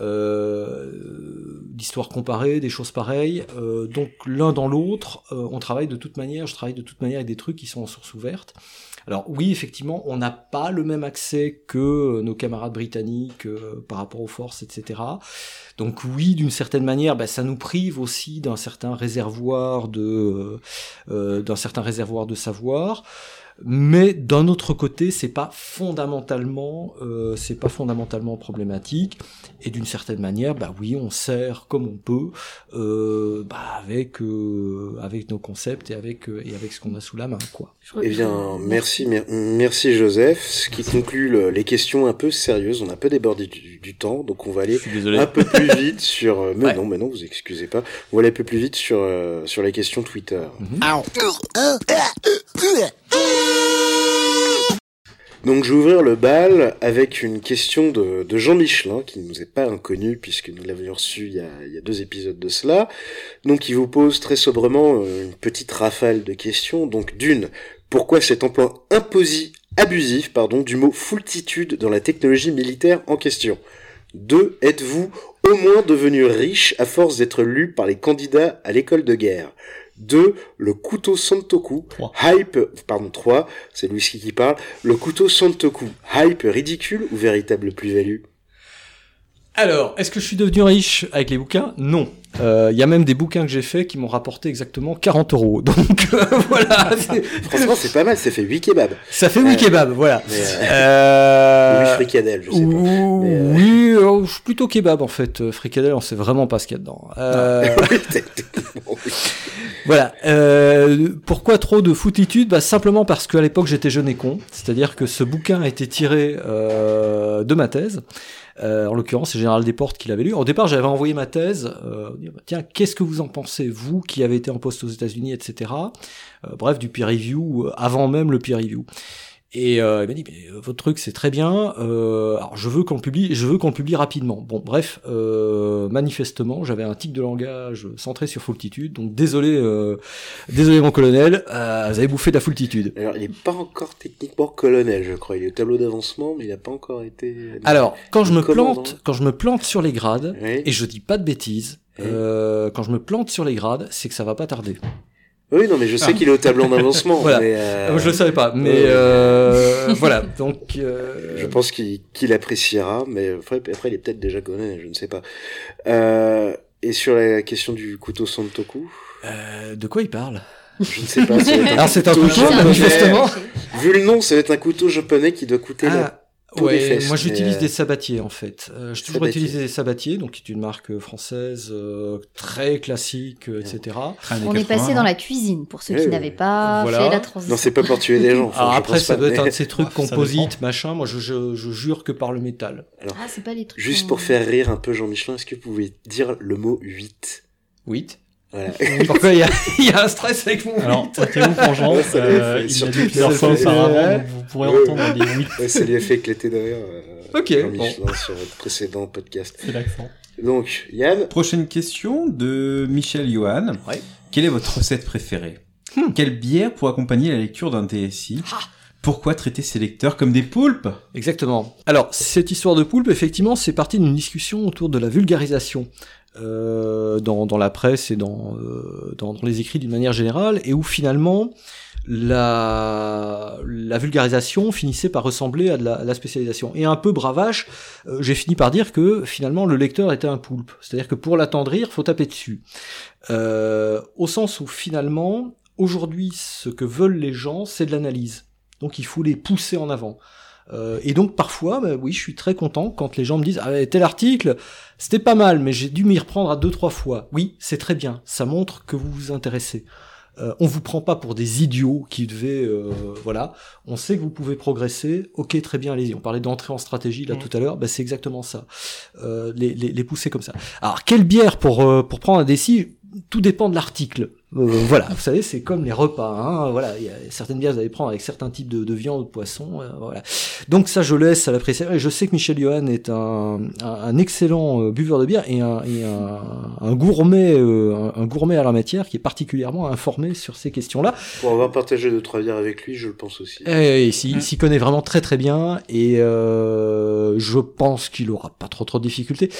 euh, d'histoire comparée, des choses pareilles. Euh, donc l'un dans l'autre, euh, on travaille de toute manière, je travaille de toute manière avec des trucs qui sont en source ouverte. Alors oui, effectivement, on n'a pas le même accès que nos camarades britanniques euh, par rapport aux forces, etc. Donc oui, d'une certaine manière, bah, ça nous prive aussi d'un certain réservoir de euh, d'un certain réservoir de savoir. Mais d'un autre côté, c'est pas fondamentalement, euh, c'est pas fondamentalement problématique. Et d'une certaine manière, bah oui, on sert comme on peut, euh, bah avec euh, avec nos concepts et avec euh, et avec ce qu'on a sous la main, quoi. Eh bien, merci, mer- merci Joseph. Ce qui conclut le- les questions un peu sérieuses. On a un peu débordé du, du temps, donc on va aller un peu plus vite sur. euh, Mais Ouais. non, mais non, vous excusez pas. On va aller un peu plus vite sur euh, sur les questions Twitter. Donc je vais ouvrir le bal avec une question de, Jean Michelin, qui ne nous est pas inconnu puisque nous l'avions reçu il y, a, il y a deux épisodes de cela. Donc il vous pose très sobrement euh, une petite rafale de questions. Donc d'une, pourquoi cet emploi imposi, abusif pardon, du mot foultitude dans la technologie militaire en question? Deux, êtes-vous au moins devenu riche à force d'être lu par les candidats à l'école de guerre? 2. Le couteau Santoku, hype, pardon, 3, c'est Louis qui parle, le couteau Santoku, hype ridicule ou véritable plus-value? Alors, est-ce que je suis devenu riche avec les bouquins? Non. Il y a même des bouquins que j'ai faits qui m'ont rapporté exactement 40 euros. Donc euh, voilà. Franchement, c'est pas mal, ça fait 8 kebabs. Ça fait oui Euh, kebab, voilà. mais, euh, Euh, Ou 8 fricadelles, je sais pas. Mais, euh, Oui, euh, plutôt kebab en fait. Euh, Fricadelle, on sait vraiment pas ce qu'il y a dedans. Euh, oui. Voilà. Euh, pourquoi trop de foutitude bah, Simplement parce qu'à l'époque j'étais jeune et con. C'est-à-dire que ce bouquin a été tiré euh, de ma thèse. Euh, en l'occurrence, c'est Général Desportes qui l'avait lu. Au départ, j'avais envoyé ma thèse. Euh, bah, tiens, qu'est-ce que vous en pensez, vous qui avez été en poste aux États-Unis, etc. Euh, bref, du peer review euh, avant même le peer review. Et euh, il m'a dit, mais euh, votre truc c'est très bien. Euh, alors je veux qu'on le publie, je veux qu'on le publie rapidement. Bon, bref, euh, manifestement, j'avais un tic de langage centré sur foultitude. Donc désolé, euh, désolé mon colonel, euh, vous avez bouffé de la foultitude. Alors, il est pas encore techniquement colonel, je crois. Il est au tableau d'avancement, mais il a pas encore été... Alors quand je me plante, quand je me plante sur les grades, Oui. et je dis pas de bêtises, Oui. euh, quand je me plante sur les grades, c'est que ça va pas tarder. Oui, non, mais je sais qu'il est au tableau d'avancement. Voilà. mais, euh, je le savais pas, mais euh, voilà. Donc euh, Je pense qu'il appréciera, mais après, après, il est peut-être déjà colonel, je ne sais pas. Euh, et sur la question du couteau Santoku, euh, de quoi il parle? Je ne sais pas. Alors c'est un couteau manifestement. Vu le nom, ça va être un couteau japonais qui doit coûter Ah, Ouais, fesses, moi j'utilise euh, des sabatiers en fait. Euh, J'ai toujours Sabatier. utilisé des sabatiers, donc qui est une marque française euh, très classique, euh, etc. On est passé dans la cuisine pour ceux Ouais, qui ouais. n'avaient pas Voilà. fait la transition. Non, c'est pas pour tuer des gens. Alors je après, ça doit être un de ces trucs Ah, composites, machin. Moi, je, je, je jure que par le métal. Ah, c'est pas les trucs. Juste pour faire rire un peu Jean-Michelin, est-ce que vous pouvez dire le mot 8 8. Voilà. Pourquoi il y a, il y a un stress avec mon Alors, 8 au cas où, pour Jean, Ouais, euh, il surtout dit que plusieurs ça fois auparavant, vous pourrez Ouais, entendre des oui, Ouais, ça lui a fait éclater derrière euh, Ok, Jean-Michelin sur votre précédent podcast. c'est l'accent. Donc, Yann, Prochaine question de Michel Johan. Ouais. Quelle est votre recette préférée? Hmm. Quelle bière pour accompagner la lecture d'un TSI Ah. Pourquoi traiter ces lecteurs comme des poulpes? Exactement. Alors, cette histoire de poulpe, effectivement, c'est parti d'une discussion autour de la vulgarisation dans, dans la presse et dans, euh, dans, dans les écrits d'une manière générale, et où finalement la, la vulgarisation finissait par ressembler à de la, à la spécialisation. Et un peu bravache, euh, j'ai fini par dire que finalement le lecteur était un poulpe. C'est-à-dire que pour l'attendrir, faut taper dessus. Euh, au sens où finalement, aujourd'hui, ce que veulent les gens, c'est de l'analyse. Donc il faut les pousser en avant. Euh, et donc parfois, bah, oui, je suis très content quand les gens me disent ah, tel article, c'était pas mal, mais j'ai dû m'y reprendre à deux trois fois. Oui, c'est très bien, ça montre que vous vous intéressez. Euh, on vous prend pas pour des idiots qui devaient, euh, voilà. On sait que vous pouvez progresser. Ok, très bien, allez-y. On parlait d'entrée en stratégie là Mhm. tout à l'heure. Bah, c'est exactement ça. Euh, les, les, les pousser comme ça. Alors, quelle bière pour euh, pour prendre un décis Tout dépend de l'article. Euh, voilà, vous savez, c'est comme les repas. Hein, voilà, il y a certaines bières vous allez prendre avec certains types de, de viande ou de poisson. euh, voilà. Donc ça, je laisse à l'appréciation. Et je sais que Michel Johan est un, un, un excellent euh, buveur de bière et un, et un, gourmet, un, gourmet à la matière qui est particulièrement informé sur ces questions-là. pour avoir partagé deux trois bières avec lui, je le pense aussi. Et s'y il s'y connaît vraiment très très bien et euh, je pense qu'il aura pas trop trop de difficultés.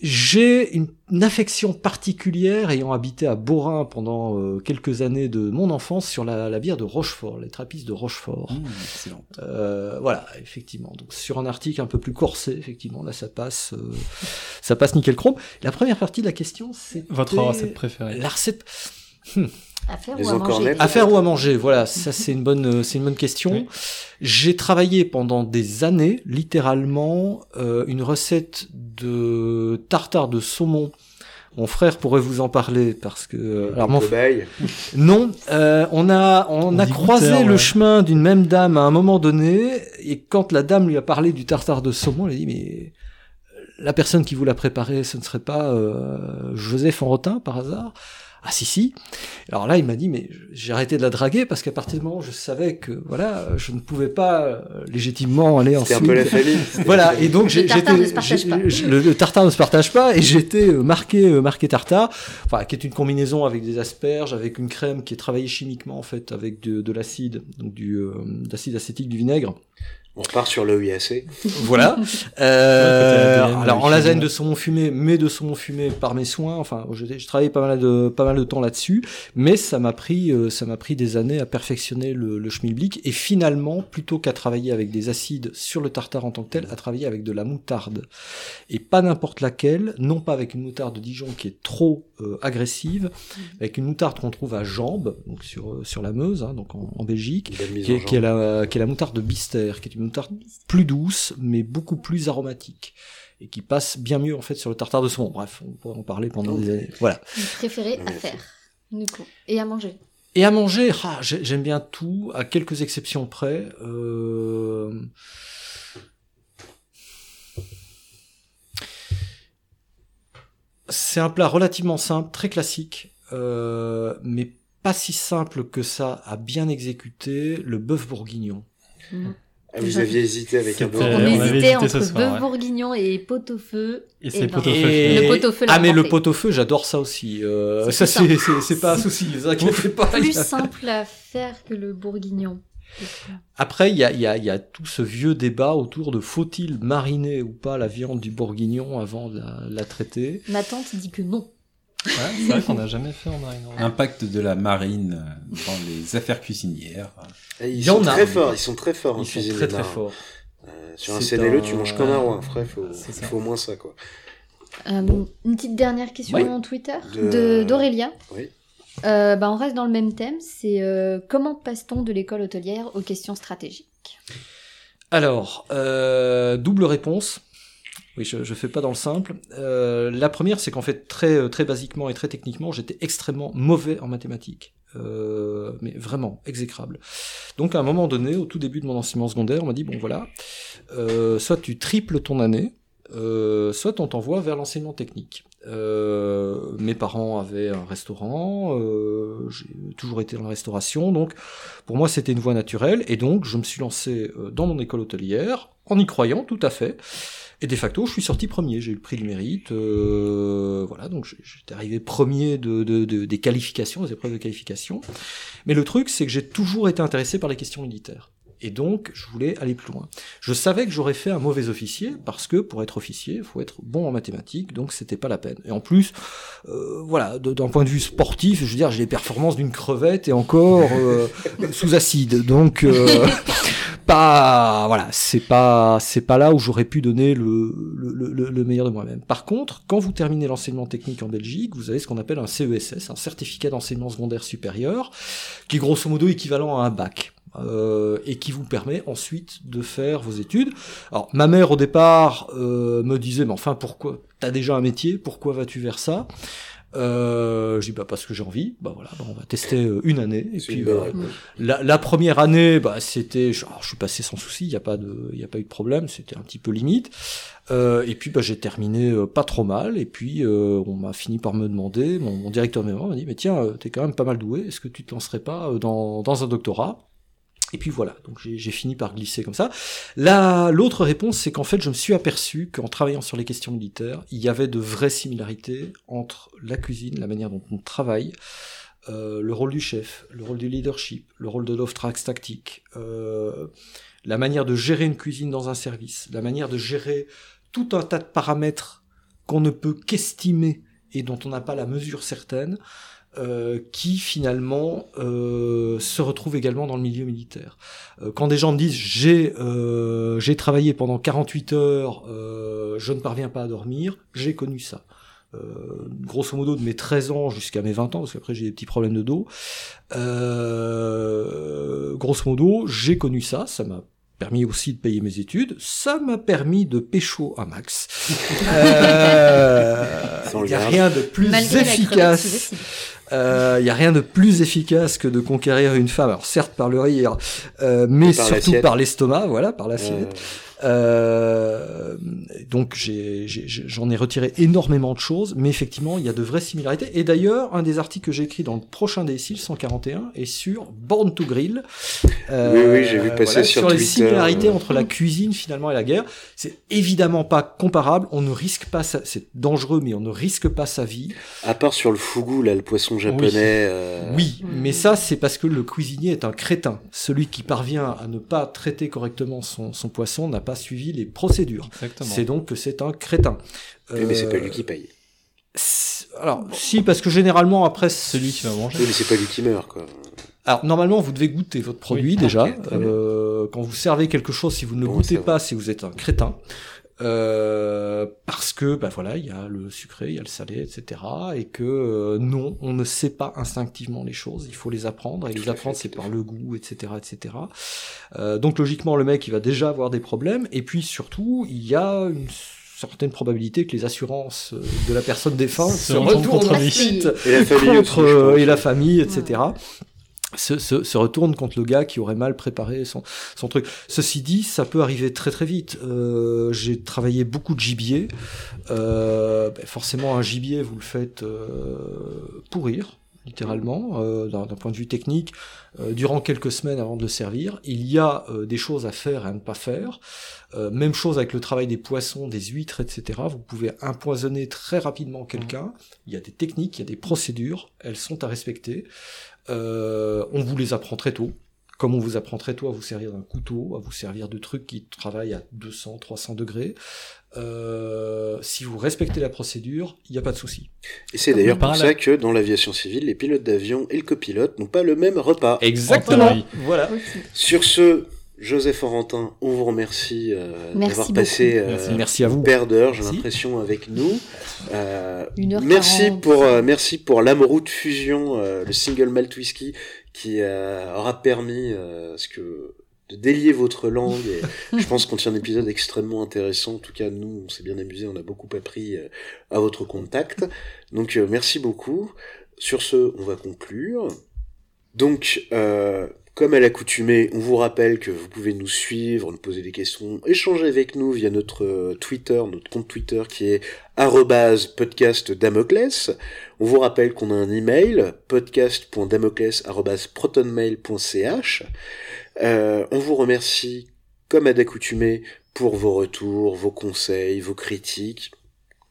J'ai une, une affection particulière ayant habité à Borin pendant euh, quelques années de mon enfance sur la, la bière de Rochefort, les trappistes de Rochefort. Mmh, Excellent. Euh, voilà, effectivement. Donc sur un article un peu plus corsé, effectivement, là ça passe, euh, ça passe nickel chrome. La première partie de la question, c'est Votre recette préférée. la recette. À faire Les ou à manger. À faire ou à manger, voilà, ça c'est une bonne, euh, c'est une bonne question. Oui. J'ai travaillé pendant des années, littéralement, euh, une recette de tartare de saumon. Mon frère pourrait vous en parler parce que, euh, alors mon, non, euh, on a on, On a croisé goûteur, le ouais. chemin d'une même dame à un moment donné et quand la dame lui a parlé du tartare de saumon, elle a dit mais la personne qui vous l'a préparé, ce ne serait pas euh, Joseph Enrotin par hasard? Ah si si. Alors là, il m'a dit mais j'ai arrêté de la draguer parce qu'à partir du moment où je savais que voilà, je ne pouvais pas euh, légitimement aller C'était ensuite. un peu la famille. c'était Voilà, et donc Le j'ai- tartare j'étais, ne se partage j'ai- pas. j'ai- le, le tartare ne se partage pas, et j'étais euh, marqué, euh, marqué tartare, enfin qui est une combinaison avec des asperges, avec une crème qui est travaillée chimiquement en fait avec de, de l'acide, donc du euh, d'acide acétique du vinaigre. On repart sur le IAC. Voilà. Euh, Ouais, alors en lasagne de saumon fumé, mais de saumon fumé par mes soins. Enfin, j'ai j'ai travaillé pas mal de pas mal de temps là-dessus, mais ça m'a pris euh, ça m'a pris des années à perfectionner le, le schmilblick et finalement plutôt qu'à travailler avec des acides sur le tartare en tant que tel, à travailler avec de la moutarde et pas n'importe laquelle, non pas avec une moutarde de Dijon qui est trop euh, agressive, avec une moutarde qu'on trouve à Jambes, donc sur euh, sur la Meuse, hein, donc en, en Belgique qui en est, qui est jambe. la, qui est la moutarde de Bister, qui est une moutarde plus douce, mais beaucoup plus aromatique. Et qui passe bien mieux, en fait, sur le tartare de saumon. Bref, on pourrait en parler pendant des années. Voilà. Préféré à faire, du coup. Et à manger. Et à manger, ah, j'ai- j'aime bien tout, à quelques exceptions près. Euh... C'est un plat relativement simple, très classique, euh, mais pas si simple que ça à bien exécuter, le bœuf bourguignon. Ah, vous aviez hésité avec un. Euh, on on hésitait entre soir, bœuf ouais. bourguignon et pot-au-feu. Et c'est ben, pot-au-feu. Et- Le pot-au-feu Ah mais le pot-au-feu, j'adore ça aussi. Euh, C'est ça c'est c'est c'est pas un souci, vous inquiétez pas. Plus simple à faire que le bourguignon. Après, il y a, y, a, y a tout ce vieux débat autour de faut-il mariner ou pas la viande du bourguignon avant de la, la traiter? Ma tante dit que non. Ouais, c'est vrai qu'on n'a jamais fait en marinant. Impact de la marine dans les affaires cuisinières. Ils sont en très forts, ils sont très forts en Ils sont cuisine. très très forts. Euh, sur un CNLE, un- tu manges comme un roi. Faut, il faut au moins ça, quoi. Euh, une petite dernière question Oui. en Twitter De- de d'Aurélia. Oui. Euh, bah, on reste dans le même thème. C'est euh, comment passe-t-on de l'école hôtelière aux questions stratégiques? Alors, euh, double réponse. Oui, je, je fais pas dans le simple. La première, c'est qu'en fait, très, très basiquement et très techniquement, j'étais extrêmement mauvais en mathématiques. Mais vraiment exécrable. Donc à un moment donné, au tout début de mon enseignement secondaire, on m'a dit bon voilà, soit tu triples ton année, soit on t'envoie vers l'enseignement technique. Euh, mes parents avaient un restaurant, euh, j'ai toujours été dans la restauration, donc pour moi c'était une voie naturelle, et donc je me suis lancé euh, dans mon école hôtelière, en y croyant tout à fait. Et de facto, je suis sorti premier. J'ai eu le prix du mérite. Voilà, donc j'étais arrivé premier de, de, de, des qualifications, des épreuves de qualification. Mais le truc, c'est que j'ai toujours été intéressé par les questions militaires. Et donc, je voulais aller plus loin. Je savais que j'aurais fait un mauvais officier, parce que pour être officier, il faut être bon en mathématiques, donc c'était pas la peine. Et en plus, euh, voilà, d'un point de vue sportif, je veux dire, j'ai les performances d'une crevette et encore euh, sous acide. Donc, euh, pas, voilà, c'est pas, c'est pas là où j'aurais pu donner le, le, le, le meilleur de moi-même. Par contre, quand vous terminez l'enseignement technique en Belgique, vous avez ce qu'on appelle un CESS, un certificat d'enseignement secondaire supérieur, qui est grosso modo équivalent à un bac. Euh, et qui vous permet ensuite de faire vos études. Alors ma mère au départ euh, me disait mais enfin pourquoi t'as déjà un métier pourquoi vas-tu vers ça? Euh, je dis bah parce que j'ai envie. Bah voilà bah, on va tester euh, une année. Et puis bah, la, la, première année bah c'était je, je suis passé sans souci il y a pas de il y a pas eu de problème c'était un petit peu limite. Euh, et puis bah, j'ai terminé euh, pas trop mal. Et puis euh, on m'a fini par me demander mon, mon directeur de mémoire m'a dit mais tiens t'es quand même pas mal doué. Est-ce que tu te lancerais pas dans dans un doctorat? Et puis voilà, donc j'ai fini par glisser comme ça. L'autre réponse, c'est qu'en fait, je me suis aperçu qu'en travaillant sur les questions militaires, il y avait de vraies similarités entre la cuisine, la manière dont on travaille, euh, le rôle du chef, le rôle du leadership, le rôle de l'oftrax tactique, euh, la manière de gérer une cuisine dans un service, la manière de gérer tout un tas de paramètres qu'on ne peut qu'estimer et dont on n'a pas la mesure certaine. Euh, qui finalement euh, se retrouvent également dans le milieu militaire. Euh, quand des gens me disent j'ai euh, j'ai travaillé pendant 48 heures, euh, je ne parviens pas à dormir, j'ai connu ça. grosso modo de mes 13 ans jusqu'à mes 20 ans, parce qu'après j'ai des petits problèmes de dos. grosso modo, j'ai connu ça, ça m'a permis aussi de payer mes études, ça m'a permis de pécho un max. Il n'y a rien de plus Malgré efficace. Il euh, y a rien de plus efficace que de conquérir une femme. Alors certes par le rire, euh, mais par surtout par l'estomac, voilà, par l'assiette. Euh, donc j'en ai, retiré énormément de choses, mais effectivement il y a de vraies similarités. Et d'ailleurs un des articles que j'ai écrit dans le prochain DSI, le 141, est sur Born to Grill. Euh, Oui, oui, j'ai vu passer sur les Twitter, similarités entre la cuisine finalement et la guerre. C'est évidemment pas comparable. On ne risque pas, sa... c'est dangereux, mais on ne risque pas sa vie. À part sur le fugu, là, le poisson japonais. euh, Oui, mais ça, c'est parce que le cuisinier est un crétin. Celui qui parvient à ne pas traiter correctement son, son poisson n'a pas suivi les procédures. C'est donc que c'est un crétin. mais c'est Euh, pas lui qui paye. c'est- Alors, si, parce que généralement, après, Celui qui va manger. Oui, mais c'est pas lui qui meurt, quoi. Alors, normalement, vous devez goûter votre produit déjà. Euh, quand vous servez quelque chose, si vous ne le Bon, goûtez pas, si vous êtes un crétin. Euh, parce que bah voilà il y a le sucré il y a le salé etc et que euh, non on ne sait pas instinctivement les choses il faut les apprendre et Tout les apprendre c'est par le goût etc etc euh, donc logiquement le mec il va déjà avoir des problèmes et puis surtout il y a une certaine probabilité que les assurances euh, de la personne défunte Se se retournent retournent contre lui. ensuite Et la famille aussi, contre euh, et la famille, etc. Se, se, se retourne contre le gars qui aurait mal préparé son, son truc. Ceci dit, ça peut arriver très très vite. Euh, J'ai travaillé beaucoup de gibier. Euh, ben, forcément, un gibier, vous le faites euh, pourrir, littéralement, euh, d'un point de vue technique, euh, durant quelques semaines avant de le servir. Il y a euh, des choses à faire et à ne pas faire. Euh, même chose avec le travail des poissons, des huîtres, etc. Vous pouvez empoisonner très rapidement quelqu'un. Il y a des techniques, il y a des procédures, elles sont à respecter. Euh, on vous les apprend très tôt. Comme on vous apprend très tôt à vous servir d'un couteau, à vous servir de trucs qui travaillent à 200, 300 degrés. Euh, si vous respectez la procédure, il n'y a pas de souci. Et c'est d'ailleurs pour Par ça là- que dans l'aviation civile, les pilotes d'avion et le copilote n'ont pas le même repas. Exactement. Voilà. Sur ce, Joseph Orentin, on vous remercie euh, Merci d'avoir passé euh, Merci. Merci à vous. une paire d'heures, j'ai l'impression, avec nous. Euh, Une heure merci pour euh, merci pour l'Amoroute Fusion, euh, le single malt whisky qui euh, aura permis euh, ce que de délier votre langue. Et je pense qu'on tient un épisode extrêmement intéressant. En tout cas, nous, on s'est bien amusé, on a beaucoup appris euh, à votre contact. Donc, euh, merci beaucoup. Sur ce, on va conclure. Donc, euh, comme à l'accoutumée, on vous rappelle que vous pouvez nous suivre, nous poser des questions, échanger avec nous via notre euh, Twitter, notre compte Twitter qui est podcast Damoclès. On vous rappelle qu'on a un email, podcast.damoclès.protonmail.ch. Euh, on vous remercie, comme à d'accoutumée, pour vos retours, vos conseils, vos critiques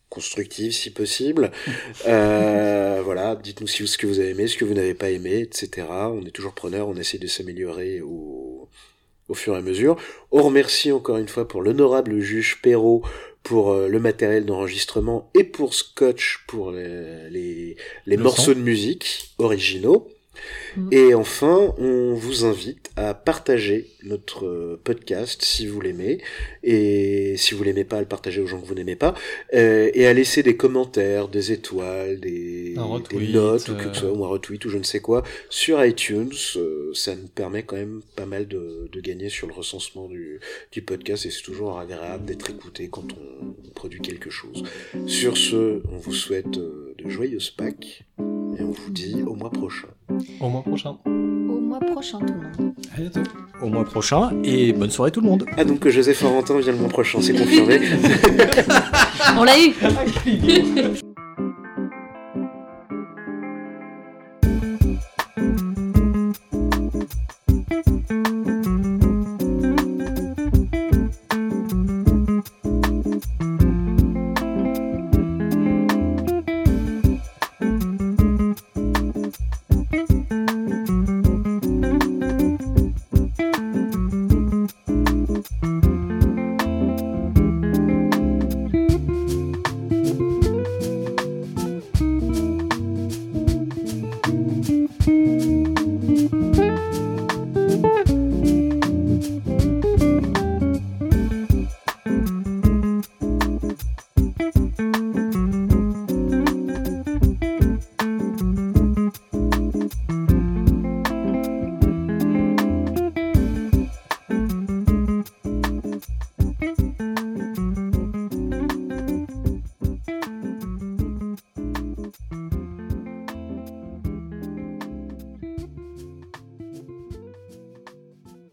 constructives si possible. Euh, voilà, dites-nous si ce que vous avez aimé, ce que vous n'avez pas aimé, etc. On est toujours preneur, on essaie de s'améliorer au, au fur et à mesure. On remercie encore une fois pour l'honorable juge Perrault pour euh, le matériel d'enregistrement et pour Scotch pour les, les, les morceaux de musique originaux. Mm. Et enfin, on vous invite à partager notre euh, podcast si vous l'aimez, et si vous l'aimez pas, à le partager aux gens que vous n'aimez pas, euh, et à laisser des commentaires, des étoiles, des, notes, ou que euh. ce soit, ou un retweet, ou je ne sais quoi, sur iTunes. Euh, ça nous permet quand même pas mal de, de gagner sur le recensement du, du podcast, et c'est toujours agréable d'être écouté quand on produit quelque chose. Sur ce, on vous souhaite de joyeuses Pâques, et on vous dit au mois prochain. Au mois prochain. Au mois prochain, tout le monde. À bientôt. Au mois prochain et bonne soirée tout le monde. Ah donc que Joseph Florentin vient le mois prochain, c'est confirmé. On l'a eu